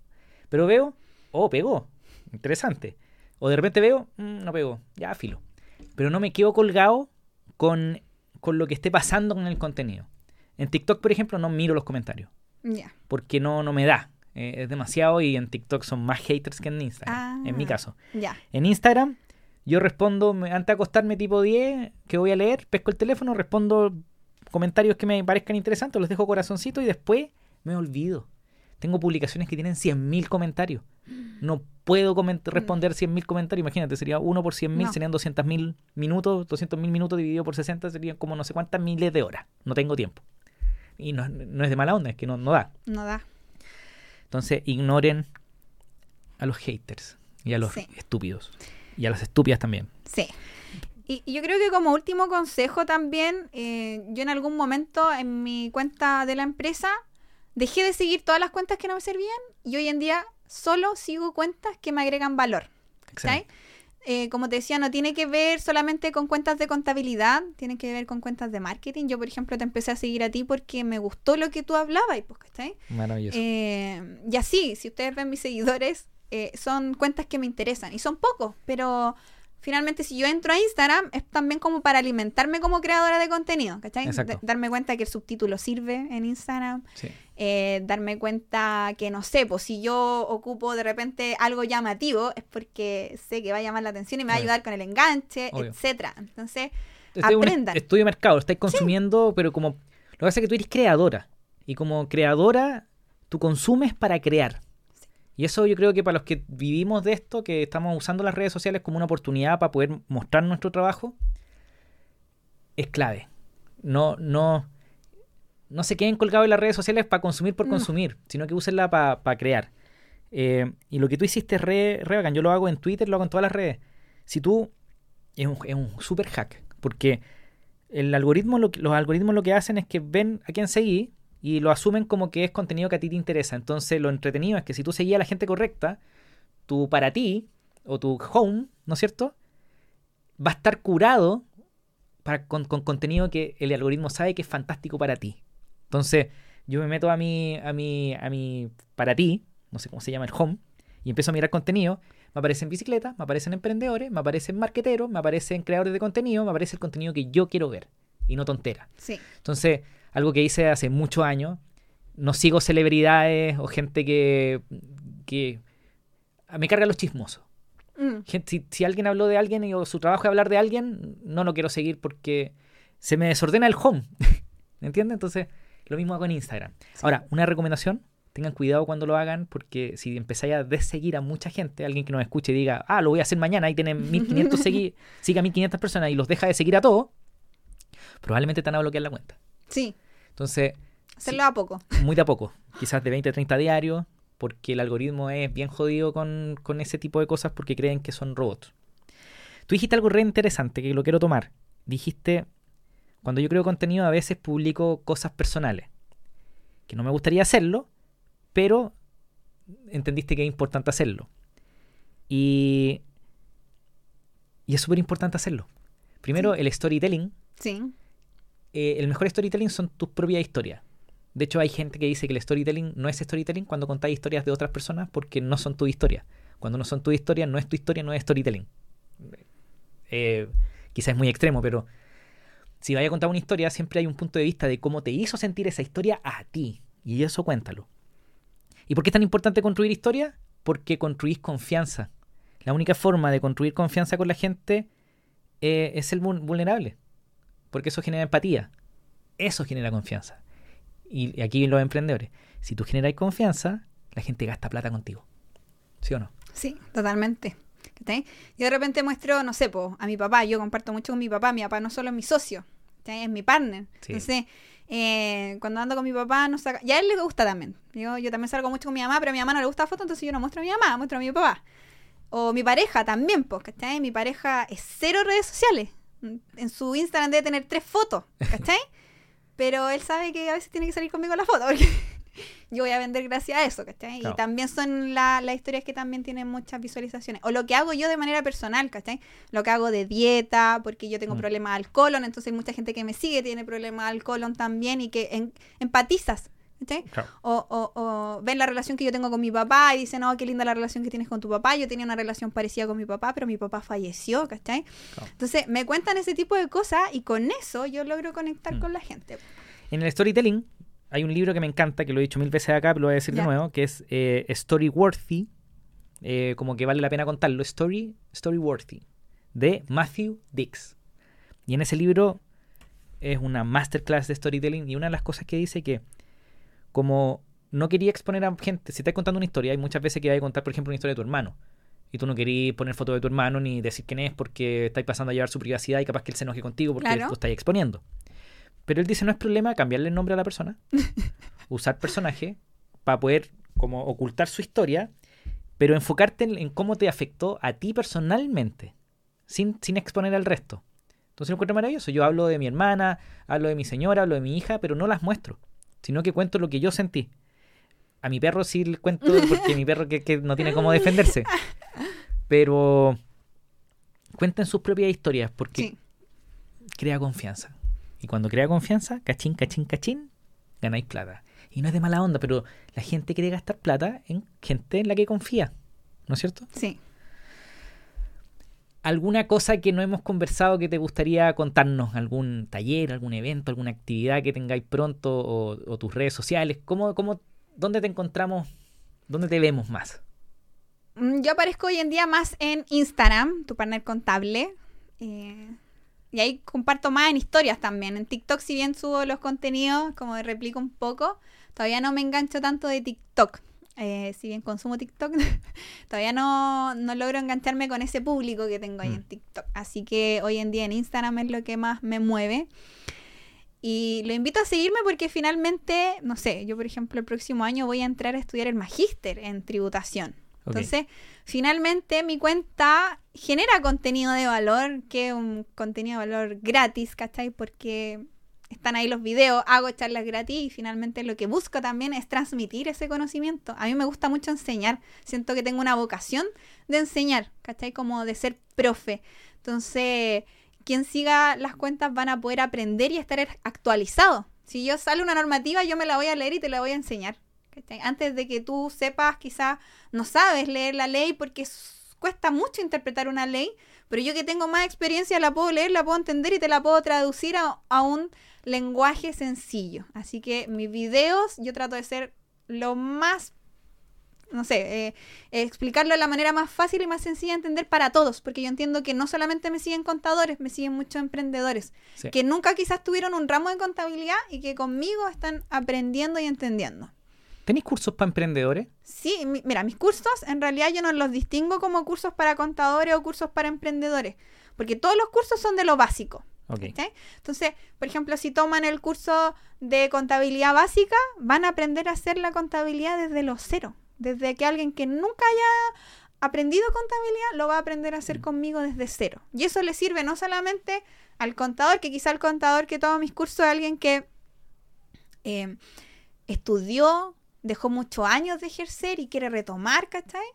Pero veo, oh, pegó. Interesante. O de repente veo, "Mm, no pegó. Ya, filo. Pero no me quedo colgado con, con lo que esté pasando con el contenido. En TikTok, por ejemplo, no miro los comentarios. Ya. Porque no, no me da. Eh, es demasiado y en TikTok son más haters que en Instagram. En mi Ah. caso. Ya. En Instagram, yo respondo, antes de acostarme tipo 10, que voy a leer, pesco el teléfono, respondo comentarios que me parezcan interesantes, los dejo corazoncito y después me olvido. Tengo publicaciones que tienen 100.000 comentarios. No puedo coment- responder 100.000 comentarios. Imagínate, sería uno por 100.000, No. serían 200.000 minutos. 200.000 minutos dividido por 60 serían como no sé cuántas miles de horas. No tengo tiempo. Y no, no es de mala onda, es que no, no da. No da. Entonces, ignoren a los haters y a los Sí. estúpidos. Y a las estúpidas también. Sí. Y, y yo creo que como último consejo también, eh, yo en algún momento en mi cuenta de la empresa dejé de seguir todas las cuentas que no me servían y hoy en día solo sigo cuentas que me agregan valor. Eh, como te decía, no tiene que ver solamente con cuentas de contabilidad, tiene que ver con cuentas de marketing. Yo, por ejemplo, te empecé a seguir a ti porque me gustó lo que tú hablabas, pues, ¿cachai? Maravilloso. Eh, y así, si ustedes ven mis seguidores, eh, son cuentas que me interesan y son pocos, pero finalmente si yo entro a Instagram es también como para alimentarme como creadora de contenido, ¿cachai? D- darme cuenta que el subtítulo sirve en Instagram, sí. eh, darme cuenta que no sé, pues si yo ocupo de repente algo llamativo es porque sé que va a llamar la atención y me va a ayudar con el enganche, Obvio. etcétera. Entonces, Este es aprendan. est- estudio de mercado, lo estáis consumiendo, pero como. Lo que pasa es que tú eres creadora. Y como creadora, tú consumes para crear. Y eso yo creo que para los que vivimos de esto, que estamos usando las redes sociales como una oportunidad para poder mostrar nuestro trabajo, es clave. No, no, no se queden colgados en las redes sociales para consumir por No. consumir, sino que úsenla para crear. Eh, y lo que tú hiciste es re, re bacán. Yo lo hago en Twitter, lo hago en todas las redes. Si tú. Es un, es un super hack. Porque el algoritmo, lo los algoritmos lo que hacen es que ven a quién seguí y lo asumen como que es contenido que a ti te interesa. Entonces, lo entretenido es que si tú seguías a la gente correcta, tu para ti o tu home, ¿no es cierto? Va a estar curado para, con, con contenido que el algoritmo sabe que es fantástico para ti. Entonces, yo me meto a mi, a mi, a mi para ti, no sé cómo se llama el home, y empiezo a mirar contenido. Me aparecen bicicletas, me aparecen emprendedores, me aparecen marqueteros, me aparecen creadores de contenido, me aparece el contenido que yo quiero ver y no tontera. sí. Entonces, algo que hice hace muchos años, no sigo celebridades o gente que, que me carga los chismosos. Mm, Gente, si, si alguien habló de alguien y o su trabajo es hablar de alguien, no lo quiero seguir porque se me desordena el home. ¿Me *laughs* entiendes? Entonces, lo mismo hago en Instagram. Ahora, una recomendación, tengan cuidado cuando lo hagan porque si empezáis a deseguir a mucha gente, alguien que nos escuche y diga, ah, lo voy a hacer mañana y tienen 1500 segui siga 1500 personas y los deja de seguir a todos, probablemente te van a bloquear la cuenta. sí, Entonces, hacerlo a poco. *laughs* muy de a poco, quizás de 20 a 30 diarios, porque el algoritmo es bien jodido con, con ese tipo de cosas porque creen que son robots. Tú dijiste algo re interesante que lo quiero tomar. Dijiste, cuando yo creo contenido a veces publico cosas personales, que no me gustaría hacerlo, pero entendiste que es importante hacerlo. Y, y es súper importante hacerlo. Primero, el storytelling Sí, eh, el mejor storytelling son tus propias historias. De hecho, hay gente que dice que el storytelling no es storytelling cuando contáis historias de otras personas porque no son tu historia. Cuando no son tu historia, no es tu historia, no es storytelling. Eh, quizás es muy extremo, pero si vaya a contar una historia, siempre hay un punto de vista de cómo te hizo sentir esa historia a ti. Y eso cuéntalo. ¿Y por qué es tan importante construir historia? Porque construís confianza. La única forma de construir confianza con la gente eh, es vul- vulnerable porque eso genera empatía. Eso genera confianza. Y aquí los emprendedores, si tú generas confianza, la gente gasta plata contigo. ¿Sí o no? sí, totalmente. ¿Cachai? Yo de repente muestro, no sé, po, a mi papá, yo comparto mucho con mi papá, mi papá no solo es mi socio, es mi partner. Sí. Entonces, eh, cuando ando con mi papá, no saca... y a él le gusta también. Yo, yo también salgo mucho con mi mamá, pero a mi mamá no le gusta la foto, entonces yo no muestro a mi mamá, muestro a mi papá. O mi pareja también, pues, ¿cachai? Mi pareja es cero redes sociales. En su Instagram debe tener tres fotos, ¿cachai? *laughs* Pero él sabe que a veces tiene que salir conmigo la foto, porque *laughs* yo voy a vender gracias a eso, ¿cachai? Claro. Y también son la- las historias que también tienen muchas visualizaciones. O lo que hago yo de manera personal, ¿cachai? Lo que hago de dieta, porque yo tengo Mm. problemas al colon, entonces hay mucha gente que me sigue tiene problemas al colon también y que en- empatizas, ¿cachai? Claro. O, o, o ven la relación que yo tengo con mi papá y dicen, oh, qué linda la relación que tienes con tu papá. Yo tenía una relación parecida con mi papá, pero mi papá falleció, ¿cachai? Claro. Entonces me cuentan ese tipo de cosas y con eso yo logro conectar Mm. con la gente. En el storytelling hay un libro que me encanta, que lo he dicho mil veces acá, pero lo voy a decir de nuevo, que es eh, Storyworthy, eh, como que vale la pena contarlo, Story, Storyworthy, de Matthew Dix. Y en ese libro es una masterclass de storytelling y una de las cosas que dice que como no quería exponer a gente. Si estás contando una historia, hay muchas veces que vas a contar, por ejemplo, una historia de tu hermano. Y tú no querías poner foto de tu hermano ni decir quién es porque estáis pasando a llevar su privacidad y capaz que él se enoje contigo porque Claro. lo estáis exponiendo. Pero él dice, no es problema cambiarle el nombre a la persona, *laughs* usar personaje para poder como ocultar su historia, pero enfocarte en, en cómo te afectó a ti personalmente, sin, sin exponer al resto. Entonces lo encuentro maravilloso. Yo hablo de mi hermana, hablo de mi señora, hablo de mi hija, pero no las muestro, sino que cuento lo que yo sentí. A mi perro sí le cuento *laughs* porque mi perro que, que no tiene cómo defenderse. Pero cuenten sus propias historias porque Sí. crea confianza. Y cuando crea confianza, cachín, cachín, cachín, ganáis plata. Y no es de mala onda, pero la gente quiere gastar plata en gente en la que confía. ¿No es cierto? Sí. ¿Alguna cosa que no hemos conversado que te gustaría contarnos? ¿Algún taller, algún evento, alguna actividad que tengáis pronto o, o tus redes sociales? ¿Cómo, cómo, ¿Dónde te encontramos? ¿Dónde te vemos más? Mm, Yo aparezco hoy en día más en Instagram, tu partner contable. eh, y ahí comparto más en historias también. En TikTok, si bien subo los contenidos, como replico un poco, todavía no me engancho tanto de TikTok. Eh, si bien consumo TikTok, *laughs* todavía no, no logro engancharme con ese público que tengo ahí Mm. en TikTok. Así que hoy en día en Instagram es lo que más me mueve. Y lo invito a seguirme porque finalmente, no sé, yo por ejemplo el próximo año voy a entrar a estudiar el magíster en tributación. Entonces, finalmente mi cuenta genera contenido de valor, que es un contenido de valor gratis, ¿cachai? Porque están ahí los videos, hago charlas gratis y finalmente lo que busco también es transmitir ese conocimiento. A mí me gusta mucho enseñar, siento que tengo una vocación de enseñar, ¿cachai? Como de ser profe. Entonces, quien siga las cuentas van a poder aprender y estar actualizado. Si yo sale una normativa, yo me la voy a leer y te la voy a enseñar. ¿cachai? Antes de que tú sepas, quizás no sabes leer la ley porque cuesta mucho interpretar una ley, pero yo que tengo más experiencia la puedo leer, la puedo entender y te la puedo traducir a, a un lenguaje sencillo. Así que mis videos yo trato de ser lo más, no sé, eh, explicarlo de la manera más fácil y más sencilla de entender para todos, porque yo entiendo que no solamente me siguen contadores, me siguen muchos emprendedores, Sí. que nunca quizás tuvieron un ramo de contabilidad y que conmigo están aprendiendo y entendiendo. ¿Tenéis cursos para emprendedores? Sí, mi- mira, mis cursos en realidad yo no los distingo como cursos para contadores o cursos para emprendedores, porque todos los cursos son de lo básico. Ok. ¿cachai? Entonces, por ejemplo, si toman el curso de contabilidad básica, van a aprender a hacer la contabilidad desde los cero. Desde que alguien que nunca haya aprendido contabilidad lo va a aprender a hacer conmigo desde cero. Y eso le sirve no solamente al contador, que quizá el contador que toma mis cursos es alguien que eh, estudió, dejó muchos años de ejercer y quiere retomar, ¿cachai?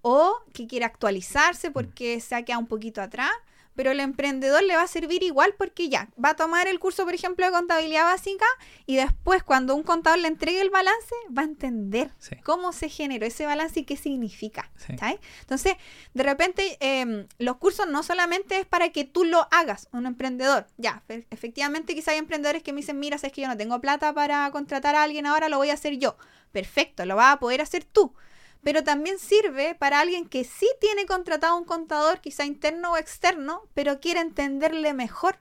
O que quiere actualizarse porque se ha quedado un poquito atrás, pero el emprendedor le va a servir igual porque ya va a tomar el curso, por ejemplo, de contabilidad básica y después cuando un contador le entregue el balance, va a entender Sí. cómo se generó ese balance y qué significa. Sí. Entonces, de repente, eh, los cursos no solamente es para que tú lo hagas, un emprendedor. Ya, fe- efectivamente, quizá hay emprendedores que me dicen, mira, sabes que yo no tengo plata para contratar a alguien ahora, lo voy a hacer yo. Perfecto, lo vas a poder hacer tú. Pero también sirve para alguien que sí tiene contratado un contador, quizá interno o externo, pero quiere entenderle mejor.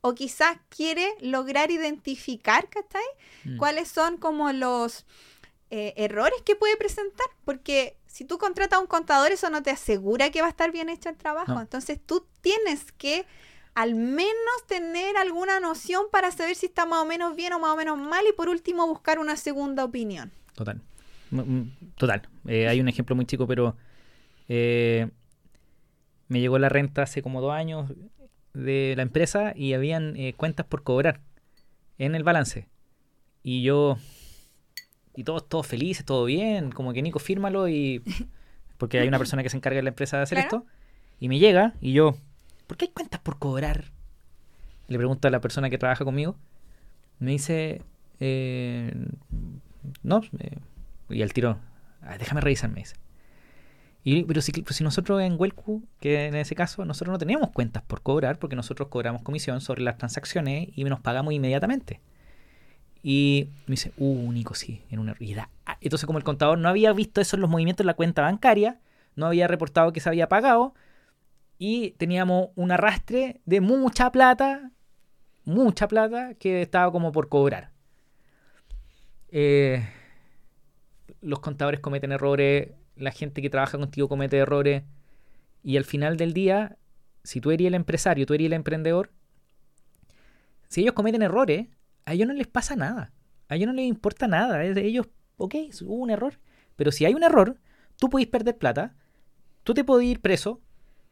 O quizás quiere lograr identificar, ¿cachai? Mm. cuáles son como los eh, errores que puede presentar, porque si tú contratas a un contador, eso no te asegura que va a estar bien hecho el trabajo. No. Entonces tú tienes que al menos tener alguna noción para saber si está más o menos bien o más o menos mal y por último buscar una segunda opinión. Total. Mm, mm, Total. Eh, hay un ejemplo muy chico, pero eh, me llegó la renta hace como dos años de la empresa y habían eh, cuentas por cobrar en el balance. Y yo, y todos, todos felices, todo bien, como que Nico, fírmalo y... Porque hay una persona que se encarga de la empresa de hacer Claro. esto. Y me llega y yo, ¿por qué hay cuentas por cobrar? Le pregunto a la persona que trabaja conmigo. Me dice, eh, no, eh, y al tiro, "Ah, déjame revisar, me dice. Y, pero si, pues nosotros en Welcu, que en ese caso, nosotros no teníamos cuentas por cobrar, porque nosotros cobramos comisión sobre las transacciones y nos pagamos inmediatamente. Y me dice, uh, Nico, sí, en una era- ah, Entonces, como el contador no había visto eso en los movimientos de la cuenta bancaria, no había reportado que se había pagado, y teníamos un arrastre de mucha plata, mucha plata, que estaba como por cobrar. Eh, los contadores cometen errores, la gente que trabaja contigo comete errores. Y al final del día, si tú eres el empresario, tú eres el emprendedor, si ellos cometen errores, a ellos no les pasa nada. A ellos no les importa nada. Es de ellos, ok, hubo un error. Pero si hay un error, tú podés perder plata, tú te podés ir preso,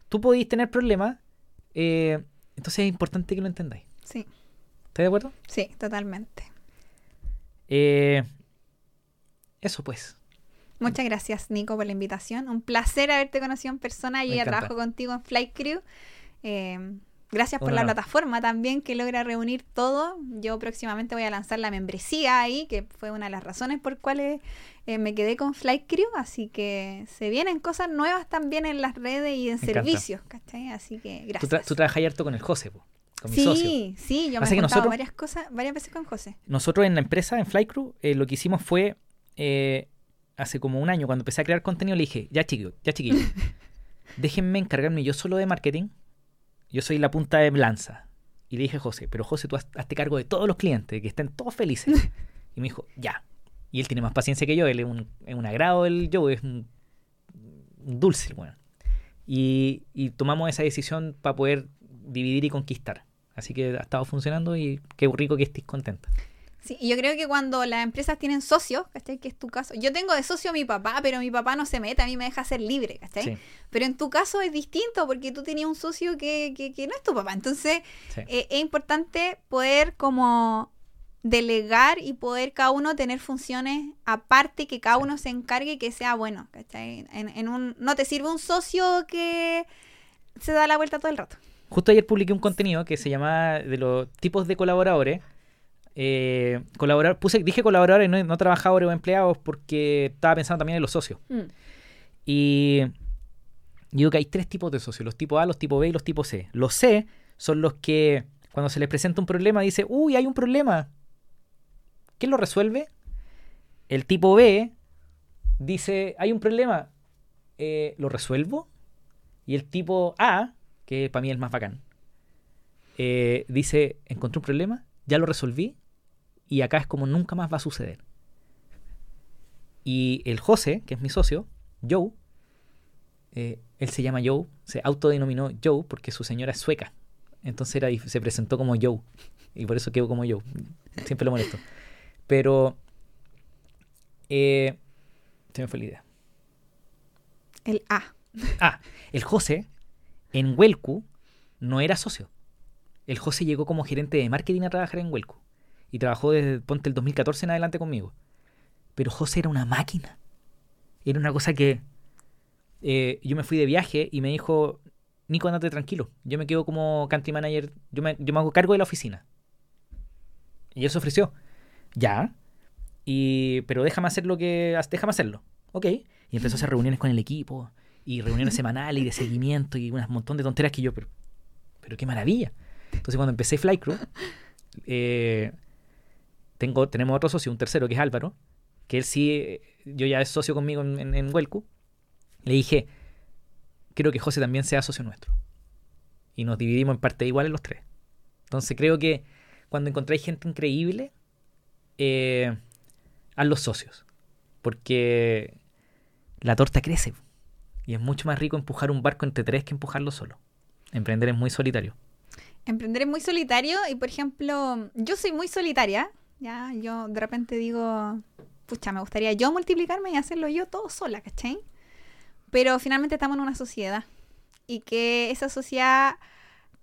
tú podés tener problemas. eh, entonces es importante que lo entendáis. Sí, ¿Estás de acuerdo? sí, totalmente. Eh, eso pues. Muchas gracias, Nico, por la invitación. Un placer haberte conocido en persona. Yo Me ya encanta. trabajo contigo en Flight Crew. Eh, gracias por la plataforma también que logra reunir todo. Yo próximamente voy a lanzar la membresía ahí, que fue una de las razones por cuales eh, me quedé con Flight Crew. Así que se vienen cosas nuevas también en las redes y en Me encanta. servicios. ¿cachai? Así que Tú, gracias. tra- tú trabajas harto con el José, po, con mi socio. sí, sí, yo me he contado nosotros- varias cosas, varias veces con José. Nosotros en la empresa, en Flycrew, eh, lo que hicimos fue, eh, hace como un año, cuando empecé a crear contenido, le dije, ya chiquillos, ya chiquillos, *laughs* déjenme encargarme yo solo de marketing. Yo soy la punta de lanza. Y le dije a José, pero José, tú haz- hazte cargo de todos los clientes, que estén todos felices. *laughs* Y me dijo, ya. Y él tiene más paciencia que yo, él es un, es un agrado, el yo es un, un dulce, bueno. Y, y tomamos esa decisión para poder dividir y conquistar. Así que ha estado funcionando y qué rico que estés contenta. Sí, y yo creo que cuando las empresas tienen socios, ¿cachai? Que es tu caso. Yo tengo de socio a mi papá, pero mi papá no se mete, a mí me deja ser libre, ¿cachai? Sí, Pero en tu caso es distinto porque tú tenías un socio que, que, que no es tu papá. Entonces sí. eh, es importante poder como delegar y poder cada uno tener funciones aparte, que cada uno se encargue y que sea bueno, ¿cachai? En, en un, no te sirve un socio que se da la vuelta todo el rato. Justo ayer publiqué un contenido que se llama de los tipos de colaboradores. Eh, colaborar, puse, dije colaboradores, no, no trabajadores o empleados, porque estaba pensando también en los socios. Y digo que hay tres tipos de socios, los tipos A, los tipos B y los tipos C. Los C son los que cuando se les presenta un problema dice, uy, hay un problema. ¿Quién lo resuelve? El tipo B dice, hay un problema, eh, ¿lo resuelvo? Y el tipo A, que para mí es el más bacán, eh, dice, encontré un problema, ya lo resolví y acá es como nunca más va a suceder. Y el José, que es mi socio, Joe, eh, él se llama Joe, se autodenominó Joe porque su señora es sueca. Entonces era, se presentó como Joe. Y por eso quedó como Joe. Siempre lo molesto. Pero... Eh, se me fue la idea. El A. Ah, el José en Huelcu no era socio. El José llegó como gerente de marketing a trabajar en Huelcu. Y trabajó desde, ponte, el 2014 en adelante conmigo. Pero José era una máquina. Era una cosa que... eh, yo me fui de viaje y me dijo, Nico, andate tranquilo. Yo me quedo como country manager. Yo me, yo me hago cargo de la oficina. Y él se ofreció. Ya. Y, pero déjame hacer lo que... Déjame hacerlo. Ok. Y empezó a hacer reuniones con el equipo. Y reuniones *laughs* semanales y de seguimiento y un montón de tonteras que yo... Pero, pero qué maravilla. Entonces cuando empecé Flycrew, eh, tengo, tenemos otro socio, un tercero, que es Álvaro, que él sí, yo ya es socio conmigo en, en, en Huelcu. Le dije, quiero que José también sea socio nuestro. Y nos dividimos en parte iguales los tres. Entonces creo que cuando encontráis gente increíble, eh, haz los socios. Porque la torta crece. Y es mucho más rico empujar un barco entre tres que empujarlo solo. Emprender es muy solitario. Emprender es muy solitario y, por ejemplo, yo soy muy solitaria. Ya, yo de repente digo, pucha, me gustaría yo multiplicarme y hacerlo yo todo sola, ¿cachai? Pero finalmente estamos en una sociedad y que esa sociedad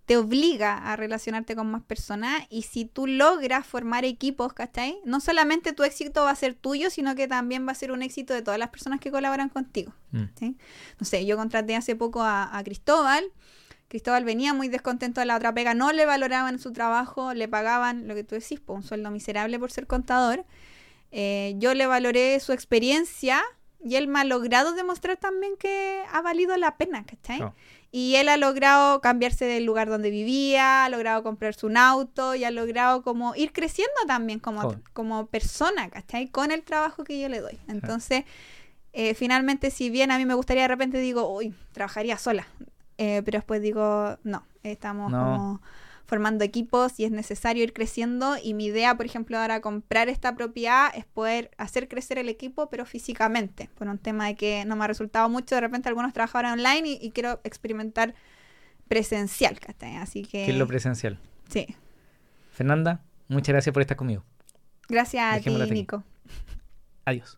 te obliga a relacionarte con más personas y si tú logras formar equipos, ¿cachai? No solamente tu éxito va a ser tuyo, sino que también va a ser un éxito de todas las personas que colaboran contigo. Mm. ¿sí? No sé, yo contraté hace poco a, a Cristóbal. Cristóbal venía muy descontento de la otra pega, no le valoraban su trabajo, le pagaban lo que tú decís, un sueldo miserable por ser contador. Eh, yo le valoré su experiencia y él me ha logrado demostrar también que ha valido la pena, ¿cachai? Y él ha logrado cambiarse del lugar donde vivía, ha logrado comprarse un auto y ha logrado como ir creciendo también como, como persona, ¿cachai? Con el trabajo que yo le doy. Entonces, eh, finalmente, si bien a mí me gustaría de repente digo, uy, trabajaría sola, eh, pero después digo, no, estamos No. como formando equipos y es necesario ir creciendo. Y mi idea, por ejemplo, ahora comprar esta propiedad es poder hacer crecer el equipo, pero físicamente, por un tema de que no me ha resultado mucho de repente algunos trabajadores online y, y quiero experimentar presencial, ¿cachai? Así que... ¿Qué es lo presencial? Sí. Fernanda, muchas gracias por estar conmigo. Gracias a ti. Nico. Adiós.